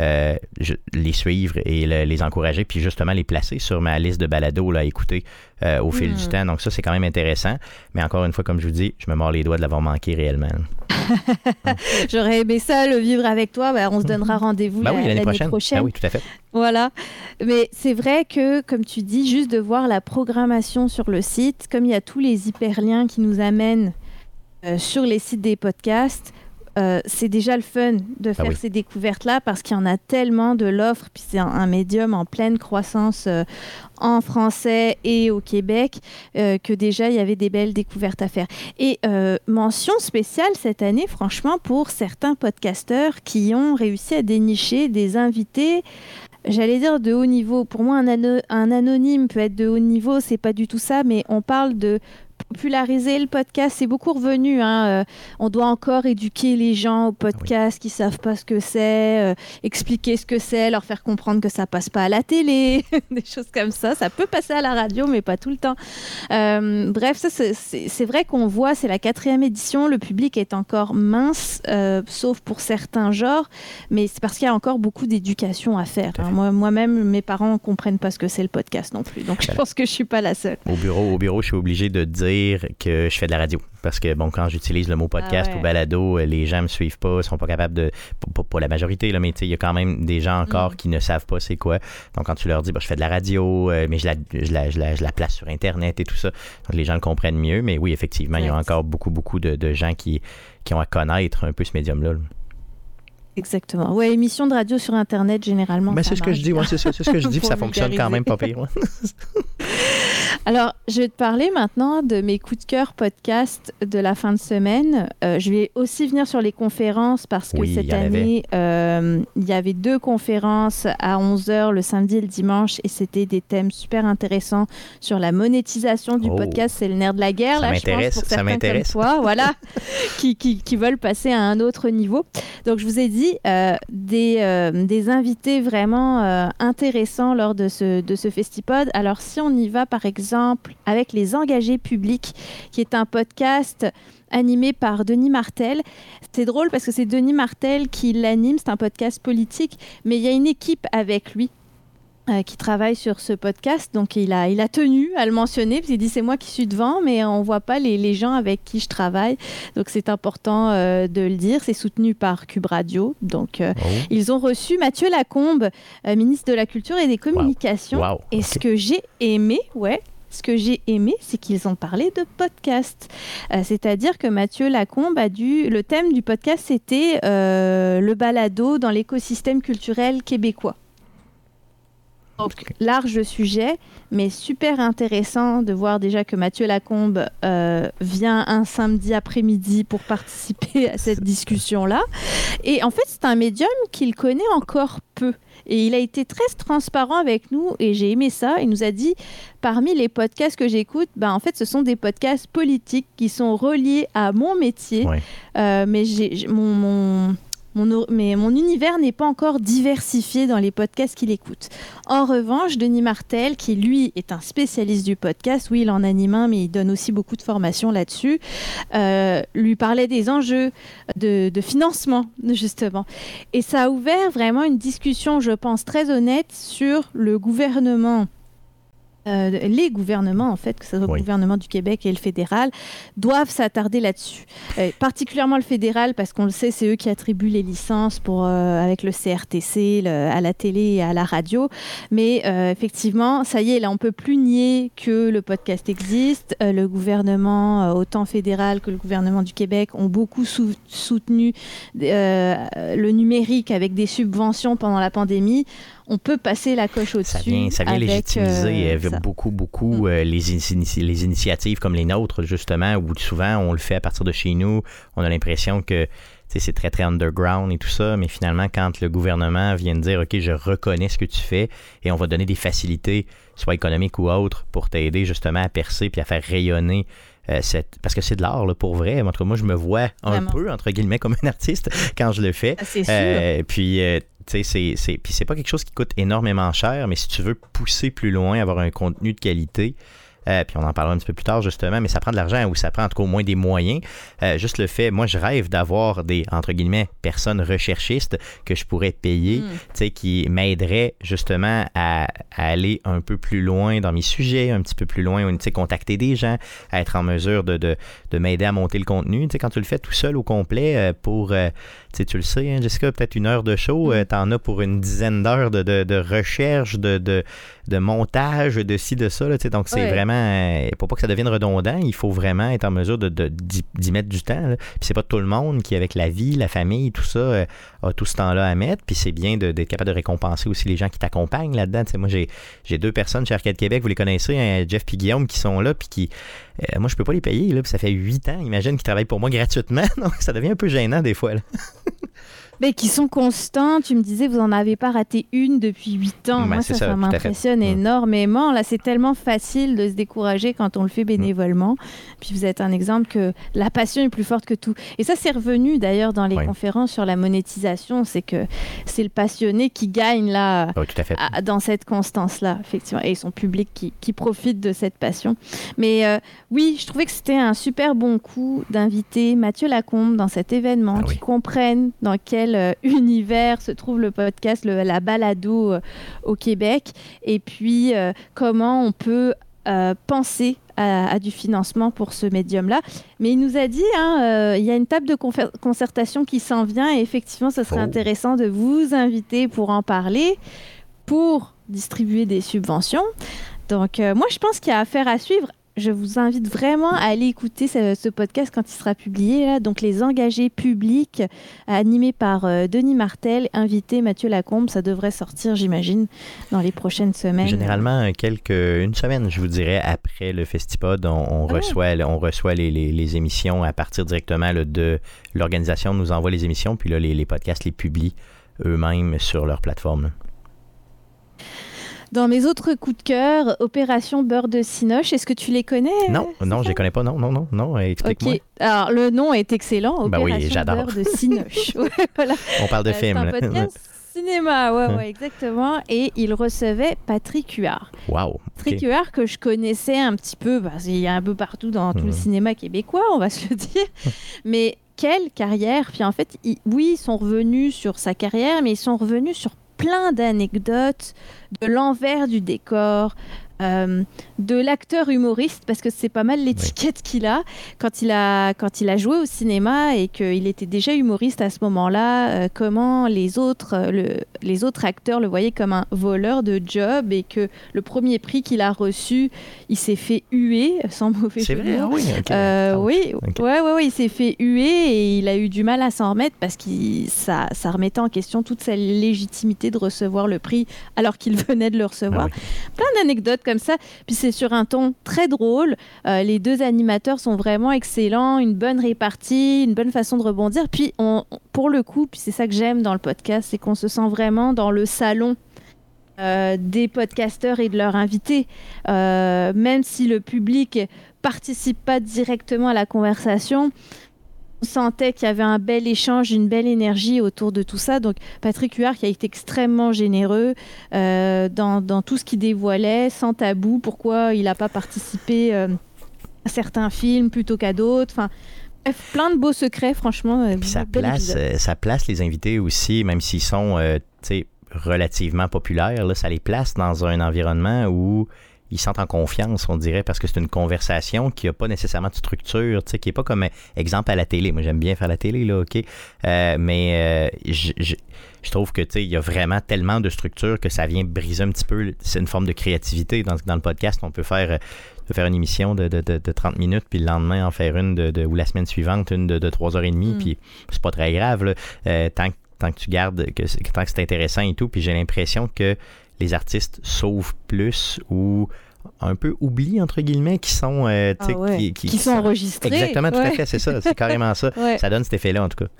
Euh, je- les suivre et le- les encourager, puis justement les placer sur ma liste de balados là, à écouter euh, au fil du temps. Donc ça, c'est quand même intéressant. Mais encore une fois, comme je vous dis, je me mords les doigts de l'avoir manqué réellement. J'aurais aimé ça, le vivre avec toi. Ben, on se donnera rendez-vous Ben oui, l'année prochaine. prochaine. Ah oui, tout à fait. Voilà. Mais c'est vrai que, comme tu dis, juste de voir la programmation sur le site, comme il y a tous les hyperliens qui nous amènent euh, sur les sites des podcasts, euh, c'est déjà le fun de faire Ah oui. ces découvertes-là parce qu'il y en a tellement de l'offre, puis c'est un, un médium en pleine croissance euh, en français et au Québec, euh, que déjà il y avait des belles découvertes à faire. Et mention spéciale cette année, franchement, pour certains podcasteurs qui ont réussi à dénicher des invités J'allais dire de haut niveau. Pour moi, un, ano- un anonyme peut être de haut niveau, c'est pas du tout ça, mais on parle de populariser le podcast. C'est beaucoup revenu. hein, euh, on doit encore éduquer les gens au podcast qui savent pas ce que c'est, euh, expliquer ce que c'est, leur faire comprendre que ça passe pas à la télé, des choses comme ça. Ça peut passer à la radio, mais pas tout le temps. Euh, bref, ça c'est- vrai qu'on voit, c'est la quatrième édition. Le public est encore mince, sauf pour certains genres mais c'est parce qu'il y a encore beaucoup d'éducation à faire. Hein. Moi- Moi-même, mes parents ne comprennent pas ce que c'est le podcast non plus. Donc, je pense que je suis pas la seule. Au bureau, au bureau, je suis obligé de dire que je fais de la radio. Parce que, bon, quand j'utilise le mot podcast Ah ouais. ou balado, euh, les gens me suivent pas, sont pas capables de. Pas, la majorité, là, mais tu sais, il y a quand même des gens encore Mm. qui ne savent pas c'est quoi. Donc, quand tu leur dis, bah, je fais de la radio, euh, mais je la, je, la, je, la, je la place sur Internet et tout ça, donc les gens le comprennent mieux. Mais oui, effectivement, il y a encore beaucoup, beaucoup de, de gens qui, qui ont à connaître un peu ce médium-là. là. Exactement. Ouais, émission de radio sur Internet, généralement. Ça c'est ce que je dis, ouais, c'est ce que je dis, ça fonctionne quand même pas pire. ouais. Alors, je vais te parler maintenant de mes coups de cœur podcast de la fin de semaine. Euh, je vais aussi venir sur les conférences parce que Oui, cette année, euh, il y avait deux conférences à 11h le samedi et le dimanche et c'était des thèmes super intéressants sur la monétisation du Oh. podcast. C'est le nerf de la guerre, Ça là, je pense, m'intéresse, pour ça certains comme m'intéresse. toi, voilà, qui, qui, qui veulent passer à un autre niveau. Donc, je vous ai dit euh, des, des invités vraiment intéressants lors de ce, de ce Festipod. Alors, si on y va, par exemple, avec Les Engagés Publics, qui est un podcast animé par Denis Martel. C'est drôle parce que c'est Denis Martel qui l'anime, c'est un podcast politique, mais il y a une équipe avec lui euh, qui travaille sur ce podcast. Donc, il a, il a tenu à le mentionner, parce qu'il dit c'est moi qui suis devant, mais on ne voit pas les, les, gens avec qui je travaille. Donc, c'est important euh, de le dire. C'est soutenu par Cube Radio. Donc, euh, Oh. ils ont reçu Mathieu Lacombe, ministre de la Culture et des Communications. Wow. Et ce que j'ai aimé, ouais. Ce que j'ai aimé, c'est qu'ils ont parlé de podcast. Euh, C'est-à-dire que Mathieu Lacombe a dû. Le thème du podcast, c'était euh, le balado dans l'écosystème culturel québécois. Donc, large sujet, mais super intéressant de voir déjà que Mathieu Lacombe euh, vient un samedi après-midi pour participer à cette discussion-là. Et en fait, c'est un médium qu'il connaît encore peu. Et il a été très transparent avec nous et j'ai aimé ça. Il nous a dit, parmi les podcasts que j'écoute, ben, en fait, ce sont des podcasts politiques qui sont reliés à mon métier. Ouais. Euh, mais j'ai, j'ai- mon, mon, mais mon univers n'est pas encore diversifié dans les podcasts qu'il écoute. En revanche, Denis Martel, qui lui est un spécialiste du podcast, oui, il en anime un, mais il donne aussi beaucoup de formations là-dessus, euh, lui parlait des enjeux de financement, justement. Et ça a ouvert vraiment une discussion, je pense, très honnête sur le gouvernement. Euh, les gouvernements, en fait, que ce soit le gouvernement du Québec et le fédéral, doivent s'attarder là-dessus. Euh, particulièrement le fédéral, parce qu'on le sait, c'est eux qui attribuent les licences pour, euh, avec le CRTC, le- à la télé et à la radio. Mais effectivement, ça y est, là, on peut plus nier que le podcast existe. Le gouvernement, autant fédéral que le gouvernement du Québec, ont beaucoup sou- soutenu le numérique avec des subventions pendant la pandémie. On peut passer la coche au-dessus. Ça vient, ça vient avec, légitimiser euh, euh, ça. beaucoup, beaucoup Mm. euh, les, initiatives comme les nôtres, justement, où souvent on le fait à partir de chez nous. On a l'impression que c'est très, très underground et tout ça, mais finalement, quand le gouvernement vient de dire, OK, je reconnais ce que tu fais et on va donner des facilités, soit économiques ou autres, pour t'aider justement à percer puis à faire rayonner euh, cette... Parce que c'est de l'art, là, pour vrai. En tout cas, moi, je me vois un Vraiment. peu, entre guillemets, comme un artiste quand je le fais. Ah, c'est sûr. Euh, puis, euh, puis c'est pas quelque chose qui coûte énormément cher, mais si tu veux pousser plus loin, avoir un contenu de qualité, euh, puis on en parlera un petit peu plus tard justement, mais ça prend de l'argent ou ça prend en tout cas au moins des moyens. Euh, juste le fait, moi je rêve d'avoir des, entre guillemets, personnes recherchistes que je pourrais payer, Mm. tu sais, qui m'aideraient justement à, à aller un peu plus loin dans mes sujets, un petit peu plus loin, tu sais, contacter des gens, à être en mesure de, de, de m'aider à monter le contenu. Tu sais, quand tu le fais tout seul au complet euh, pour, tu sais, tu le sais, hein, Jessica, peut-être une heure de show, euh, t'en as pour une dizaine d'heures de, de, de recherche, de, de, de montage, de ci, de ça. Là, donc, c'est Ouais. vraiment, euh, pour pas que ça devienne redondant, il faut vraiment être en mesure de, d'y, d'y mettre du temps. là. Puis c'est pas tout le monde qui, avec la vie, la famille, tout ça, euh, a tout ce temps-là à mettre. Puis c'est bien de- d'être capable de récompenser aussi les gens qui t'accompagnent là-dedans. Moi, j'ai, j'ai deux personnes chez Arcade Québec, vous les connaissez, hein, Jeff et Guillaume, qui sont là, puis qui, euh, moi, je peux pas les payer, là, puis ça fait huit ans, imagine, qu'ils travaillent pour moi gratuitement. Donc, ça devient un peu gênant des fois. là. Mais qui sont constants. Tu me disais, vous en avez pas raté une depuis 8 ans. Ben, Moi, ça, ça, ça m'impressionne Mm. énormément. Là, c'est tellement facile de se décourager quand on le fait bénévolement. Puis vous êtes un exemple que la passion est plus forte que tout. Et ça, c'est revenu d'ailleurs dans les Oui. conférences sur la monétisation. C'est que c'est le passionné qui gagne là. Oui, tout à fait. à- dans cette constance-là, effectivement, et son public qui, qui profite de cette passion. Mais euh, oui, je trouvais que c'était un super bon coup d'inviter Mathieu Lacombe dans cet événement, Ah oui. qui comprenne dans quel euh, univers se trouve le podcast, le- la balado euh, au Québec, et puis euh, comment on peut penser à, à du financement pour ce médium-là. Mais il nous a dit, hein, euh, il y a une table de concertation qui s'en vient, et effectivement, ce serait Oh. intéressant de vous inviter pour en parler pour distribuer des subventions. Donc, euh, moi, je pense qu'il y a affaire à suivre. Je vous invite vraiment à aller écouter ce, ce podcast quand il sera publié. Là. Donc, Les engagés publics, animé par euh, Denis Martel, invité Mathieu Lacombe. Ça devrait sortir, j'imagine, dans les prochaines semaines. Généralement, euh, quelques, une semaine, je vous dirais, après le Festipod, on, on Ah reçoit, on reçoit les, les- les émissions à partir directement là, de l'organisation, nous envoie les émissions, puis là, les, les podcasts les publient eux-mêmes sur leur plateforme. là. Dans mes autres coups de cœur, Opération Beurre de Cinoche, est-ce que tu les connais Non, euh, non, je les connais pas. Non, non, non, non. euh, Explique-moi. Alors le nom est excellent. Ben oui, Opération j'adore. Beurre de. Ouais, voilà. On parle de Euh, film. Cinéma, ouais, ouais, exactement. Et il recevait Patrick Huard. Wow. Patrick Huard que je connaissais un petit peu, parce qu'il y a un peu partout dans tout le Mhm. cinéma québécois, on va se le dire. Mais quelle carrière Puis en fait, ils- oui, ils sont revenus sur sa carrière, mais ils sont revenus sur plein d'anecdotes de l'envers du décor. Euh, de l'acteur humoriste parce que c'est pas mal l'étiquette qu'il a quand il a quand il a joué au cinéma et qu'il était déjà humoriste à ce moment-là euh, comment les autres euh, le- les autres acteurs le voyaient comme un voleur de job et que le premier prix qu'il a reçu il s'est fait huer sans mauvais jeu de vrai, mots. ah oui. Euh, Ouch. oui, Ok. ouais, ouais, ouais, il s'est fait huer et il a eu du mal à s'en remettre parce que ça, ça remettait en question toute sa légitimité de recevoir le prix alors qu'il venait de le recevoir. Ah oui. Plein d'anecdotes ça. Puis c'est sur un ton très drôle. Euh, les deux animateurs sont vraiment excellents, une bonne répartie, une bonne façon de rebondir. Puis on, pour le coup, puis c'est ça que j'aime dans le podcast, c'est qu'on se sent vraiment dans le salon. euh, des podcasteurs et de leurs invités, Euh, même si le public participe pas directement à la conversation, on sentait qu'il y avait un bel échange, une belle énergie autour de tout ça. Donc Patrick Huard qui a été extrêmement généreux euh, dans, dans tout ce qu'il dévoilait, sans tabou, pourquoi il n'a pas participé euh, à certains films plutôt qu'à d'autres. Enfin, plein de beaux secrets, franchement. euh, Puis ça place, euh, ça place les invités aussi, même s'ils sont relativement populaires, là, ça les place dans un environnement où ils se sentent en confiance, on dirait, parce que c'est une conversation qui n'a pas nécessairement de structure, qui n'est pas comme exemple à la télé. Moi, j'aime bien faire la télé, là, OK? Euh, mais euh, je- trouve que, il y a vraiment tellement de structure que ça vient briser un petit peu. C'est une forme de créativité dans, dans le podcast. On peut faire, on peut faire une émission de, de, de- de 30 minutes, puis le lendemain en faire une de, ou la semaine suivante, une de, de 3h30, Mm. puis c'est pas très grave, là. Euh, tant, que- tant que tu gardes, que, tant que c'est intéressant et tout. Puis j'ai l'impression que les artistes sauvent plus ou un peu oublient, entre guillemets, qui sont, euh, Ah ouais. qui, qui- qui sont enregistrés. Exactement, tout à fait, c'est ça. C'est carrément ça. Ouais. Ça donne cet effet-là, en tout cas.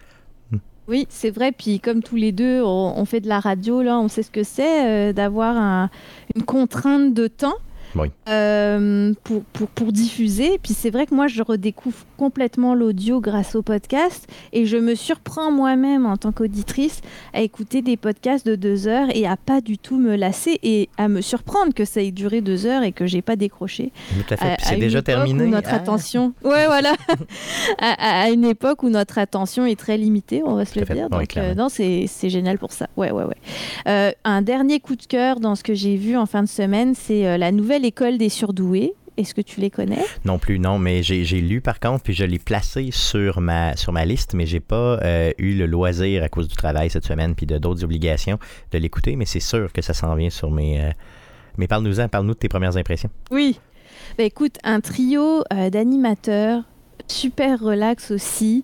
Oui, c'est vrai. Puis comme tous les deux, on, on fait de la radio, là, on sait ce que c'est euh, d'avoir un- une contrainte de temps. Oui. euh, pour, pour, pour diffuser. Puis c'est vrai que moi, je redécouvre complètement l'audio grâce au podcast et je me surprends moi-même en tant qu'auditrice à écouter des podcasts de deux heures et à pas du tout me lasser et à me surprendre que ça ait duré deux heures et que j'ai pas décroché. Tout à fait. À- Puis à c'est déjà terminé. notre Ah. attention, ouais, voilà, à, une époque où notre attention est très limitée, on va se Tout le fait. dire. Oui, Donc, euh, non, c'est c'est génial pour ça. Ouais, ouais, ouais. Euh, un dernier coup de cœur dans ce que j'ai vu en fin de semaine, c'est euh, la nouvelle école des surdoués? Est-ce que tu les connais? Non plus, non, mais j'ai lu par contre, puis je l'ai placé sur ma, sur ma liste, mais j'ai pas euh, eu le loisir à cause du travail cette semaine, puis de d'autres obligations de l'écouter, mais c'est sûr que ça s'en vient sur mes... euh, Mais parle-nous-en, parle-nous de tes premières impressions. Oui. Bah, écoute, un trio euh, d'animateurs super relax aussi,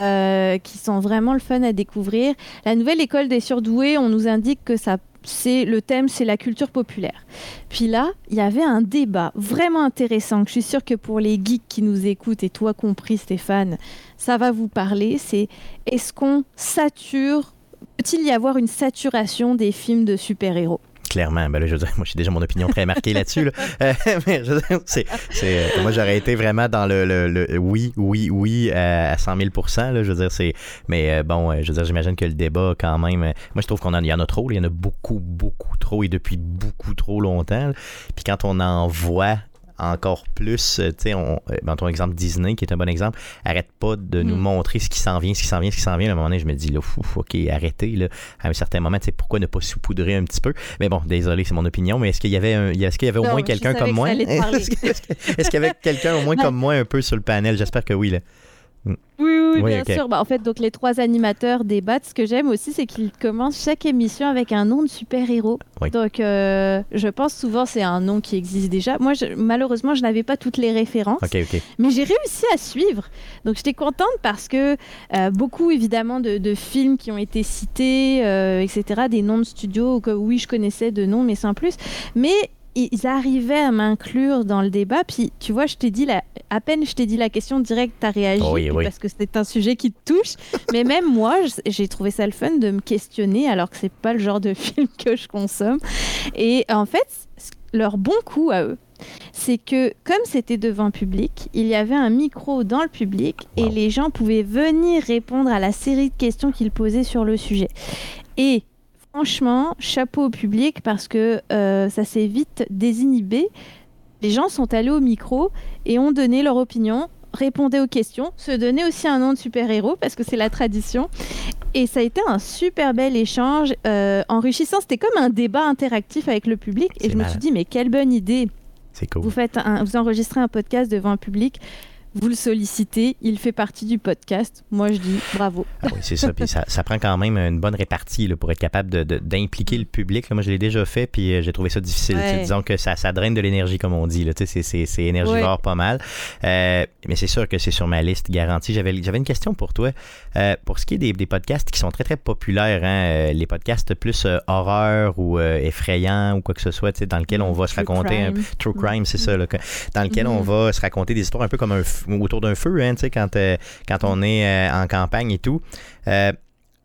euh, qui sont vraiment le fun à découvrir. La nouvelle école des surdoués, on nous indique que ça c'est le thème, c'est la culture populaire. Puis là, il y avait un débat vraiment intéressant que je suis sûre que pour les geeks qui nous écoutent et toi compris Stéphane, ça va vous parler. C'est est-ce qu'on sature Peut-il y avoir une saturation des films de super-héros? Clairement, ben moi, j'ai déjà mon opinion très marquée là-dessus. là. Euh, c'est, euh, moi, j'aurais été vraiment dans le, oui, oui, oui euh, à 100 000 là, Je veux dire. Mais bon, je veux j'imagine que le débat, quand même. moi, je trouve qu'on en, y en a trop. Il y en a beaucoup, beaucoup trop et depuis beaucoup trop longtemps. Puis quand on en voit encore plus, euh, tu sais, on, euh, dans ton exemple Disney, qui est un bon exemple, arrête pas de nous Mm. montrer ce qui s'en vient, ce qui s'en vient, ce qui s'en vient. À un moment donné, je me dis, là, fou, ok, arrêtez, là. À un certain moment, tu sais, pourquoi ne pas saupoudrer un petit peu? Mais bon, désolé, c'est mon opinion, mais est-ce qu'il y avait, un, est-ce qu'il y avait au Non, moins quelqu'un comme que moi? est-ce qu'il y avait quelqu'un au moins comme moi un peu sur le panel? J'espère que oui, là. Oui, oui, Oui, bien sûr. Bah, en fait, donc les trois animateurs débattent. Ce que j'aime aussi, c'est qu'ils commencent chaque émission avec un nom de super-héros. Oui. Donc, euh, je pense souvent c'est un nom qui existe déjà. Moi, je- malheureusement, je n'avais pas toutes les références, mais j'ai réussi à suivre. Donc, j'étais contente parce que euh, beaucoup, évidemment, de, de films qui ont été cités, euh, etc., des noms de studios que oui, je connaissais de nom, mais sans plus. Mais ils arrivaient à m'inclure dans le débat. Puis, tu vois, je t'ai dit, la... à peine je t'ai dit la question directe, t'as réagi Oui, oui. parce que c'est un sujet qui te touche. Mais même moi, j'ai trouvé ça le fun de me questionner alors que c'est pas le genre de film que je consomme. Et en fait, leur bon coup à eux, c'est que comme c'était devant public, il y avait un micro dans le public et les gens pouvaient venir répondre à la série de questions qu'ils posaient sur le sujet. Et franchement, chapeau au public parce que euh, ça s'est vite désinhibé. Les gens sont allés au micro et ont donné leur opinion, répondaient aux questions, se donnaient aussi un nom de super-héros parce que c'est la tradition. Et ça a été un super bel échange euh, enrichissant. C'était comme un débat interactif avec le public. Et je me suis dit, mais quelle bonne idée cool. vous, faites un- vous enregistrez un podcast devant un public, vous le sollicitez, il fait partie du podcast. Moi, je dis bravo. Ah oui, c'est ça. Puis ça, ça prend quand même une bonne répartie là, pour être capable de- de- d'impliquer le public. là. Moi, je l'ai déjà fait, puis euh, j'ai trouvé ça difficile. Ouais. Disons que ça, ça draine de l'énergie, comme on dit. C'est énergivore pas mal. Euh, mais c'est sûr que c'est sur ma liste garantie. J'avais une question pour toi. Euh, pour ce qui est des, des podcasts qui sont très, très populaires, hein, les podcasts plus euh, horreur ou effrayants ou quoi que ce soit, dans lequel on va se raconter un. True crime, c'est ça, là, dans lequel on Mhm. va se raconter des histoires un peu comme un autour d'un feu, hein, tu sais, quand, euh, quand on est euh, en campagne et tout. Euh,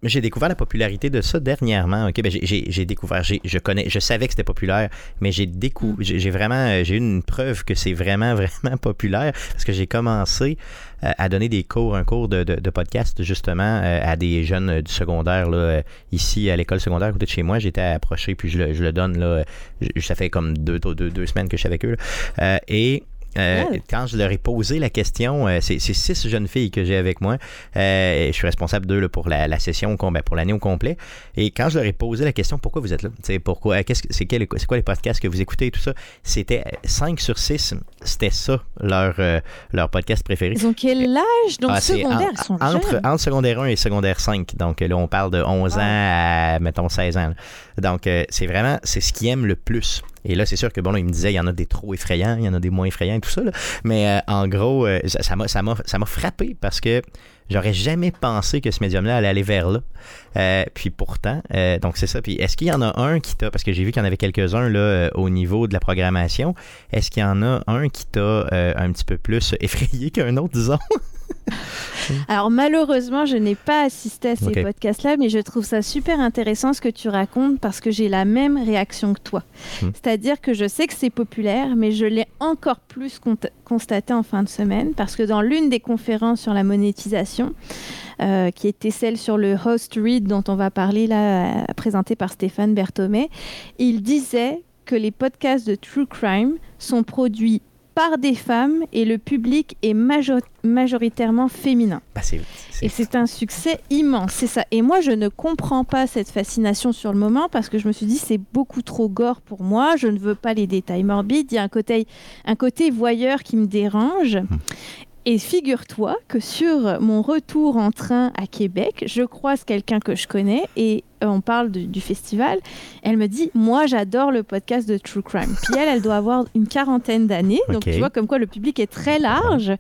j'ai découvert la popularité de ça dernièrement. Ok, ben j'ai- découvert, j'ai- je connais, je savais que c'était populaire, mais j'ai découvert, j'ai j'ai vraiment, euh, j'ai eu une preuve que c'est vraiment, vraiment populaire parce que j'ai commencé à donner des cours, un cours de, de, de podcast justement euh, à des jeunes euh, du secondaire là, euh, ici à l'école secondaire à côté de chez moi. J'étais approché puis je le, je le donne là. je- ça fait comme deux, deux, deux semaines que je suis avec eux. là. Et euh, quand je leur ai posé la question, euh, c'est c'est six jeunes filles que j'ai avec moi. Euh, je suis responsable d'eux pour la, la session, ben, pour l'année au complet. Et quand je leur ai posé la question, pourquoi vous êtes là? Sais, pourquoi, qu'est-ce que- c'est, quel- c'est quoi les podcasts que vous écoutez et tout ça? C'était 5 sur 6, c'était ça, leur, leur podcast préféré. Ils ont quel âge? Donc Ah, c'est secondaire, en- ils sont entre, jeunes. entre secondaire 1 et secondaire 5. Donc là, on parle de 11 ans à, mettons, 16 ans. là. Donc, c'est vraiment, c'est ce qu'ils aiment le plus. Et là, c'est sûr que, bon, là, il me disait, il y en a des trop effrayants, il y en a des moins effrayants et tout ça. là. Mais euh, en gros, euh, ça ça m'a ça m'a- ça m'a frappé parce que j'aurais jamais pensé que ce médium-là allait aller vers là. Euh, puis pourtant, euh, donc c'est ça. Puis est-ce qu'il y en a un qui t'a, parce que j'ai vu qu'il y en avait quelques-uns là euh, au niveau de la programmation, est-ce qu'il y en a un qui t'a euh, un petit peu plus effrayé qu'un autre, disons? Alors malheureusement, je n'ai pas assisté à ces podcasts-là, mais je trouve ça super intéressant ce que tu racontes parce que j'ai la même réaction que toi. Hmm. C'est-à-dire que je sais que c'est populaire, mais je l'ai encore plus constaté en fin de semaine parce que dans l'une des conférences sur la monétisation, euh, qui était celle sur le host read dont on va parler là, euh, présentée par Stéphane Berthomé, il disait que les podcasts de True Crime sont produits par des femmes et le public est majo- majoritairement féminin. Bah, Et c'est un succès immense, c'est ça. Et moi, je ne comprends pas cette fascination sur le moment parce que je me suis dit c'est beaucoup trop gore pour moi. Je ne veux pas les détails morbides. Il y a un côté, un côté voyeur qui me dérange. Et figure-toi que sur mon retour en train à Québec, je croise quelqu'un que je connais et euh, on parle de- du festival. Elle me dit Moi, j'adore le podcast de True Crime. Puis elle, elle doit avoir une quarantaine d'années. Donc, tu vois, comme quoi le public est très large.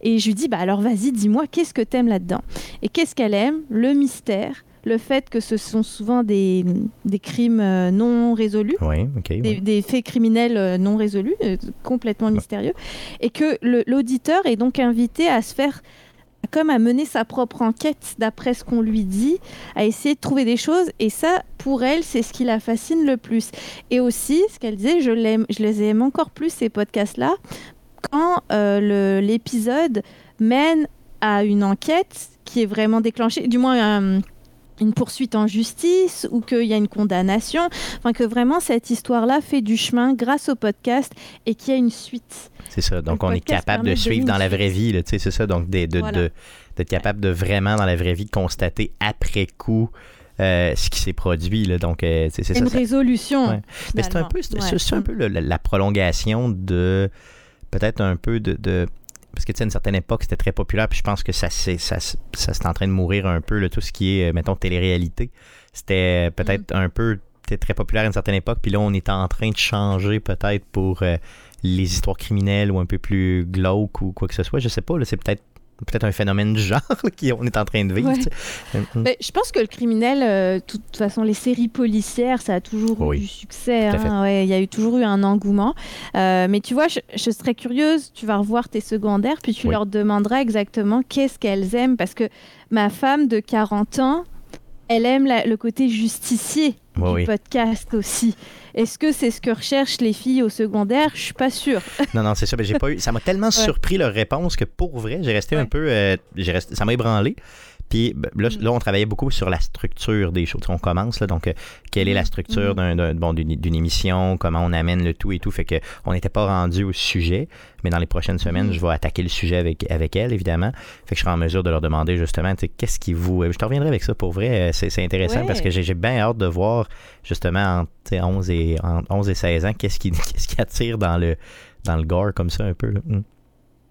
Et je lui dis Bah alors, vas-y, dis-moi, qu'est-ce que t'aimes là-dedans? Et qu'est-ce qu'elle aime? Le mystère, le fait que ce sont souvent des, des crimes euh, non résolus des, ouais. des faits criminels euh, non résolus, euh, complètement mystérieux, et que l'auditeur est donc invité à se faire comme à mener sa propre enquête d'après ce qu'on lui dit, à essayer de trouver des choses, et ça, pour elle, c'est ce qui la fascine le plus. Et aussi, ce qu'elle disait, je, l'aime- je les aime encore plus, ces podcasts-là, quand euh, l'épisode mène à une enquête qui est vraiment déclenchée, du moins un- une poursuite en justice ou qu'il y a une condamnation, enfin que vraiment cette histoire-là fait du chemin grâce au podcast et qu'il y a une suite. C'est ça. Donc, Le on est capable de suivre dans la vraie vie, là, tu sais, c'est ça. Donc, Voilà. d'être capable de vraiment, dans la vraie vie, constater après coup euh, ce qui s'est produit. Là. Donc, euh, c'est une ça- résolution. Ouais. Mais c'est un peu, c'est un peu le- la, la prolongation de peut-être un peu de, de- parce que tu sais à une certaine époque c'était très populaire puis je pense que ça c'est ça, ça, c'est en train de mourir un peu là, tout ce qui est euh, mettons télé-réalité. C'était peut-être un peu c'était très populaire à une certaine époque puis là on est en train de changer peut-être pour euh, les histoires criminelles ou un peu plus glauques ou quoi que ce soit. Je sais pas là, c'est peut-être peut-être un phénomène du genre qu'on est en train de vivre Ouais. Mais je pense que le criminel, euh, de toute façon, les séries policières, ça a toujours Oui, eu du succès. hein, ouais, Il y a eu toujours eu un engouement. Euh, mais tu vois, je, je serais curieuse, tu vas revoir tes secondaires, puis tu Oui. leur demanderas exactement qu'est-ce qu'elles aiment. Parce que ma femme de 40 ans, elle aime la- le côté justicier du oui. podcast aussi. Est-ce que c'est ce que recherchent les filles au secondaire? Je suis pas sûre. Non, non, c'est ça. mais j'ai pas eu. Ça m'a tellement surpris leur réponse que pour vrai, j'ai resté un peu. euh, resté, ça m'a ébranlé. Puis ben, là, là, on travaillait beaucoup sur la structure des choses. On commence, là, donc, euh, quelle est la structure d'un- bon, d'une, d'une émission, comment on amène le tout et tout. Fait que on n'était pas rendu au sujet, mais dans les prochaines semaines, je vais attaquer le sujet avec, avec elle, évidemment. Fait que je serai en mesure de leur demander justement, tu sais, qu'est-ce qui vous. Je te reviendrai avec ça pour vrai. euh, C'est, intéressant Ouais. parce que j'ai, bien hâte de voir justement entre tu sais, 11 et, entre 11 et 16 ans, qu'est-ce qui, qu'est-ce qui attire dans le, dans le gore comme ça un peu. là. Mm.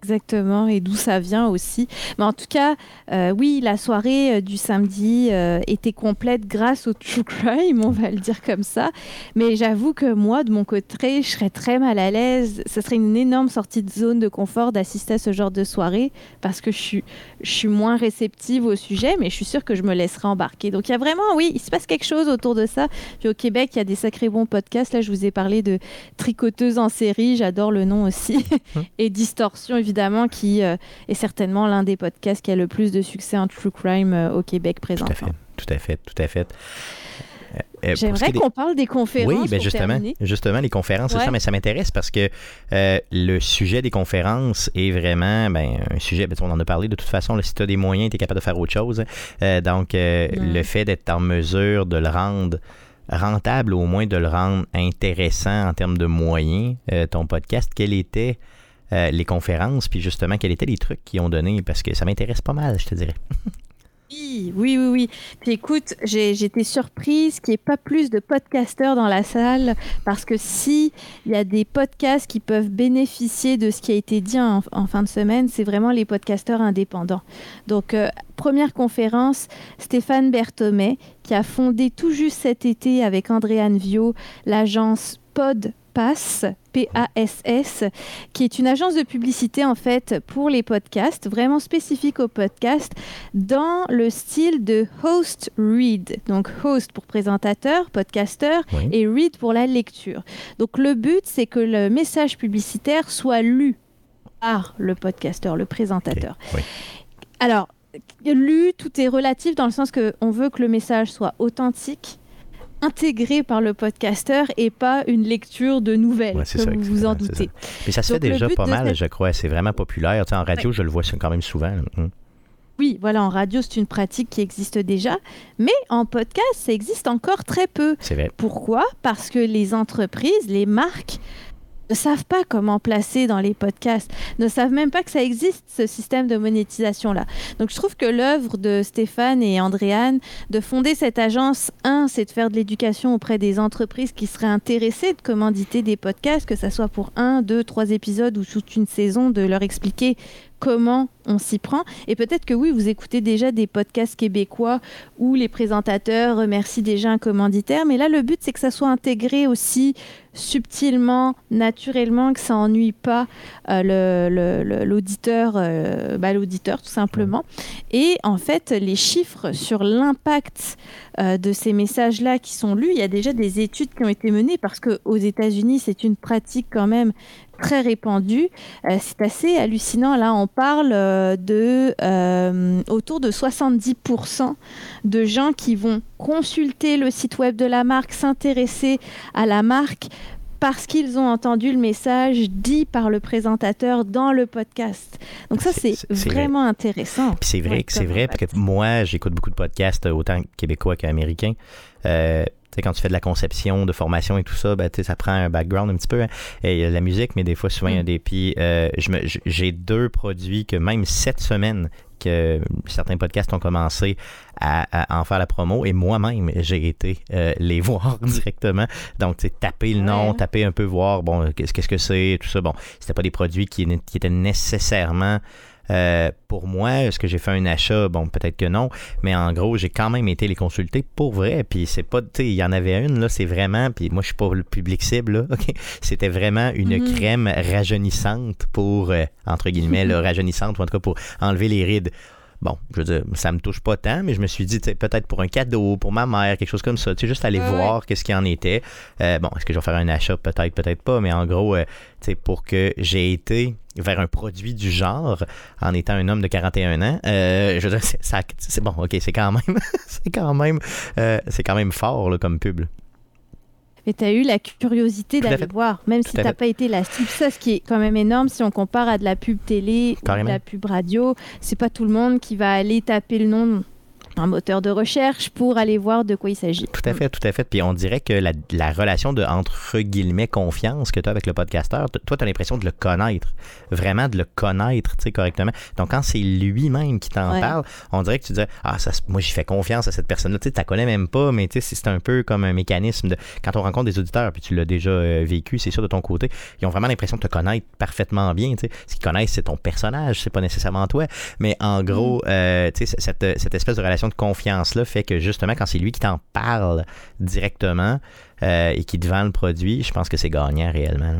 Exactement, et d'où ça vient aussi. Mais en tout cas, euh, oui, la soirée euh, du samedi euh, était complète grâce au True Crime, on va le dire comme ça. Mais j'avoue que moi, de mon côté, je serais très mal à l'aise. Ce serait une énorme sortie de zone de confort d'assister à ce genre de soirée parce que je suis, je suis moins réceptive au sujet, mais je suis sûre que je me laisserai embarquer. Donc il y a vraiment, oui, il se passe quelque chose autour de ça. Puis au Québec, il y a des sacrés bons podcasts. Là, je vous ai parlé de Tricoteuse en série, j'adore le nom aussi. et Distorsion, évidemment, qui euh, est certainement l'un des podcasts qui a le plus de succès en true crime euh, au Québec Tout à fait, tout à fait, tout à fait. Euh, euh, J'aimerais des- qu'on parle des conférences. Oui, ben justement, terminer. justement, les conférences, c'est Ouais. ça, mais ça m'intéresse parce que euh, le sujet des conférences est vraiment ben, un sujet, ben, on en a parlé de toute façon, là, si tu as des moyens, tu es capable de faire autre chose. Euh, donc, le fait d'être en mesure de le rendre rentable, au moins de le rendre intéressant en termes de moyens, ton podcast, quelles étaient euh, les conférences, puis justement, quels étaient les trucs qu'ils ont donné, parce que ça m'intéresse pas mal, je te dirais. Oui, oui, oui. Puis écoute, j'étais surprise qu'il n'y ait pas plus de podcasteurs dans la salle parce que si il y a des podcasts qui peuvent bénéficier de ce qui a été dit en, fin de semaine, c'est vraiment les podcasteurs indépendants. Donc, euh, première conférence, Stéphane Berthomet qui a fondé tout juste cet été avec Andréane Vio l'agence Podpass, P-A-S-S, qui est une agence de publicité en fait pour les podcasts, vraiment spécifique aux podcasts, dans le style de host read. Donc host pour présentateur, podcasteur, Oui. et read pour la lecture. Donc le but, c'est que le message publicitaire soit lu par le podcasteur, le présentateur. oui. Alors, lu, tout est relatif dans le sens que on veut que le message soit authentique, intégré par le podcasteur et pas une lecture de nouvelles, Ouais, c'est comme ça, vous vous en doutez. Puis ça se fait Donc, déjà pas mal, cette- je crois. C'est vraiment populaire. Tu sais, en radio, je le vois quand même souvent. là. Mm. Oui, voilà, en radio, c'est une pratique qui existe déjà, mais en podcast, ça existe encore très peu. C'est vrai. Pourquoi? Parce que les entreprises, les marques ne savent pas comment placer dans les podcasts, ne savent même pas que ça existe, ce système de monétisation-là. Donc je trouve que l'œuvre de Stéphane et Andréane de fonder cette agence, un, c'est de faire de l'éducation auprès des entreprises qui seraient intéressées de commanditer des podcasts, que ça soit pour un, deux, trois épisodes ou toute une saison, de leur expliquer comment on s'y prend. Et peut-être que oui, vous écoutez déjà des podcasts québécois où les présentateurs remercient déjà un commanditaire, mais là, le but, c'est que ça soit intégré aussi subtilement, naturellement, que ça ennuie pas euh, l'auditeur, euh, bah, l'auditeur tout simplement. Et en fait, les chiffres sur l'impact euh, de ces messages-là qui sont lus, il y a déjà des études qui ont été menées parce qu'aux États-Unis, c'est une pratique quand même très répandue. Euh, c'est assez hallucinant. Là, on parle euh, de euh, autour de 70% de gens qui vont consulter le site web de la marque, s'intéresser à la marque parce qu'ils ont entendu le message dit par le présentateur dans le podcast. Donc ça, C'est- c'est c'est- c'est vrai. vraiment intéressant. C'est vrai Ouais, c'est vrai, parce que moi, j'écoute beaucoup de podcasts, euh, autant québécois qu'américains. Euh, tu sais, quand tu fais de la conception, de formation et tout ça, ben, tu sais, ça prend un background un petit peu. hein. Et il y a la musique, mais des fois, souvent, il y a Mm. des. Puis euh, je me- j- j'ai deux produits que même cette semaine, que certains podcasts ont commencé à, à en faire la promo et moi-même j'ai été euh, les voir directement donc tu sais taper le nom Ouais. taper un peu voir bon qu'est-ce qu'est-ce que c'est tout ça bon c'était pas des produits qui, qui étaient nécessairement euh, pour moi, est-ce que j'ai fait un achat? Bon, peut-être que non, mais en gros, j'ai quand même été les consulter pour vrai. Puis c'est pas, tu sais, il y en avait une, là, c'est vraiment, puis moi, je suis pas le public cible, là, OK? C'était vraiment une Mhm. crème rajeunissante pour, euh, entre guillemets, là, rajeunissante, ou en tout cas pour enlever les rides. Bon, je veux dire, ça me touche pas tant, mais je me suis dit, tu sais, peut-être pour un cadeau, pour ma mère, quelque chose comme ça. Tu sais, juste aller Ouais, voir qu'est-ce qu'il en était. Euh, bon, est-ce que je vais faire un achat? Peut-être, peut-être pas, mais en gros, euh, tu sais, pour que j'ai été vers un produit du genre en étant un homme de 41 ans, euh, je veux dire, c'est, bon, ok, c'est quand même, c'est quand même, c'est quand même fort là, comme pub. Et tu as eu la curiosité d'aller voir, même si Tout tu pas été la ce qui est quand même énorme si on compare à de la pub télé ou de la pub radio, c'est pas tout le monde qui va aller taper le nom d'un moteur de recherche pour aller voir de quoi il s'agit. Tout à fait, tout à fait. Puis on dirait que la, la relation de entre guillemets confiance que tu as avec le podcasteur, toi, tu as l'impression de le connaître, vraiment de le connaître, tu sais, correctement. Donc quand c'est lui-même qui t'en Ouais. parle, on dirait que tu dis ah ça, moi j'y fais confiance à cette personne-là. Tu sais, tu la connais même pas, mais tu sais, c'est un peu comme un mécanisme de quand on rencontre des auditeurs, puis tu l'as déjà euh, vécu, c'est sûr de ton côté, ils ont vraiment l'impression de te connaître parfaitement bien. Tu sais, ce qu'ils connaissent, c'est ton personnage, c'est pas nécessairement toi. Mais en gros, euh, tu sais, cette, cette espèce de relation de confiance-là fait que justement, quand c'est lui qui t'en parle directement euh, et qui te vend le produit, je pense que c'est gagnant réellement.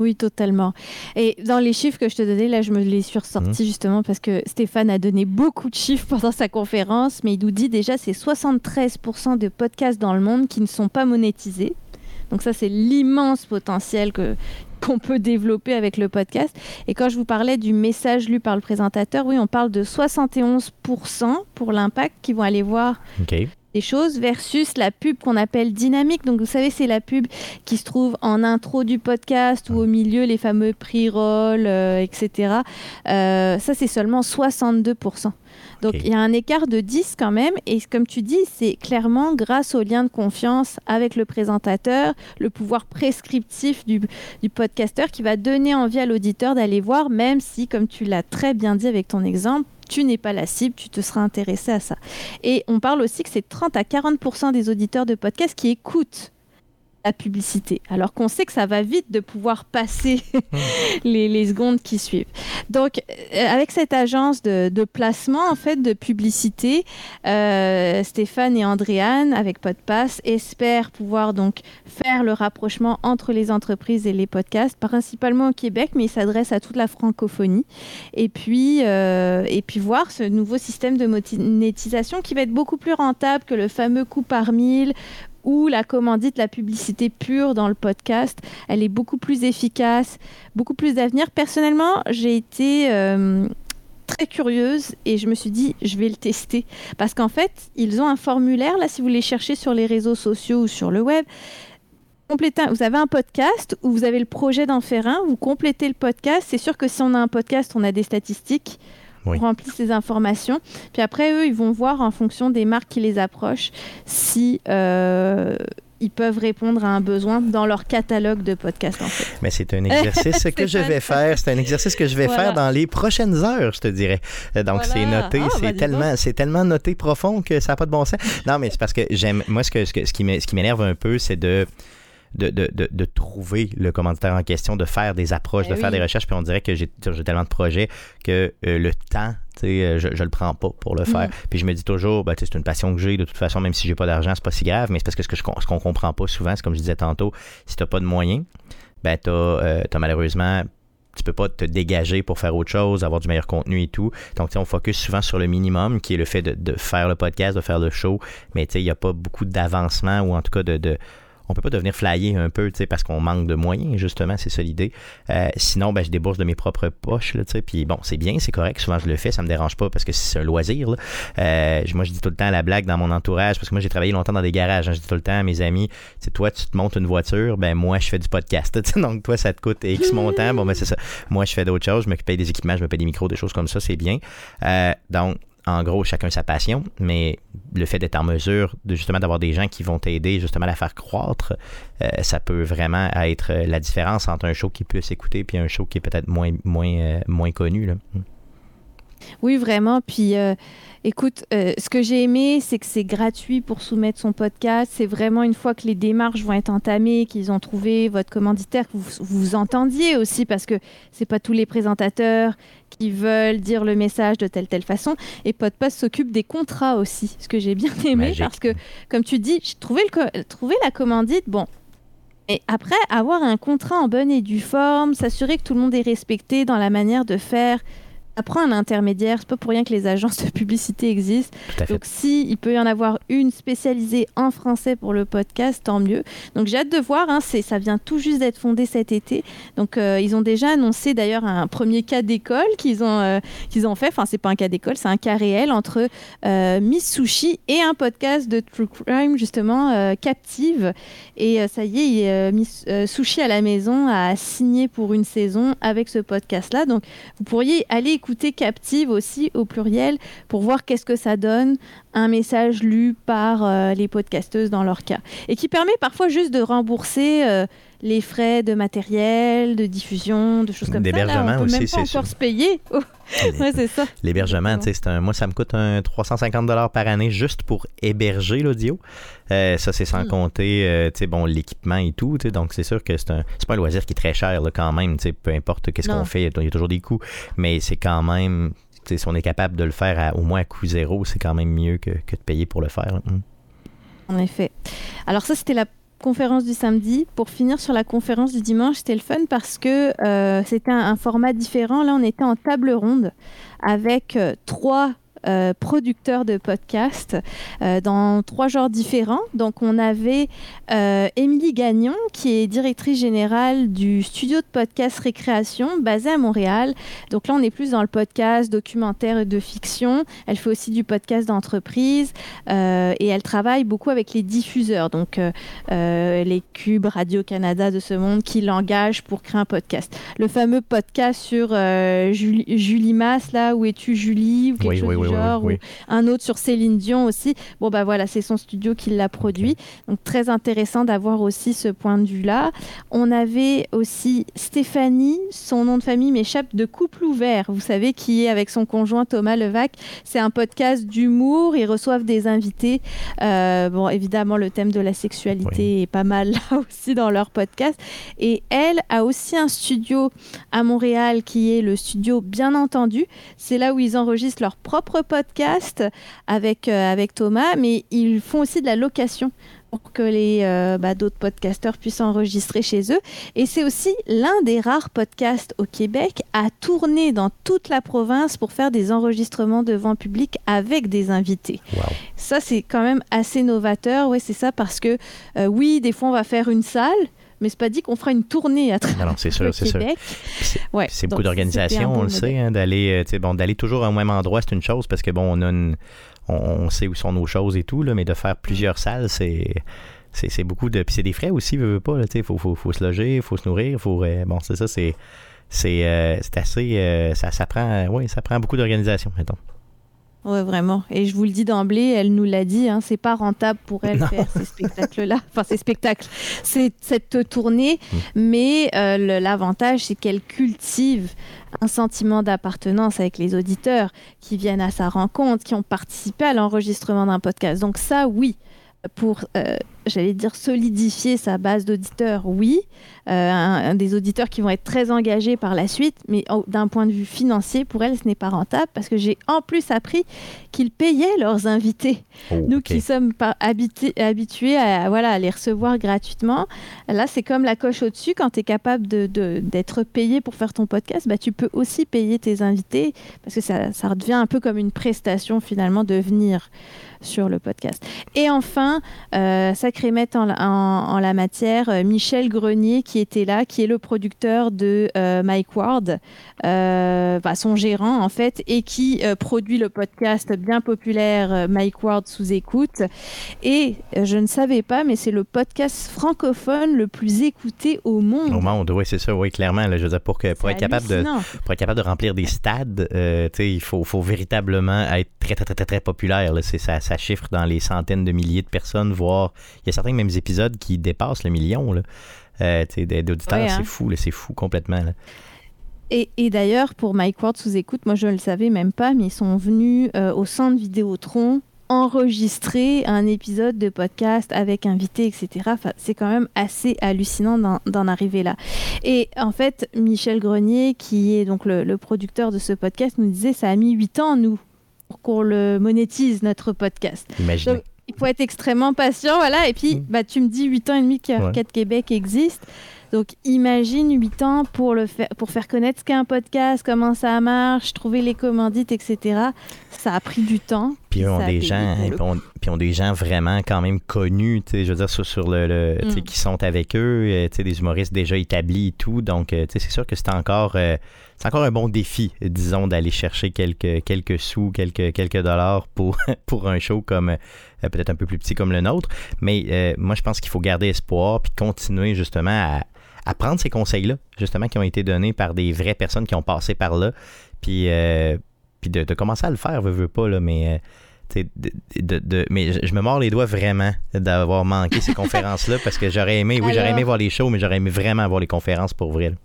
Oui, totalement. Et dans les chiffres que je te donnais, là, je me les suis ressortis Mhm. justement parce que Stéphane a donné beaucoup de chiffres pendant sa conférence, mais il nous dit déjà c'est 73% de podcasts dans le monde qui ne sont pas monétisés. Donc ça, c'est l'immense potentiel que qu'on peut développer avec le podcast. Et quand je vous parlais du message lu par le présentateur, oui, on parle de 71% pour l'impact qui vont aller voir des choses versus la pub qu'on appelle dynamique. Donc, vous savez, c'est la pub qui se trouve en intro du podcast ou au milieu, les fameux pre-roll, euh, etc. Euh, ça, c'est seulement 62%. Donc, il y a un écart de 10 quand même. Et comme tu dis, c'est clairement grâce au lien de confiance avec le présentateur, le pouvoir prescriptif du, du podcasteur qui va donner envie à l'auditeur d'aller voir, même si, comme tu l'as très bien dit avec ton exemple, tu n'es pas la cible, tu te seras intéressé à ça. Et on parle aussi que c'est 30 à 40 des auditeurs de podcasts qui écoutent la publicité, alors qu'on sait que ça va vite de pouvoir passer les, les secondes qui suivent. Donc, euh, avec cette agence de, de placement, en fait, de publicité, euh, Stéphane et Andréane, avec Podpass, espèrent pouvoir donc faire le rapprochement entre les entreprises et les podcasts, principalement au Québec, mais ils s'adressent à toute la francophonie. Et puis, euh, et puis voir ce nouveau système de monétisation qui va être beaucoup plus rentable que le fameux coût par mille ou la commandite, la publicité pure dans le podcast. Elle est beaucoup plus efficace, beaucoup plus d'avenir. Personnellement, j'ai été euh, très curieuse et je me suis dit, je vais le tester. Parce qu'en fait, ils ont un formulaire, là, si vous les cherchez sur les réseaux sociaux ou sur le web. Vous avez un podcast ou vous avez le projet d'en faire un, vous complétez le podcast. C'est sûr que si on a un podcast, on a des statistiques. Oui. On remplit ces informations. Puis après, eux, ils vont voir en fonction des marques qui les approchent si euh, ils peuvent répondre à un besoin dans leur catalogue de podcasts. En fait. Mais c'est un exercice que je vais faire. C'est un exercice que je vais Voilà. faire dans les prochaines heures, je te dirais. Donc, Voilà. c'est noté. Ah, bah, c'est dis tellement, c'est tellement noté profond que ça n'a pas de bon sens. Non, mais c'est parce que j'aime. Moi, ce, que, ce qui m'énerve un peu, c'est de. De, de, de, de trouver le commanditaire en question, de faire des approches, Ben de faire des recherches. Puis on dirait que j'ai tellement de projets que euh, le temps, tu sais, euh, je, je le prends pas pour le faire. Puis je me dis toujours, ben, c'est une passion que j'ai. De toute façon, même si j'ai pas d'argent, c'est pas si grave. Mais c'est parce que ce con- ce qu'on comprend pas souvent, c'est comme je disais tantôt, si t'as pas de moyens, ben t'as euh, malheureusement tu peux pas te dégager pour faire autre chose, avoir du meilleur contenu et tout. Donc, on focus souvent sur le minimum, qui est le fait de, de faire le podcast, de faire le show. Mais tu sais, il n'y a pas beaucoup d'avancement ou en tout cas de. de on peut pas devenir flyer un peu, tu sais, parce qu'on manque de moyens, justement, c'est ça l'idée. Euh, sinon, ben, je débourse de mes propres poches, là, tu sais, puis bon, c'est bien, c'est correct, souvent je le fais, ça me dérange pas parce que c'est un loisir, là. Euh, je- moi, je dis tout le temps la blague dans mon entourage, parce que moi, j'ai travaillé longtemps dans des garages, hein, je dis tout le temps à mes amis, c'est toi, tu te montes une voiture, ben moi, je fais du podcast, tu sais, donc toi, ça te coûte X montant, bon, ben c'est ça. Moi, je fais d'autres choses, je me paye des équipements, je me paye des micros, des choses comme ça, c'est bien. Euh, donc, en gros, chacun sa passion, mais le fait d'être en mesure de justement d'avoir des gens qui vont t'aider justement à la faire croître, euh, ça peut vraiment être la différence entre un show qui est plus écouté puis un show qui est peut-être moins, moins, euh, moins connu. Là. Oui, vraiment. Puis, euh, écoute, euh, ce que j'ai aimé, c'est que c'est gratuit pour soumettre son podcast. C'est vraiment une fois que les démarches vont être entamées, qu'ils ont trouvé votre commanditaire, que vous vous, entendiez aussi, parce que c'est pas tous les présentateurs qui veulent dire le message de telle telle façon. Et Podpass s'occupe des contrats aussi, ce que j'ai bien aimé, Magique. parce que, comme tu dis, j'ai trouvé, trouvé la commandite, bon. Et après, avoir un contrat en bonne et due forme, s'assurer que tout le monde est respecté dans la manière de faire prend un intermédiaire. C'est pas pour rien que les agences de publicité existent. Donc, si il peut y en avoir une spécialisée en français pour le podcast, tant mieux. Donc, j'ai hâte de voir. Hein, c'est, ça vient tout juste d'être fondé cet été. Donc, euh, ils ont déjà annoncé d'ailleurs un premier cas d'école qu'ils ont, euh, qu'ils ont fait. Enfin, c'est pas un cas d'école, c'est un cas réel entre euh, Miss Sushi et un podcast de True Crime, justement, Captive. Et ça y est, Miss Sushi à la maison a signé pour une saison avec ce podcast-là. Donc, vous pourriez aller écouter Captive aussi au pluriel pour voir qu'est-ce que ça donne, un message lu par euh, les podcasteuses dans leur cas. Et qui permet parfois juste de rembourser euh, les frais de matériel, de diffusion, de choses comme ça. Là, on peut aussi, même c'est pas encore sûr. se payer. Oh, ouais, c'est ça. L'hébergement, un- moi, ça me coûte un 350 par année juste pour héberger l'audio. Euh, ça, c'est sans Hmm. compter, euh, tu sais, bon, l'équipement et tout. Donc, c'est sûr que c'est un, pas un loisir qui est très cher là, quand même. tu sais, Peu importe qu'est-ce qu'on fait, il y a toujours des coûts. Mais c'est quand même, tu sais, si on est capable de le faire à- au moins à coût zéro, c'est quand même mieux que, que de payer pour le faire. Hmm. En effet. Alors ça, c'était la conférence du samedi. Pour finir sur la conférence du dimanche, c'était le fun parce que euh, c'était un, format différent. Là, on était en table ronde avec euh, trois euh, producteurs de podcasts euh, dans trois genres différents. Donc, on avait euh, Émilie Gagnon, qui est directrice générale du studio de podcast Récréation, basé à Montréal. Donc là, on est plus dans le podcast documentaire et de fiction. Elle fait aussi du podcast d'entreprise euh, et elle travaille beaucoup avec les diffuseurs, donc les cubes Radio-Canada de ce monde qui l'engagent pour créer un podcast. Le fameux podcast sur Julie, Julie Masse, là, où es-tu Julie, ou quelque Oui, chose oui, oui, ou un autre sur Céline Dion aussi. Bon, bah voilà, c'est son studio qui l'a produit. Donc très intéressant d'avoir aussi ce point de vue-là. On avait aussi Stéphanie, son nom de famille m'échappe, de Couple Ouvert, vous savez, qui est avec son conjoint Thomas Levac. C'est un podcast d'humour, ils reçoivent des invités. Euh, bon, évidemment, le thème de la sexualité est pas mal là aussi dans leur podcast. Et elle a aussi un studio à Montréal qui est le studio Bien Entendu. C'est là où ils enregistrent leur propre podcast avec, euh, avec Thomas, mais ils font aussi de la location pour que les euh, bah, d'autres podcasteurs puissent enregistrer chez eux. Et c'est aussi l'un des rares podcasts au Québec à tourner dans toute la province pour faire des enregistrements devant public avec des invités. Wow. Ça, c'est quand même assez novateur. Oui, c'est ça, parce que euh, oui, des fois, on va faire une salle, mais c'est pas dit qu'on fera une tournée à travers Non, le sûr. Québec. C'est- Ouais, C'est donc beaucoup d'organisation, c'était un on le sait, hein, d'aller euh, bon, d'aller toujours au même endroit, c'est une chose parce que bon, on a une- on, sait où sont nos choses et tout, là, mais de faire plusieurs salles, c'est. C'est beaucoup de. Puis c'est des frais aussi, veut, veut pas. Il faut, faut, faut se loger, faut se nourrir. Faut, euh, bon, c'est ça, c'est. C'est euh, assez. euh, ça, ça prend. ça prend beaucoup d'organisation, mettons. Ouais, vraiment. Et je vous le dis d'emblée, elle nous l'a dit, hein, c'est pas rentable pour elle Non. faire ces spectacles-là. Enfin, ces spectacles, c'est cette tournée. Mm. Mais euh, l'avantage, c'est qu'elle cultive un sentiment d'appartenance avec les auditeurs qui viennent à sa rencontre, qui ont participé à l'enregistrement d'un podcast. Donc ça, oui. Pour, euh, j'allais dire, solidifier sa base d'auditeurs, oui. Euh, un, un des auditeurs qui vont être très engagés par la suite, mais oh, d'un point de vue financier, pour elle, ce n'est pas rentable parce que j'ai en plus appris qu'ils payaient leurs invités. Oh, Nous qui sommes pas habitués à, voilà, à les recevoir gratuitement, là, c'est comme la coche au-dessus. Quand tu es capable de- d'être payé pour faire ton podcast, bah, tu peux aussi payer tes invités parce que ça, ça redevient un peu comme une prestation finalement de venir sur le podcast. Et enfin, euh, sacré maître en, la- en- en la matière, euh, Michel Grenier qui était là, qui est le producteur de euh, Mike Ward, euh, bah, son gérant en fait, et qui euh, produit le podcast bien populaire Mike Ward sous écoute. Et je ne savais pas, mais c'est le podcast francophone le plus écouté au monde. Au monde, oui, c'est ça, oui, clairement. là, je veux dire, pour, que, pour, être capable de, pour être capable de remplir des stades, il faut, faut véritablement être très, très, très, très, très populaire. là. C'est, ça, ça chiffre dans les centaines de milliers de personnes, voire il y a certains mêmes épisodes qui dépassent le million. Là. Euh, d'auditeurs, Ouais, hein. c'est fou, c'est fou complètement. là. Et, et d'ailleurs, pour Mike Ward sous écoute, moi je ne le savais même pas, mais ils sont venus euh, au centre Vidéotron enregistrer un épisode de podcast avec invité, etc. Enfin, c'est quand même assez hallucinant d'en- d'en arriver là. Et en fait, Michel Grenier, qui est donc le, le producteur de ce podcast, nous disait ça a mis 8 ans, nous, pour qu'on le monétise, notre podcast. Imaginez. Donc, il faut être extrêmement patient, voilà. Et puis, Mm. bah, tu me dis 8 ans et demi Ouais. qu'Arcade Québec existe. Donc imagine 8 ans pour, le faire, pour faire connaître ce qu'est un podcast, comment ça marche, trouver les commandites, etc. Ça a pris du temps. Puis ont des gens, puis ont, puis ont des gens vraiment quand même connus, tu sais, je veux dire, sur, sur le, le- tu sais, Mm. qui sont avec eux, euh, tu sais, des humoristes déjà établis et tout. Donc, euh, tu sais, c'est sûr que c'est encore, euh, c'est encore un bon défi, disons, d'aller chercher quelques, quelques sous, quelques, quelques dollars pour, pour un show comme euh, peut-être un peu plus petit comme le nôtre. Mais euh, moi, je pense qu'il faut garder espoir puis continuer justement à, à prendre ces conseils-là, justement, qui ont été donnés par des vraies personnes qui ont passé par là. Puis, euh, puis de, de commencer à le faire, veux, veux pas, là, mais. de, de- de- mais je, je me mords les doigts vraiment d'avoir manqué ces conférences-là parce que j'aurais aimé, oui, j'aurais aimé voir les shows, mais j'aurais aimé vraiment voir les conférences pour vrai. là.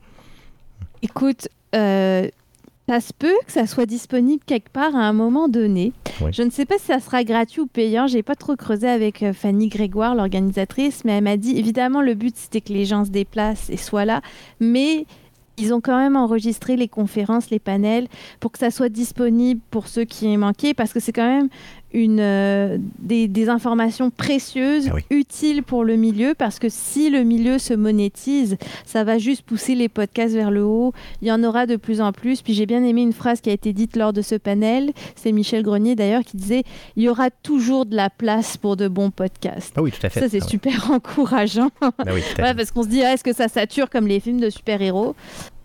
Écoute, ça se peut que ça soit disponible quelque part à un moment donné. Oui. Je ne sais pas si ça sera gratuit ou payant. J'ai pas trop creusé avec euh, Fanny Grégoire, l'organisatrice, mais elle m'a dit évidemment le but c'était que les gens se déplacent et soient là, mais ils ont quand même enregistré les conférences, les panels, pour que ça soit disponible pour ceux qui aient manqué, parce que c'est quand même une, euh, des, des informations précieuses, Ah oui. utiles pour le milieu, parce que si le milieu se monétise, ça va juste pousser les podcasts vers le haut. Il y en aura de plus en plus. Puis j'ai bien aimé une phrase qui a été dite lors de ce panel. C'est Michel Grenier d'ailleurs qui disait il y aura toujours de la place pour de bons podcasts. Ah oui, tout à fait. Ça, c'est Ah super encourageant. Oui, Ouais, fait. parce qu'on se dit, ah, est-ce que ça sature comme les films de super-héros?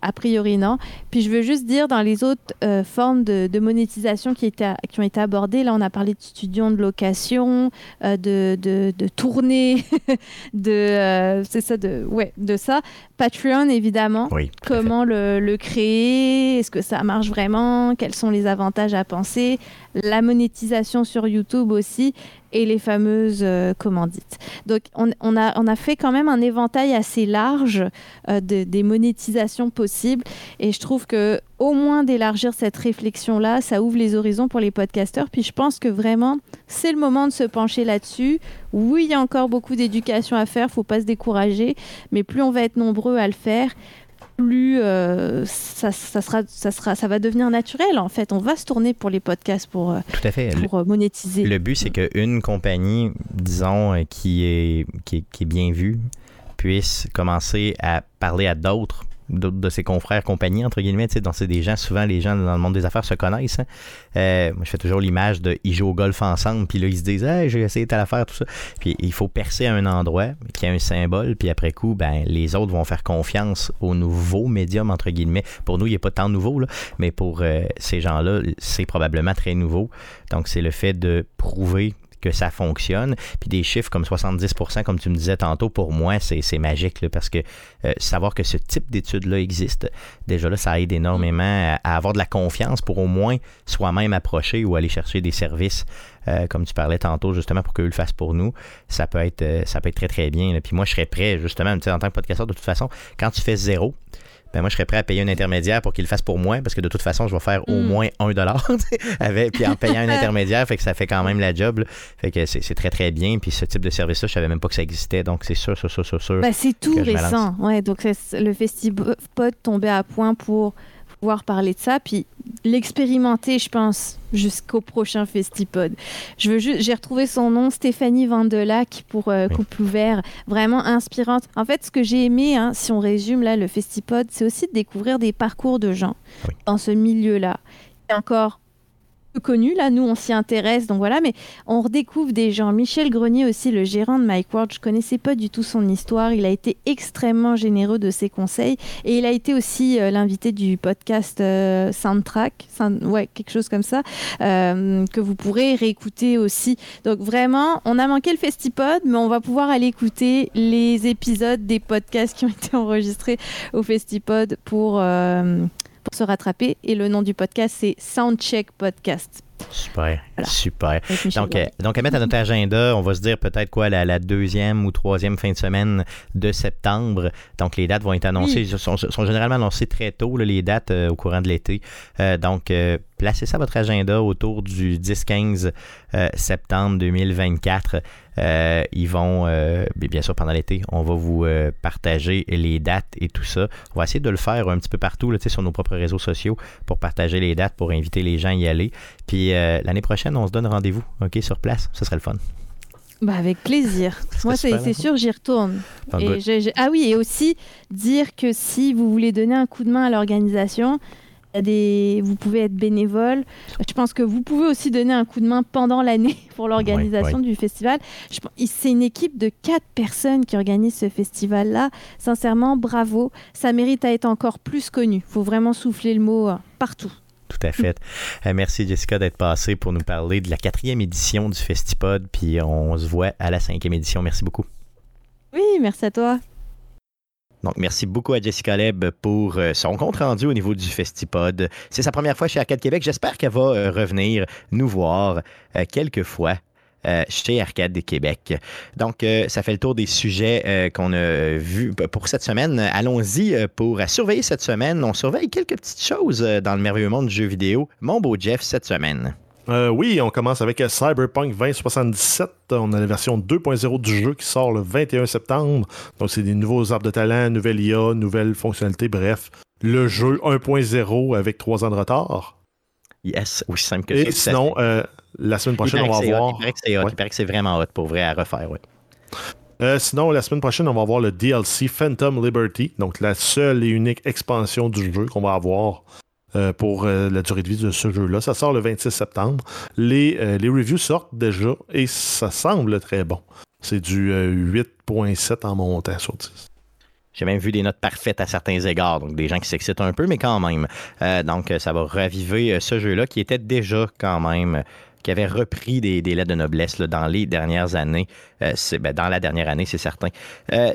A priori, non. Puis je veux juste dire, dans les autres euh, formes de, de monétisation qui, étaient, qui ont été abordées, là, on a parlé de studios de location, euh, de, de, de tournée, de, euh, c'est ça, de, ouais, de ça. Patreon, évidemment. Oui. Comment le, le créer? Est-ce que ça marche vraiment? Quels sont les avantages à penser? La monétisation sur YouTube aussi et les fameuses euh, commandites. Donc on, a fait quand même un éventail assez large euh, de- des monétisations possibles et je trouve que au moins d'élargir cette réflexion-là, ça ouvre les horizons pour les podcasteurs. Puis je pense que vraiment, c'est le moment de se pencher là-dessus. Oui, il y a encore beaucoup d'éducation à faire, faut pas se décourager, mais plus on va être nombreux à le faire, plus euh, ça, ça sera, ça, sera, ça va devenir naturel en fait. On va se tourner pour les podcasts pour, euh, Tout à fait. Pour euh, monétiser. Le but, c'est qu'une compagnie, disons, qui est, qui, est, qui est bien vue, puisse commencer à parler à d'autres d'autres de ses confrères compagnies entre guillemets donc c'est des gens souvent les gens dans le monde des affaires se connaissent hein. Euh, moi je fais toujours l'image de ils jouent au golf ensemble puis là ils se disent hey, j'ai essayé telle affaire tout ça. Puis il faut percer à un endroit qui a un symbole puis après coup ben les autres vont faire confiance au nouveau médium entre guillemets. Pour nous il n'est pas tant nouveau là mais pour euh, ces gens-là c'est probablement très nouveau. Donc c'est le fait de prouver que ça fonctionne. Puis des chiffres comme 70%, comme tu me disais tantôt, pour moi, c'est magique parce que euh, savoir que ce type d'études-là existe, déjà là, ça aide énormément à, avoir de la confiance pour au moins soi-même approcher ou aller chercher des services, euh, comme tu parlais tantôt, justement, pour qu'eux le fassent pour nous. Ça peut être, euh, ça peut être très, très bien. Puis moi, je serais prêt, justement, en tant que podcasteur, de toute façon, quand tu fais zéro, ben moi, je serais prêt à payer un intermédiaire pour qu'il le fasse pour moi, parce que de toute façon, je vais faire au Mm. moins un dollar, avec, puis en payant un intermédiaire, fait que ça fait quand même la job. là. Fait que c'est très, très bien. Puis ce type de service-là, je savais même pas que ça existait. Donc, c'est sûr, sûr, sûr, sûr, sûr. Bah, c'est tout récent. Ouais, donc le festival tombait à point pour pouvoir parler de ça, puis l'expérimenter, je pense, jusqu'au prochain Festipod. Je veux juste, j'ai retrouvé son nom, Stéphanie Vandelac pour euh, Oui. Couple Ouvert, vraiment inspirante. En fait, ce que j'ai aimé, hein, si on résume là le Festipod, c'est aussi de découvrir des parcours de gens Oui. dans ce milieu-là. Et encore connu, là, nous, on s'y intéresse, donc voilà, mais on redécouvre des gens. Michel Grenier aussi, le gérant de Mike Ward, je connaissais pas du tout son histoire, il a été extrêmement généreux de ses conseils, et il a été aussi euh, l'invité du podcast euh, Soundtrack, Sound- ouais, quelque chose comme ça, euh, que vous pourrez réécouter aussi. Donc vraiment, on a manqué le Festipod, mais on va pouvoir aller écouter les épisodes des podcasts qui ont été enregistrés au Festipod pour... pour se rattraper. Et le nom du podcast, c'est Soundcheck Podcast. Super, Voilà. super. Donc, euh, donc, à mettre à notre agenda, on va se dire peut-être quoi, la, la deuxième ou troisième fin de semaine de septembre. Donc, les dates vont être annoncées, sont, sont généralement annoncées très tôt, là, les dates euh, au courant de l'été. Euh, donc, euh, placez ça à votre agenda autour du 10-15 euh, septembre 2024. Euh, ils vont, euh, bien sûr, pendant l'été, on va vous partager les dates et tout ça. On va essayer de le faire un petit peu partout, là, sur nos propres réseaux sociaux pour partager les dates, pour inviter les gens à y aller. Puis l'année prochaine, on se donne rendez-vous, OK, sur place. Ce serait le fun. Bah avec plaisir. Moi, c'est sûr, j'y retourne. Et ah oui, et aussi dire que si vous voulez donner un coup de main à l'organisation, des... vous pouvez être bénévole. Je pense que vous pouvez aussi donner un coup de main pendant l'année pour l'organisation du festival. Je C'est une équipe de quatre personnes qui organise ce festival-là. Sincèrement, bravo. Ça mérite à être encore plus connu. Il faut vraiment souffler le mot euh, partout. Tout à fait. Euh, merci Jessica d'être passée pour nous parler de la quatrième édition du Festipod. Puis on se voit à la cinquième édition. Merci beaucoup. Oui, merci à toi. Donc, merci beaucoup à Jessica Leb pour euh, son compte rendu au niveau du Festipod. C'est sa première fois chez Arcade Québec. J'espère qu'elle va euh, revenir nous voir euh, quelques fois. chez Arcade Québec. Donc, ça fait le tour des sujets qu'on a vus pour cette semaine. Allons-y pour surveiller cette semaine. On surveille quelques petites choses dans le merveilleux monde du jeu vidéo. Mon beau Jeff, cette semaine. Euh, oui, on commence avec euh, Cyberpunk 2077. On a la version 2.0 du jeu qui sort le 21 septembre. Donc, c'est des nouveaux arbres de talent, nouvelle IA, nouvelles fonctionnalités, bref. Le jeu 1.0 avec 3 ans de retard. Yes, aussi simple que ça. Et tout à sinon, euh, la semaine prochaine, on va c'est hot, voir. Il paraît que c'est hot. Ouais. Il paraît que c'est vraiment hot pour vrai à refaire. Ouais. Euh, sinon, la semaine prochaine, on va avoir le DLC Phantom Liberty, donc la seule et unique expansion du jeu qu'on va avoir euh, pour euh, la durée de vie de ce jeu-là. Ça sort le 26 septembre. Les, euh, les reviews sortent déjà et ça semble très bon. C'est du euh, 8.7 en montant sur 10. J'ai même vu des notes parfaites à certains égards, donc des gens qui s'excitent un peu, mais quand même. Donc, ça va raviver ce jeu-là qui était déjà quand même, qui avait repris des, des lettres de noblesse là, dans les dernières années. Ben, dans la dernière année, c'est certain.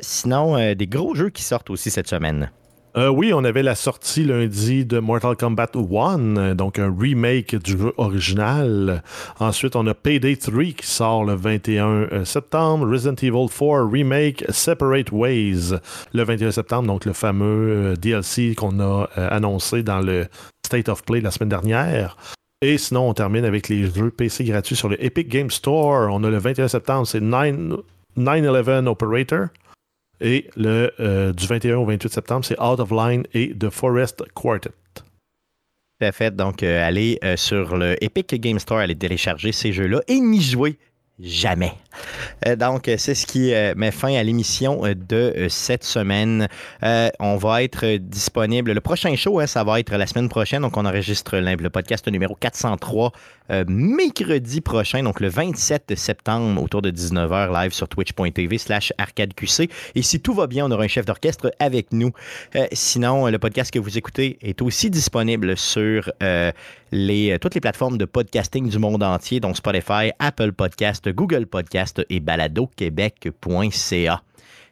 Sinon, des gros jeux qui sortent aussi cette semaine. Euh, oui, on avait la sortie lundi de Mortal Kombat 1, euh, donc un remake du jeu original. Ensuite, on a Payday 3 qui sort le 21 euh, septembre. Resident Evil 4 Remake Separate Ways le 21 septembre, donc le fameux DLC qu'on a annoncé dans le State of Play la semaine dernière. Et sinon, on termine avec les jeux PC gratuits sur le Epic Game Store. On a le 21 septembre, c'est 9 9-11 Operator. Et le, euh, du 21 au 28 septembre, c'est Out of Line et The Forest Quartet. Tout. Donc, euh, allez euh, sur le Epic Game Store, allez télécharger ces jeux-là et n'y jouer jamais. Euh, donc, c'est ce qui euh, met fin à l'émission euh, de cette semaine. On va être disponible. Le prochain show, hein, ça va être la semaine prochaine. Donc, on enregistre le, podcast numéro 403 euh, mercredi prochain, donc le 27 septembre, autour de 19h, live sur twitch.tv slash arcadeqc. Et si tout va bien, on aura un chef d'orchestre avec nous. Sinon, le podcast que vous écoutez est aussi disponible sur les, toutes les plateformes de podcasting du monde entier, dont Spotify, Apple Podcast, Google Podcast et baladoquebec.ca.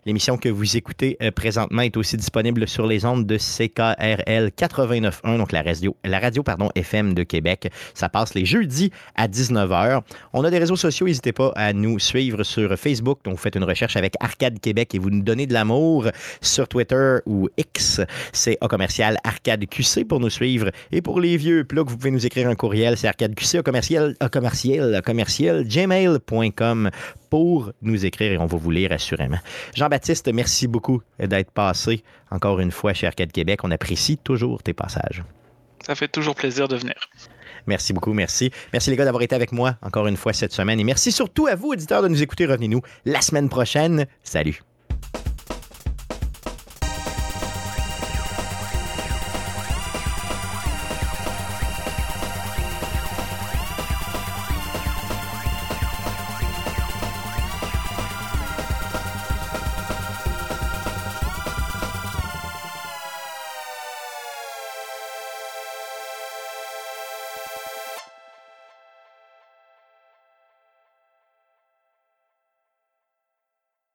L'émission que vous écoutez euh, présentement est aussi disponible sur les ondes de CKRL 89.1, donc la radio, la radio pardon, FM de Québec. Ça passe les jeudis à 19h. On a des réseaux sociaux, n'hésitez pas à nous suivre sur Facebook. Donc, vous faites une recherche avec Arcade Québec et vous nous donnez de l'amour sur Twitter ou X. C'est A commercial Arcade QC pour nous suivre. Et pour les vieux plugs, vous pouvez nous écrire un courriel, c'est arcadeqc A commercial, A commercial, A commercial, gmail.com pour nous écrire et on va vous lire assurément. Jean-Baptiste, merci beaucoup d'être passé encore une fois chez Arcade Québec. On apprécie toujours tes passages. Ça fait toujours plaisir de venir. Merci beaucoup, merci. Merci les gars d'avoir été avec moi encore une fois cette semaine et merci surtout à vous, auditeurs, de nous écouter. Revenez-nous la semaine prochaine. Salut.